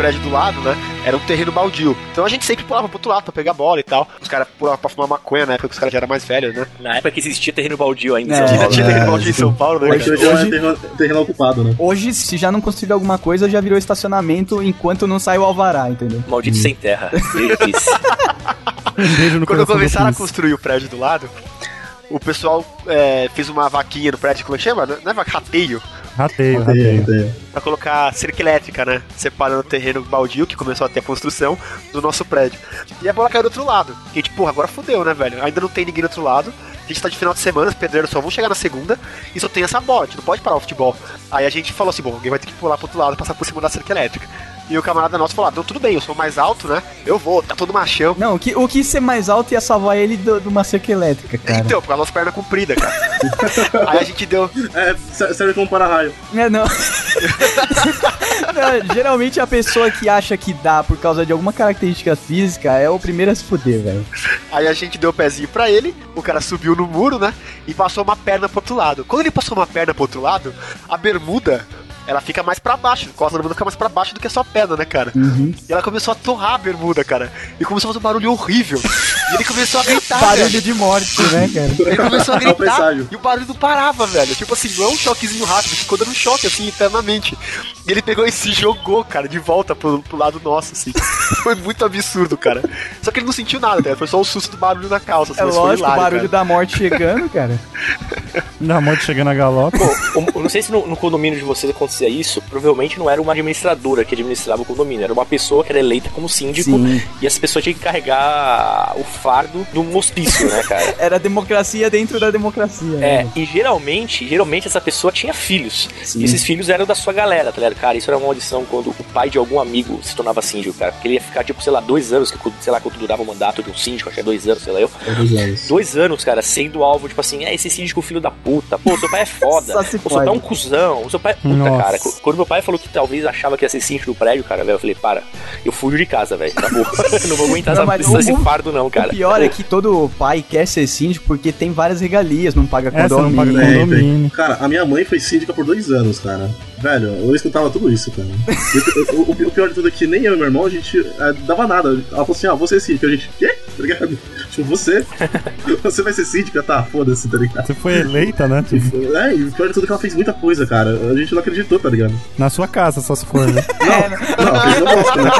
Prédio do lado, né? Era um terreno baldio. Então a gente sempre pulava pro outro lado pra pegar bola e tal. Os caras pulavam pra fumar maconha na época que os caras já eram mais velhos, né? Na época que existia terreno baldio ainda. É, Ainda tinha terreno baldio em São Paulo, né? Hoje, é Hoje- terreno, terreno ocupado, né? Hoje, se já não construíram alguma coisa, já virou estacionamento enquanto não sai o alvará, entendeu? Maldito sem terra. Beijo no Quando começaram a construir o prédio do lado, o pessoal é, fez uma vaquinha no prédio, como é que chama? Não é vaca, rateio. Rateio, rateio. Pra colocar cerca elétrica, né? Separando o terreno baldio, que começou a ter a construção, do nosso prédio. E a bola caiu do outro lado. E a gente, porra, agora fudeu, né, velho? Ainda não tem ninguém do outro lado. A gente tá de final de semana, os pedreiros só vão chegar na segunda e só tem essa bola, a gente não pode parar o futebol. Aí a gente falou assim, bom, alguém vai ter que pular pro outro lado e passar por cima da cerca elétrica. E o camarada nosso falou, ah, então tudo bem, eu sou mais alto, né? Eu vou, tá todo machão. Não, o que, o que ser mais alto ia salvar ele do- de uma cerca elétrica, cara. Então, por causa das pernas compridas, cara. Aí a gente deu. É, se- serve como para-raio. É, não. Não, Geralmente a pessoa que acha que dá por causa de alguma característica física é o primeiro a se fuder, velho. Aí a gente deu o pezinho pra ele, o cara subiu no muro, né? E passou uma perna pro outro lado. Quando ele passou uma perna pro outro lado, a bermuda. Ela fica mais pra baixo, a costa da bermuda fica mais pra baixo do que a sua perna, né, cara? Uhum. E ela começou a torrar a bermuda, cara. E começou a fazer um barulho horrível. E ele começou a gritar, Barulho velho. de morte, né, cara? Ele começou a É o gritar e o barulho não parava, velho. Tipo assim, não é um choquezinho rápido, ficou dando choque, assim, eternamente. E ele pegou e se jogou, cara, de volta pro, pro lado nosso, assim. Foi muito absurdo, cara. Só que ele não sentiu nada, cara. Foi só o susto do barulho na calça, assim, É lógico, o hilário, barulho cara. da morte chegando, cara. Da morte chegando a galope. Pô, eu- eu não sei se no, no condomínio de vocês acontecia isso. Provavelmente não era uma administradora que administrava o condomínio, era uma pessoa que era eleita como síndico Sim. e essa pessoa tinha que carregar o fardo de um hospício, né, cara? Era democracia dentro da democracia. É, né? e geralmente, geralmente essa pessoa tinha filhos. Sim. E esses filhos eram da sua galera, tá ligado? Cara, isso era uma audição quando o pai de algum amigo se tornava síndico, cara. Porque ele ia ficar, tipo, sei lá, dois anos, que, sei lá, quanto durava o mandato de um síndico, acho que é dois anos, sei lá eu. Dois anos, cara, sendo alvo, tipo assim, é esse síndico filho da puta. Pô, seu pai é foda. Só se o seu pai é um cuzão. O seu pai é puta, Nossa. cara. Qu- Quando meu pai falou que talvez achava que ia ser síndico do prédio, cara, velho, eu falei, para, eu fujo de casa, velho. Acabou. não vou aguentar Não, essa, mas esse o- fardo, não, cara. O pior é que todo pai quer ser síndico porque tem várias regalias, não paga É, você não paga condomínio. Condomínio. tem. Cara, a minha mãe foi síndica por dois anos, cara. Velho, eu escutava tudo isso, cara. E o, o- o pior de tudo é que nem eu e meu irmão, a gente é, dava nada. Ela falou assim, ah, você é síndica. A gente, quê? Tá ligado? Tipo, você? Você vai ser síndica? Tá, foda-se, tá ligado? Você foi eleita, né? Tipo, É, e o pior de tudo é que ela fez muita coisa, cara. A gente não acreditou, tá ligado? na sua casa, só se for, né? Não, fez uma bosta, né?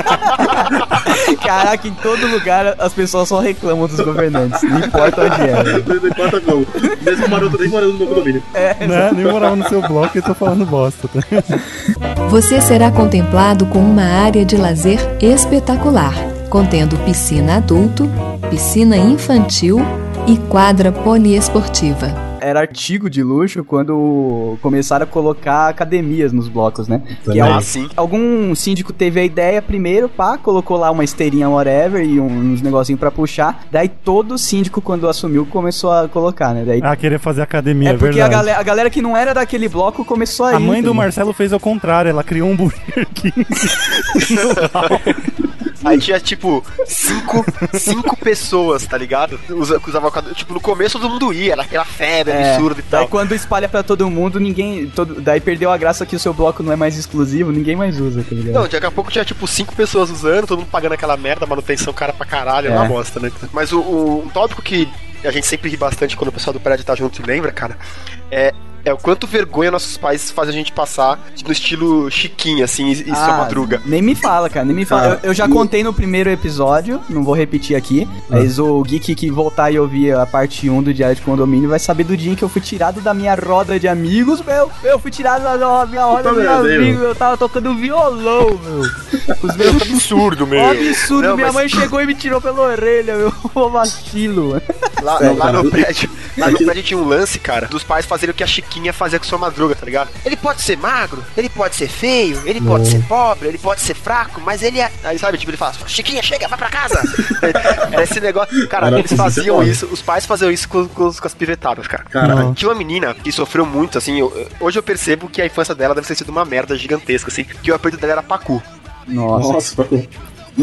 Caraca, em todo lugar as pessoas só reclamam dos governantes, não importa onde é. Não importa como. Mesmo o maroto nem morando no meu condomínio. né? Nem morava no seu bloco e tô falando bosta, tá? Você será contemplado com uma área de lazer espetacular, contendo piscina adulto, piscina infantil e quadra poliesportiva. Era artigo de luxo quando começaram a colocar academias nos blocos, né? Que Também. al- Ah, sim. algum síndico teve a ideia primeiro, pá, colocou lá uma esteirinha whatever e uns negocinhos pra puxar. Daí todo síndico, quando assumiu, começou a colocar, né? Daí, Ah, querer fazer academia, é é porque a verdade. galera, a galera que não era daquele bloco começou a A ir, mãe do? Marcelo fez ao contrário, ela criou um Burger King. Aí tinha, tipo, cinco, cinco pessoas, tá ligado? Usa, cada- Tipo, no começo todo mundo ia, era aquela febre É, absurda e tal. quando espalha pra todo mundo, ninguém. Todo, daí perdeu a graça que o seu bloco não é mais exclusivo, ninguém mais usa, tá ligado? Não, daqui a pouco tinha tipo cinco pessoas usando, todo mundo pagando aquela merda, manutenção cara pra caralho, é uma É. bosta, né? Mas o, o- um tópico que a gente sempre ri bastante quando o pessoal do prédio tá junto e lembra, cara, é, é o quanto vergonha nossos pais fazem a gente passar no estilo chiquinho, assim, e, sua Ah, madruga. Nem me fala, cara, nem me fala. Cara, eu, eu já e- contei no primeiro episódio, não vou repetir aqui. Mas o Geek que voltar e ouvir a parte 1 do Diário de Condomínio vai saber do dia em que eu fui tirado da minha roda de amigos, meu. Eu fui tirado da minha roda de amigos, eu tava tocando violão, meu. Os meus absurdo, Ó, absurdo, Não, minha mas- mãe chegou e me tirou pela orelha, meu. Ô vacilo. Lá, Sério, lá no prédio, lá no prédio tinha um lance, cara, dos pais fazerem o que a Chiquinha fazia com sua madruga, tá ligado? Ele pode ser magro, ele pode ser feio, ele pode ser pobre, ele pode ser fraco, mas ele é. Aí sabe, tipo, ele fala, Chiquinha, chega, vai pra casa! Era esse negócio. Cara, eles faziam isso, os pais faziam isso com, com, com as pivetadas, cara. Cara, Tinha uma menina que sofreu muito, assim. eu- hoje eu percebo que a infância dela deve ter sido uma merda gigantesca, assim. Que o apelido dela era Pacu. Nossa. nossa.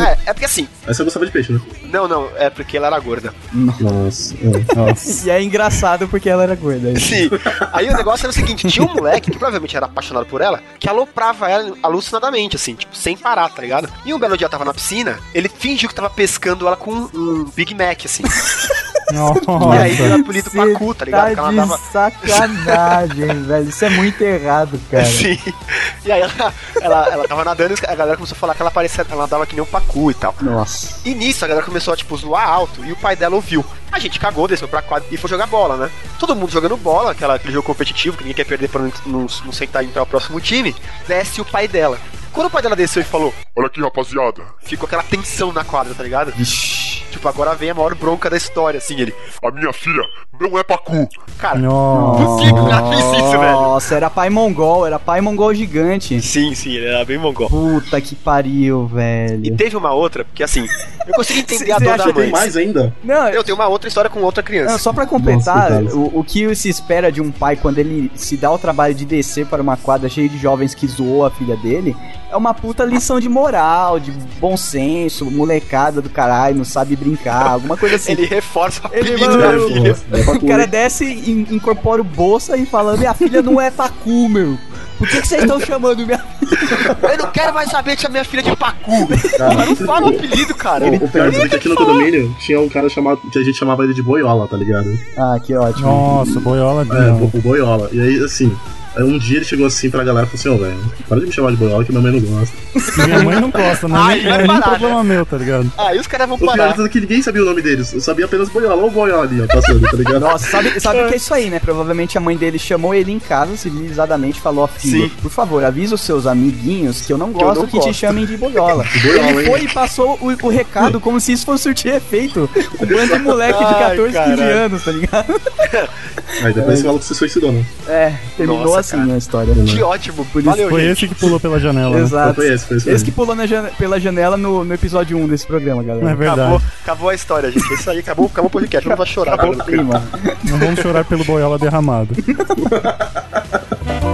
É, é porque assim. Aí você gostava de peixe, né? Não, não, é porque ela era gorda. Nossa. é. Nossa. E é engraçado porque ela era gorda. Sim. Aí o negócio era o seguinte: tinha um moleque que provavelmente era apaixonado por ela, que aloprava ela alucinadamente, assim, tipo, sem parar, tá ligado? E um belo dia tava na piscina, ele fingiu que tava pescando ela com um Big Mac, assim. E aí o apelido Cê Pacu, tá ligado? Tá de dava. sacanagem, velho. Isso é muito errado, cara. Sim. E aí ela, ela, ela tava nadando e a galera começou a falar que ela parecia. Ela nadava que nem um pacu e tal. Nossa. E nisso a galera começou a, tipo, zoar alto e o pai dela ouviu. A gente cagou, desceu pra quadra e foi jogar bola, né? Todo mundo jogando bola, aquela, aquele jogo competitivo que ninguém quer perder pra não, não, não sentar e entrar o próximo time. Desce o pai dela. Quando o pai dela desceu e falou, Olha aqui, rapaziada. ficou aquela tensão na quadra, tá ligado? Tipo, agora vem a maior bronca da história, assim, ele. A minha filha não é pacu. Cara, Nossa. por que o cara fez isso, velho? Nossa, era pai mongol, era pai mongol gigante. Sim, sim, ele era bem mongol. Puta que pariu, E velho. teve uma outra, porque assim, eu consegui entender Cê- a dor da mãe. Mais ainda? Não, Eu tenho uma outra história com outra criança. Não, só pra completar, Nossa, o, o que se espera de um pai quando ele se dá o trabalho de descer para uma quadra cheia de jovens que zoou a filha dele, é uma puta lição de moral, de bom senso, molecada do caralho, não sabe brincar, alguma coisa assim. Ele reforça o Ele manda- da filha. É O cara desce e incorpora o bolsa e fala: Minha filha não é Pacu, meu. Por que, que vocês estão chamando minha Eu não quero mais saber de chamar minha filha de Pacu. Cara, Não fala o apelido, cara. O, o pior é que aqui no condomínio tinha um cara chamado. que a gente chamava ele de boiola, tá ligado? Ah, que ótimo. Nossa, boiola É, o, o boiola. E aí, assim. Aí um dia ele chegou assim pra galera e falou assim: Ô, velho, para de me chamar de boiola que minha mãe não gosta. Minha mãe não gosta, não é Ai, é nem parar, problema meu, tá ligado? Aí os caras vão O pior parar. de tudo é que ninguém sabia o nome deles. Eu sabia apenas boiola. Ou boiola ali, ó, passando, tá ligado? Nossa, sabe, sabe o que é isso aí, né? Provavelmente a mãe dele chamou ele em casa, civilizadamente, falou: ó, filho, Sim. por favor, avisa os seus amiguinhos que eu não gosto não que te gosto." chamem de boiola. boiola, ele hein? foi e passou o, o recado como se isso fosse surtir efeito. Um bando de moleque de Ai, 14, 15 caralho. anos, tá ligado? Aí depois você fala que você suicidou, né? É, terminou Nossa, assim cara. a história. Que ótimo. Por isso Valeu, Foi gente. esse que pulou pela janela. né? Exato. Foi esse, foi esse. Esse que pulou jane- pela janela no, no episódio 1 desse programa, Não é galera. verdade. Acabou, acabou a história, gente. Isso aí, acabou, acabou o podcast. Não vai chorar. Acabou o clima. Não vamos chorar pelo boiola derramado.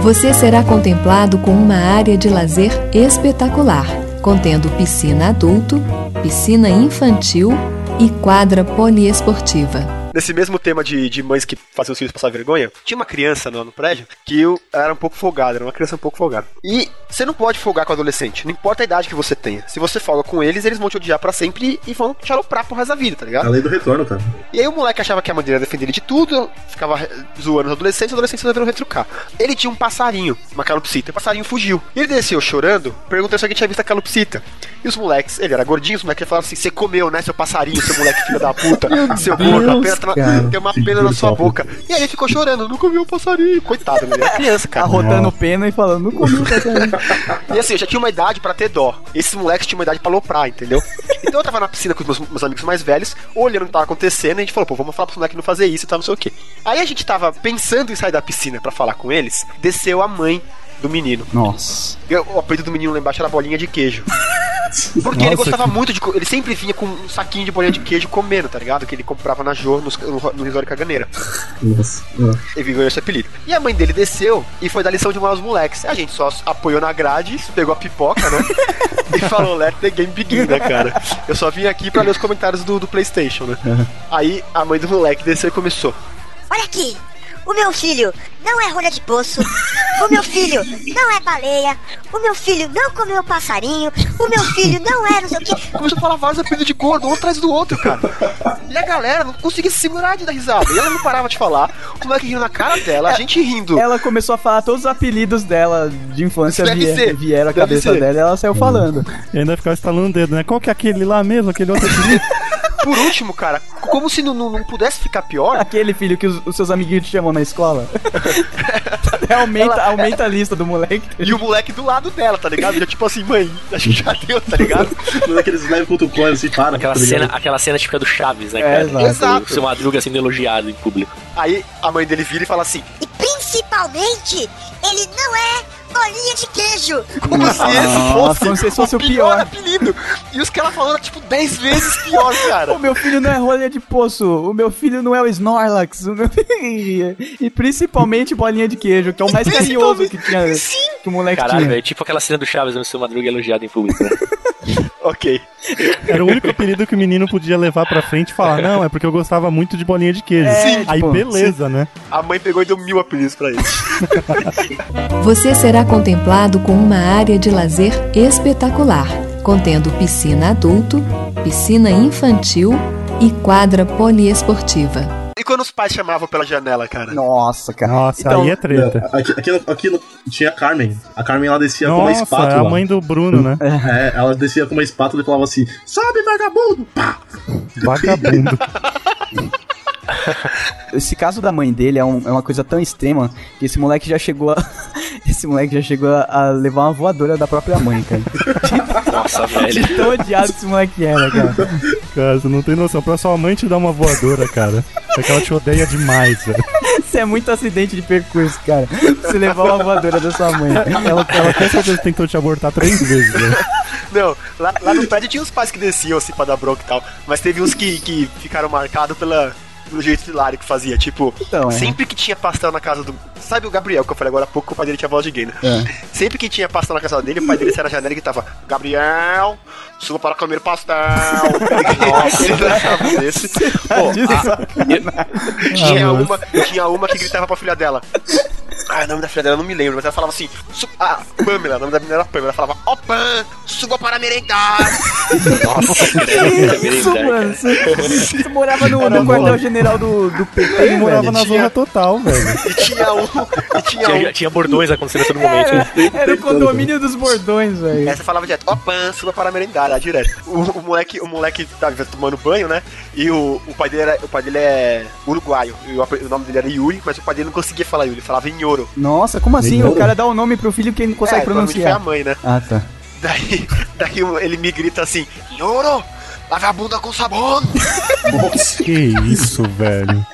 Você será contemplado com uma área de lazer espetacular, contendo piscina adulto, piscina infantil e quadra poliesportiva. Nesse mesmo tema de, de mães que faziam os filhos passar vergonha, tinha uma criança no, no prédio que eu era um pouco folgada, era uma criança um pouco folgada. E você não pode folgar com adolescente, não importa a idade que você tenha. Se você folga com eles, eles vão te odiar pra sempre e vão te aloprar pro resto da vida, tá ligado? A lei do retorno, cara. E aí o moleque achava que a mãe dele ia defender ele de tudo, ficava zoando os adolescentes, os adolescentes resolveram retrucar. Ele tinha um passarinho, uma calopsita, e o passarinho fugiu. E ele desceu chorando, perguntando se alguém tinha visto a calopsita. E os moleques, ele era gordinho, os moleques falaram assim: Você comeu, né, seu passarinho, seu moleque filho da puta, seu gordo, apenas uma- cara. tem uma pena na sua boca. E aí ele ficou chorando, não comeu um passarinho. Coitado, ele era criança, cara. Arrotando pena e falando, não comi o passarinho. E assim, eu já tinha uma idade pra ter dó. Esses moleques tinham uma idade pra loprar, entendeu? Então eu tava na piscina com os meus, meus amigos mais velhos, olhando o que tava acontecendo, e a gente falou, pô, vamos falar pros moleques não fazer isso e tal, não sei o quê. Aí a gente tava pensando em sair da piscina pra falar com eles, desceu a mãe do menino. Nossa. Eu- o apelido do menino lá embaixo era bolinha de queijo. Porque ele Nossa, gostava que- muito de. Ele sempre vinha com um saquinho de bolinha de queijo comendo, tá ligado? Que ele comprava na Jô, nos- no, no Risório Caganeira. Nossa. Ele ganhou esse apelido. E a mãe dele desceu e foi dar lição de moral aos moleques. A gente só apoiou na grade, pegou a pipoca, né? e falou, let the game begin, né, cara? Eu só vim aqui pra ler os comentários do, do Playstation, né? Aí a mãe do moleque desceu e começou. Olha aqui, o meu filho não é rolha de poço, o meu filho não é baleia, o meu filho não comeu passarinho, o meu filho não é não sei o que. Começou a falar vários apelidos de gordo, um atrás do outro, cara. E a galera não conseguia se segurar de dar risada. E ela não parava de falar, o moleque rindo na cara dela, a gente rindo. Ela começou a falar todos os apelidos dela de infância Deve vie- ser, vieram à cabeça ser. dela e ela saiu falando. E ainda ficava estalando o dedo, né? Qual que é aquele lá mesmo? Aquele outro aqui? Por último, cara, como se não, não, pudesse ficar pior, Aquele filho que os, os seus amiguinhos te chamam na escola. aumenta, aumenta a lista do moleque. e o moleque do lado dela, tá ligado? Já tipo assim, mãe, acho que já deu, tá ligado? Quando aqueles levam.com assim, para. Aquela tá cena, aquela cena típica do Chaves, né, É, cara? exato. Exato. O seu Madruga sendo elogiado em público. Aí a mãe dele vira e fala assim: E principalmente, ele não é bolinha de queijo. como se esse Nossa, fosse, como se fosse o pior, pior. apelido. E os caras falando tipo 10 vezes pior, cara. O meu filho não é rolha de poço, o meu filho não é o Snorlax, o meu... e, e principalmente bolinha de queijo, que é o mais carinhoso que tinha, que o moleque Caralho, tinha. velho. Tipo aquela cena do Chaves no seu Madruga elogiado em público, né? ok. Era o único apelido que o menino podia levar pra frente e falar, não, é porque eu gostava muito de bolinha de queijo. É, Sim, Aí tipo, beleza, né? A mãe pegou e deu mil apelidos pra ele. Você será contemplado com uma área de lazer espetacular, contendo piscina adulto, piscina infantil e quadra poliesportiva. E quando os pais chamavam pela janela, cara? Nossa, cara. Nossa, Então, aí é treta. Aqui, aqui, no- aqui no- tinha a Carmen. A Carmen ela descia com uma Nossa, é espátula. a mãe do Bruno, né? É, ela descia com uma espátula e falava assim: Sobe, vagabundo! Pá! Vagabundo. Esse caso da mãe dele é, um- é uma coisa tão extrema que esse moleque já chegou a. esse moleque já chegou a, a levar uma voadora da própria mãe, cara. Nossa, De velho. tão odiado que esse moleque era, cara. Cara, você não tem noção. Pra sua mãe te dar uma voadora, cara. É que ela te odeia demais, velho. Isso é muito acidente de percurso, cara. Você levar uma voadora da sua mãe. Ela, ela com certeza tentou te abortar três vezes, velho. Não, lá, lá no prédio tinha uns pais que desciam assim pra dar bronca e tal. Mas teve uns que, que ficaram marcados pela. Pelo jeito hilário que fazia, tipo, Então, é. sempre que tinha pastel na casa do. Sabe o Gabriel que eu falei agora há pouco que o pai dele tinha voz de gay, né? É. Sempre que tinha pastel na casa dele, o pai dele saia na janela e gritava: Gabriel, suba para comer pastel. Nossa, ele dançava desse. Pô, De a- sacanagem. tinha, Ah, uma, tinha uma que gritava pra filha dela. Ah, o nome da filha dela eu não me lembro, mas ela falava assim: "Su- Ah, Pamela, o nome da menina era Pamela. Ela falava: Ó, Pam, suba para merendar. Nossa, Que isso, mano? Você, você morava no, no quartel-general do, do PT, Ele morava velho. na tinha- zona total, velho. E tinha um. E tinha um. Tinha, tinha bordões acontecendo a todo momento. Era, era o condomínio dos bordões, velho. Essa falava direto, ó pan, suba para merendar, lá direto. O, o moleque, o moleque tava tomando banho, né? E o, o pai dele era, o pai dele é uruguaio. E o, o nome dele era Yuri, mas o pai dele não conseguia falar Yuri, ele falava em Yoro. Nossa, como assim? O cara dá o nome pro filho que ele não consegue é, provavelmente foi a pronunciar. mãe, né? Ah, tá. Daí, daí ele me grita assim, Yoro, lave a bunda com sabão. Que isso, velho.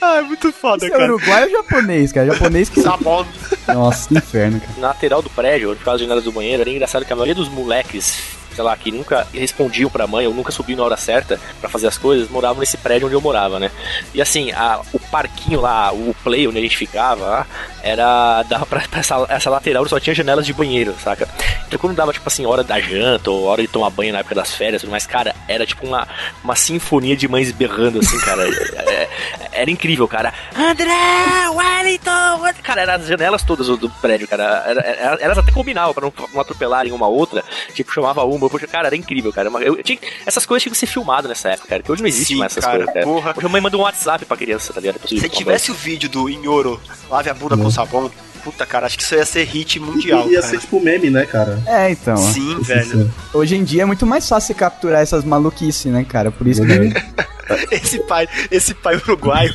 Ah, é muito foda, Isso é cara. uruguai ou japonês, cara? Japonês que... Sabão. Nossa, que inferno, cara. Na lateral do prédio, onde ficava as janelas do banheiro, era engraçado que a maioria dos moleques, sei lá, que nunca respondiam pra mãe ou nunca subiam na hora certa pra fazer as coisas, moravam nesse prédio onde eu morava, né? E assim, a- o parquinho lá, o play onde a gente ficava, lá, era. dava pra, pra essa, essa lateral só tinha janelas de banheiro, saca? Então quando dava, tipo assim, hora da janta ou hora de tomar banho na época das férias, mas cara, era tipo uma, uma sinfonia de mães berrando, assim, cara. É- era incrível, cara. André, Wellington! Cara, eram as janelas todas do, do prédio, cara. Era- era- elas até combinavam pra não, não atropelarem uma outra. Tipo, chamava uma, porque, cara, era incrível, cara. Eu, eu tinha- essas coisas tinham que ser filmadas nessa época, cara. Que hoje não existe Sim, mais essas cara, coisas, cara. porra. Hoje a mãe manda um WhatsApp pra criança, tá ligado? Subir Se tivesse o vídeo do Inhoro, lave a bunda com sabão, puta, cara, acho que isso ia ser hit mundial, Ia cara. ser tipo meme, né, cara? É, então. Sim, velho. Hoje em dia é muito mais fácil capturar essas maluquices, né, cara? Por isso que esse pai, esse pai uruguaio.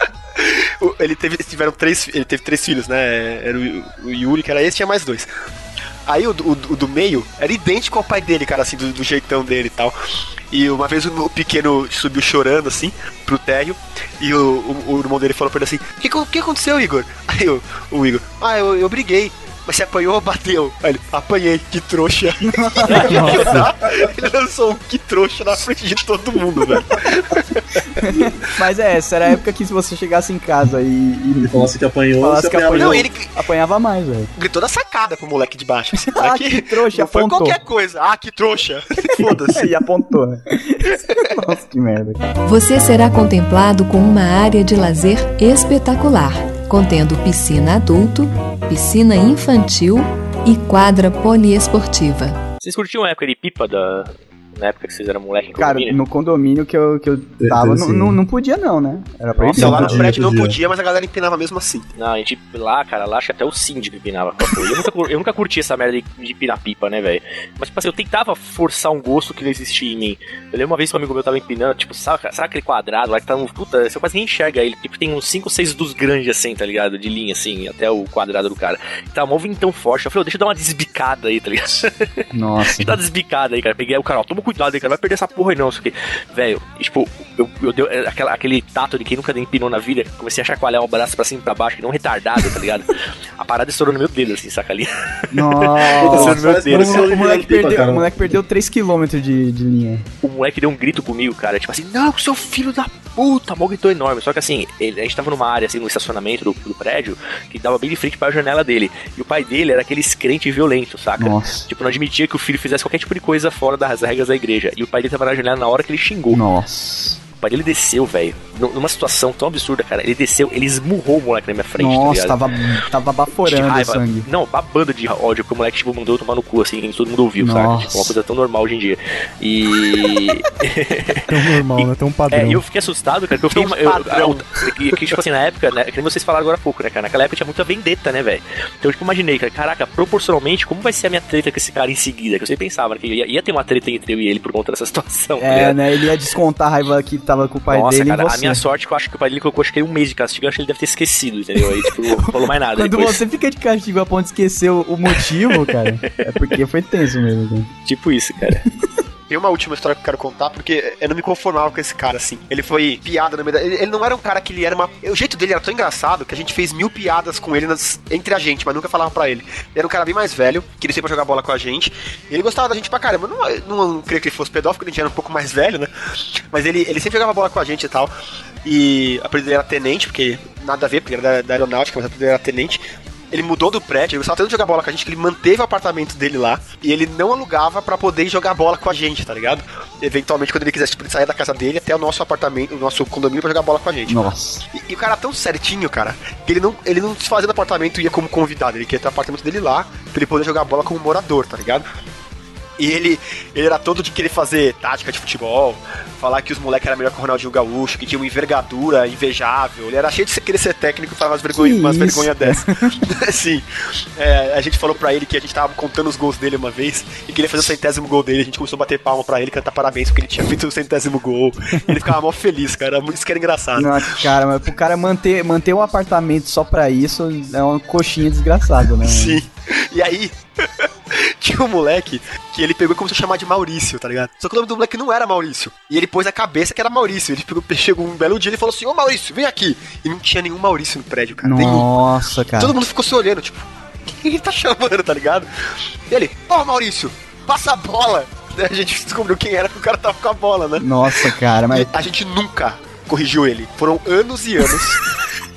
ele teve, tiveram três, ele teve três filhos, né? Era o, o Yuri, que era esse, tinha mais dois. Aí o, do- o o do meio era idêntico ao pai dele, cara, assim, do, do jeitão dele e tal. E uma vez o, o pequeno subiu chorando, assim, pro térreo, e o, o, o irmão dele falou pra ele assim: O que, que aconteceu, Igor? Aí o, o Igor: Ah, eu, eu briguei. Mas você apanhou ou bateu? Aí ele, apanhei, que trouxa. ele lançou um que trouxa na frente de todo mundo, velho. Mas é, essa era a época que se você chegasse em casa e, e Ele falasse que apanhou, falasse você que apanhou, Não, ele- apanhava mais, velho. Gritou da sacada pro moleque de baixo. Assim, Ah, moleque, que trouxa, não foi apontou. qualquer coisa. Ah, que trouxa. Foda-se. E apontou, né? Nossa, que merda. Você será contemplado com uma área de lazer espetacular, contendo piscina adulto, piscina infantil e quadra poliesportiva. Vocês curtiam a época de pipa da. Na época que vocês eram moleque em Cara, condomínio? no condomínio que eu, que eu tava, sim. não, não, não podia não, né? Era proibido. Então lá no podia, prédio não podia. mas a galera empinava mesmo assim. Não, a gente lá, cara, lá acho que até o síndico empinava pra. Eu nunca, eu nunca curti essa merda de, de empinar pipa, né, velho? Mas, tipo assim, eu tentava forçar um gosto que não existia em mim. Eu lembro uma vez que um amigo meu tava empinando, tipo, sabe, sabe aquele quadrado lá que tá um. Puta, você quase nem enxerga ele. Tipo, tem uns 5, 6 dos grandes assim, tá ligado? De linha, assim, até o quadrado do cara. E tava mó tão forte. Eu falei, ô, deixa eu dar uma desbicada aí, tá ligado? Nossa. Deixa eu dar uma desbicada aí, cara. Peguei o cara, ó, toma cuidado aí, cara. Vai perder essa porra aí não, isso aqui. Velho, tipo, eu, eu dei é, aquela, aquele tato de quem nunca empinou na vida. Comecei a chacoalhar o braço pra cima e pra baixo, que não retardado, tá ligado? A parada estourou no meu dedo, assim, saca ali. Nossa. Meu Deus. O, o moleque perdeu, o moleque perdeu 3km de, de linha. O moleque deu um grito comigo, cara. Tipo assim, não, seu filho da puta. Gritou enorme. Só que assim, ele- a gente tava numa área, assim, no estacionamento do, do prédio, que dava bem de frente pra janela dele. E o pai dele era aquele crente violento, saca? Nossa. Tipo, não admitia que o filho fizesse qualquer tipo de coisa fora das regras da igreja. E o pai dele tava na janela na hora que ele xingou. Nossa. O pai dele desceu, velho. nu- Numa situação tão absurda, cara. Ele desceu, ele esmurrou o moleque na minha frente, tá Nossa, ligado? tava, tava de baforando o raiva. sangue. Não, babando de ódio que o moleque, tipo, mandou eu tomar no cu, assim, todo mundo ouviu, sabe? Nossa. Tipo, uma coisa tão normal hoje em dia. E. Tão normal, né? Tão padrão. É, e eu fiquei assustado, cara, porque eu fiquei. Tão Eu, padrão. eu, e que, tipo assim, na época, né? Que nem vocês falaram agora há pouco, né, cara? Naquela época tinha muita vendetta, né, velho? Então eu, tipo, imaginei, cara, caraca, proporcionalmente, como vai ser a minha treta com esse cara em seguida? Que eu sempre pensava, né, que ia, ia ter uma treta entre eu e ele por conta dessa situação. tá É, né? Ele ia descontar a raiva que tava com o pai Nossa, dele cara, a você. minha sorte é que eu acho que o pai dele colocou acho que um mês de castigo, eu acho que ele deve ter esquecido, entendeu? Aí, tipo, não falou mais nada. Quando depois. você fica de castigo a ponto de esquecer o, o motivo, cara, é porque foi tenso mesmo. cara. Tipo isso, cara. Tem uma última história que eu quero contar, porque eu não me conformava com esse cara, assim. Ele foi piada no meio ele, ele não era um cara que ele era uma... O jeito dele era tão engraçado que a gente fez mil piadas com ele nas- entre a gente, mas nunca falava pra ele. Ele era um cara bem mais velho, que ele sempre jogar bola com a gente. E ele gostava da gente pra caramba. Não, não, não creio que ele fosse pedófilo, porque gente era um pouco mais velho, né? Mas ele, ele sempre jogava bola com a gente e tal. E a apelido dele era tenente, porque nada a ver, porque ele era da, da aeronáutica, mas a apelido dele era tenente. Ele mudou do prédio, ele gostava tanto de jogar bola com a gente que ele manteve o apartamento dele lá e ele não alugava pra poder jogar bola com a gente, tá ligado? Eventualmente, quando ele quisesse, tipo, ele saía da casa dele até o nosso apartamento, o nosso condomínio pra jogar bola com a gente. Nossa. E, e o cara tão certinho, cara, que ele não, ele não desfazia do apartamento e ia como convidado. Ele queria ter o apartamento dele lá pra ele poder jogar bola como morador, tá ligado? E ele, ele era todo de querer fazer tática de futebol, falar que os moleques eram melhor que o Ronaldinho Gaúcho, que tinha uma envergadura invejável. Ele era cheio de querer ser técnico e falar umas vergonhas Que umas isso? vergonha dessa. Sim. É, a gente falou pra ele que a gente tava contando os gols dele uma vez e que ele ia fazer o centésimo gol dele. A gente começou a bater palma pra ele, cantar parabéns porque ele tinha feito o centésimo gol. Ele ficava mó feliz, cara. Isso que era engraçado. Não, cara, mas pro cara manter, manter um apartamento só pra isso é uma coxinha desgraçada, né? Sim. E aí, tinha um moleque que ele pegou e começou a chamar de Maurício, tá ligado? Só que o nome do moleque não era Maurício. E ele pôs a cabeça que era Maurício. Ele pegou, chegou um belo dia e falou assim: Ô Maurício, vem aqui. E não tinha nenhum Maurício no prédio, cara. Nenhum. Nossa, cara. Todo mundo ficou se olhando, tipo, quem ele tá chamando, tá ligado? E ele, ô Maurício, passa a bola. A gente descobriu quem era, que o cara tava com a bola, né? Nossa, cara, mas E a gente nunca corrigiu ele. Foram anos e anos.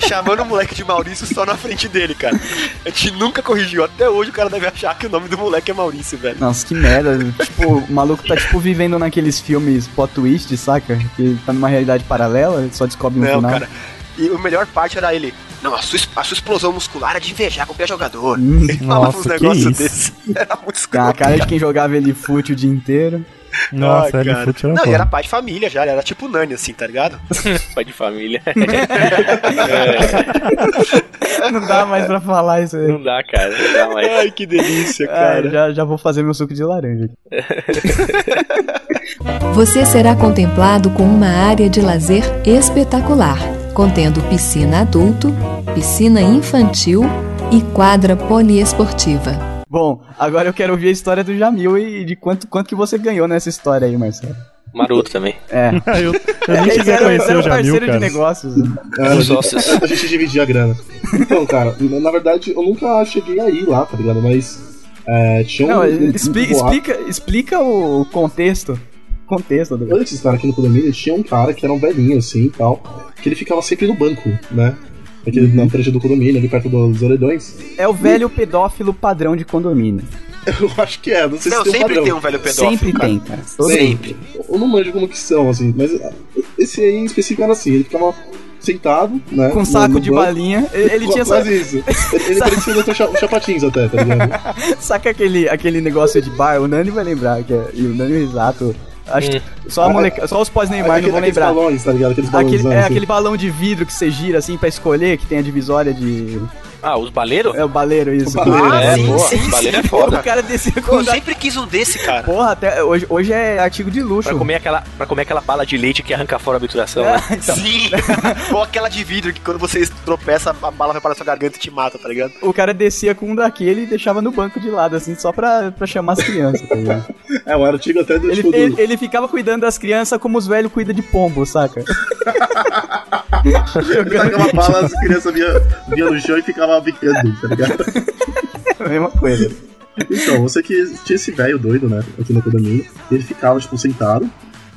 Chamando o moleque de Maurício só na frente dele, cara. A gente nunca corrigiu. Até hoje o cara deve achar que o nome do moleque é Maurício, velho. Nossa, que merda. tipo, o maluco tá, tipo, vivendo naqueles filmes plot twist, saca? Que tá numa realidade paralela, ele só descobre no Não, final. cara. E a melhor parte era ele. Não, a sua, a sua explosão muscular é de invejar qualquer jogador. Hum, ele falava uns nossa, que negócios isso? desses. Era muito Com a escroto. cara de quem jogava ele fute o dia inteiro. Nossa, Ellen cara. Era Não, foda. e era pai de família já, ele era tipo Nani, assim, tá ligado? Pai de família. Não dá mais pra falar isso aí. Não dá, cara. Não dá mais. Ai, que delícia, Ah, cara. já, já vou fazer meu suco de laranja. Você será contemplado com uma área de lazer espetacular, contendo piscina adulto, piscina infantil e quadra poliesportiva. Bom, agora eu quero ouvir a história do Jamil e de quanto, quanto que você ganhou nessa história aí, Marcelo. Maroto também. É. eu, eu nem cheguei a conhecer o Jamil, parceiro de cara. negócios. né? É, a, Os gente, sócios. a gente dividia a grana. Então, cara, na verdade eu nunca cheguei a ir lá, tá ligado? Mas é, tinha um. Não, um- um expli- explica, explica o contexto. Contexto do Antes de estar aqui no condomínio, tinha um cara que era um velhinho assim e tal, que ele ficava sempre no banco, né? Aqui na frente do condomínio, ali perto dos oredões. É o velho pedófilo padrão de condomínio. Eu acho que é, não sei Não, se tem um sempre padrão. tem um velho pedófilo. Sempre cara. tem, cara. Todo Sempre. Eu não manjo como que são, assim, mas esse aí em específico era assim, ele ficava sentado, né? Com no- saco de banco. balinha. Ele, ele tinha Quase isso. Ele, parecia o Dr. Cha- Chapatins até, tá ligado? Saca aquele, aquele negócio de bar? O Nani vai lembrar, que é, e o Nani e o Risato. Acho que só, a moleca, só os pós-Neymar não Aquele- vão lembrar. balões, tá ligado? Aqueles Aquele, balões. é aquele balão de vidro que você gira assim pra escolher, que tem a divisória de. Ah, os baleiros? É o baleiro, isso. baleiro, Ah, é, sim, boa. sim, Baleiro é sim. foda. O cara Pô, com. eu sempre quis um desse, cara. Porra, até hoje, hoje é artigo de luxo. Pra comer, aquela, pra comer aquela bala de leite que arranca fora a obturação. né? É, então, Sim. Ou aquela de vidro que quando você tropeça, a bala vai para sua garganta e te mata, tá ligado? o cara descia com um daquele e deixava no banco de lado, assim, só pra, pra chamar as crianças, tá ligado? É, um artigo até do Ele, tipo ele, ele ficava cuidando das crianças como os velhos cuidam de pombo, saca? Ele tacava uma bala, as crianças via, via no chão e ficava bicando, tá ligado? É a mesma coisa. Então, você que tinha esse velho doido, né, aqui no condomínio, ele ficava, tipo, sentado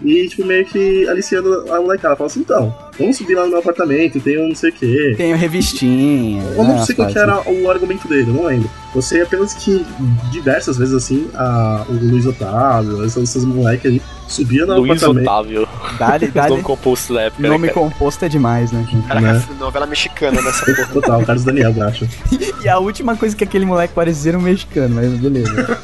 e, tipo, meio que aliciando a molecada. Falava assim, então, vamos subir lá no meu apartamento, tem um não sei o quê. Tem revistinha. Eu não né, sei qual que era o argumento dele, eu não lembro. Eu sei apenas que diversas vezes, assim, a, o Luiz Otávio, essas, essas moleques aí, subiam no Luiz apartamento. Otávio. Os dá-lhe. nome composto da época. né, Nome cara? composto é demais, né? Caraca, Né? novela mexicana nessa porra. Total, Carlos Daniel, eu acho. E a última coisa que aquele moleque parecia era um mexicano, mas beleza.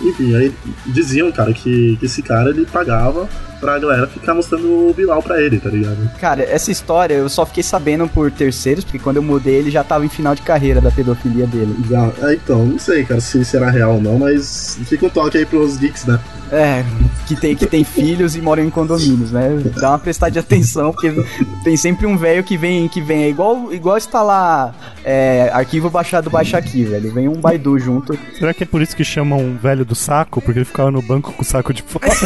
Enfim, aí diziam, cara, que, que esse cara ele pagava pra galera ficar mostrando o Bilal pra ele, tá ligado? Cara, essa história eu só fiquei sabendo por terceiros, porque quando eu mudei ele já tava em final de carreira da pedofilia dele. Já- é, então, não sei, cara, se será real ou não, mas fica um toque aí pros geeks, né? É, que tem, que tem filhos e moram em condomínios, né? Dá uma prestar de atenção, porque tem sempre um velho que vem, que vem, é igual, igual instalar é, arquivo baixado baixa aqui, velho. Vem um Baidu junto. Será que é por isso que chamam um velho do saco? Porque ele ficava no banco com o saco de fora.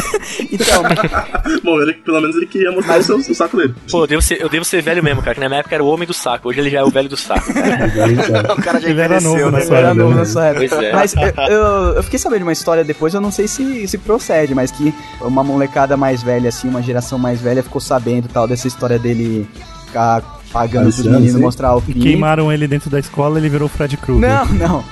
Então, Bom, ele, pelo menos ele queria mostrar o, seu, o saco dele. Pô, eu devo, ser, eu devo ser velho mesmo, cara. Que na minha época era o homem do saco. Hoje ele já é o velho do saco. O cara já Ele era envelheceu, novo né? nessa era época. novo nessa época. Pois é. Mas eu, eu, eu fiquei sabendo de uma história depois, eu não sei se, se procede, mas que uma molecada mais velha, assim, uma geração mais velha, ficou sabendo tal dessa história dele ficar pagando pros Aliciando, meninos mostrar o pinto. Queimaram ele dentro da escola ele virou Fred Krueger. Não, não.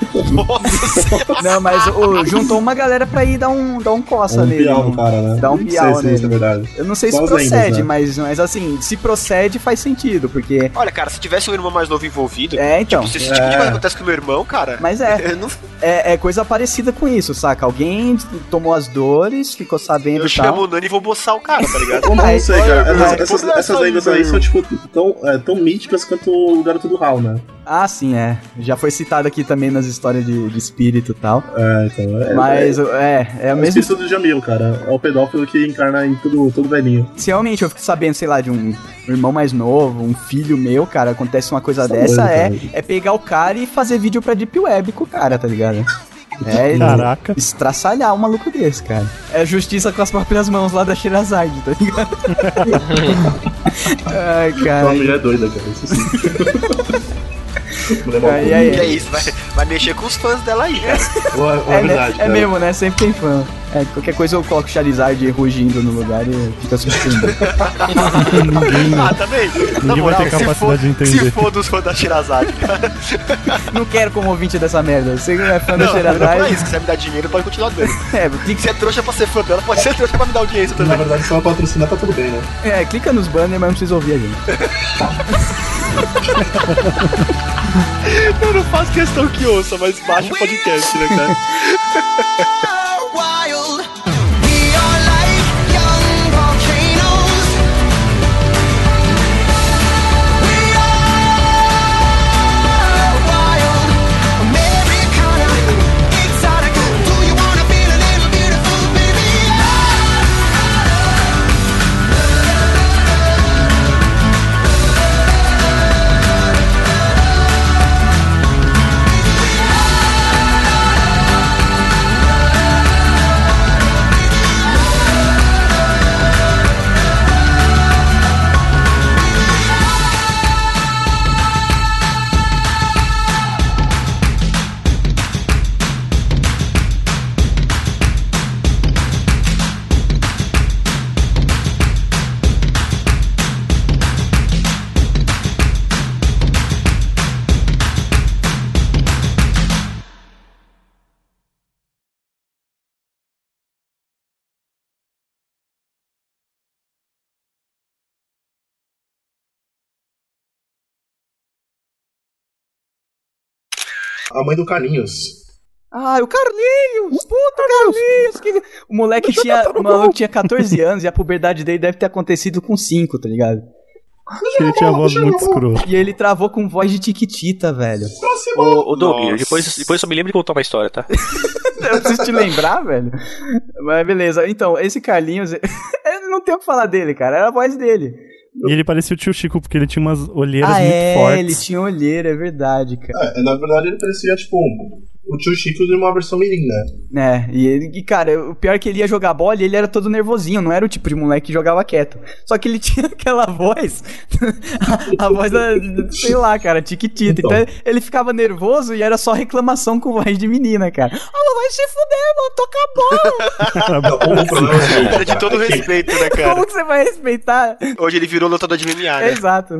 não, mas o, juntou uma galera pra ir dar um, dar um coça Um nele. piau no cara, né? Dá um Não piau sei se isso é nele. verdade. Eu não sei Só se as lendas, procede, né? mas, mas assim, se procede faz sentido, porque. Olha, cara, se tivesse um irmão mais novo envolvido, É, então. se esse tipo de É. coisa acontece com o meu irmão, cara. Mas é, Eu, não, é, é coisa parecida com isso, saca? Alguém tomou as dores, ficou sabendo eu e tal. chamo o Nani e vou boçar o cara, tá ligado? Eu não sei, cara. Essas, lendas aí, são, tipo, tão, é, tão míticas quanto o garoto do Hal, né? Ah, sim, é. Já foi citado aqui também nas histórias de, de espírito e tal. É, então. É, Mas é, é, é, é a o mesma. espírito do Jamil, cara. É o pedófilo que encarna em tudo, todo velhinho. Se realmente eu fico sabendo, sei lá, de um irmão mais novo, um filho meu, cara, acontece uma coisa Tá dessa, é, cara. é pegar o cara e fazer vídeo pra Deep Web com o cara, tá ligado? É, Caraca. estraçalhar um maluco desse, cara. É justiça com as próprias mãos lá da Shirazade, tá ligado? Ai, Uma cara. mulher doida, cara. Isso sim. Mulher mal Aí, aí, é isso, vai, vai mexer com os fãs dela aí, cara. Ou é, ou é É, né? verdade, é cara. mesmo, né? Sempre tem fã. É, qualquer coisa eu coloco Charizard rugindo no lugar e fica assistindo. ah, também. Na vai moral, ter se capacidade for, de entender. Se for dos fãs da Shirazade, cara. não quero como ouvinte dessa merda. Você que é fã da Não, não é Shirazade. isso. Se você me dar dinheiro, pode continuar dando. É, Se clica, você é trouxa pra ser fã dela, pode ser trouxa pra me dar audiência Na também. verdade, se ela patrocinar, tá tudo bem, né? é, clica nos banners, mas não precisa ouvir a gente. Eu não faço questão que ouça, mas baixa o podcast, né, cara? a mãe do Carlinhos. Ah, o Carlinhos! Puta, Carlinhos! Que... O moleque tinha, o maluco tinha 14 anos e a puberdade dele deve ter acontecido com 5, tá ligado? Ele tinha voz muito escrota. E ele travou com voz de tiquitita, velho. Ô, ô Doug, depois, depois só me lembro de contar uma história, tá? Eu preciso te lembrar, velho. Mas beleza. Então, esse Carlinhos, eu não tenho o que falar dele, cara. Era a voz dele. E ele parecia o tio Chico, porque ele tinha umas olheiras ah, muito é, fortes. ele tinha olheira, é verdade, cara. É, na verdade ele parecia, tipo, o tio Chico de uma versão mirim, né? É, e, ele- e, cara, o pior é que ele ia jogar bola e ele era todo nervosinho, não era o tipo de moleque que jogava quieto. Só que ele tinha aquela voz, a, a voz da, sei lá, cara, tiquitita. Então. Então. ele ficava nervoso e era só reclamação com voz de menina, cara. Ah, vai se fuder, mano, toca a bola. Não, o problema é de todo respeito, né, cara? Como que você vai respeitar? Hoje ele virou lutador de MMA, né? Exato.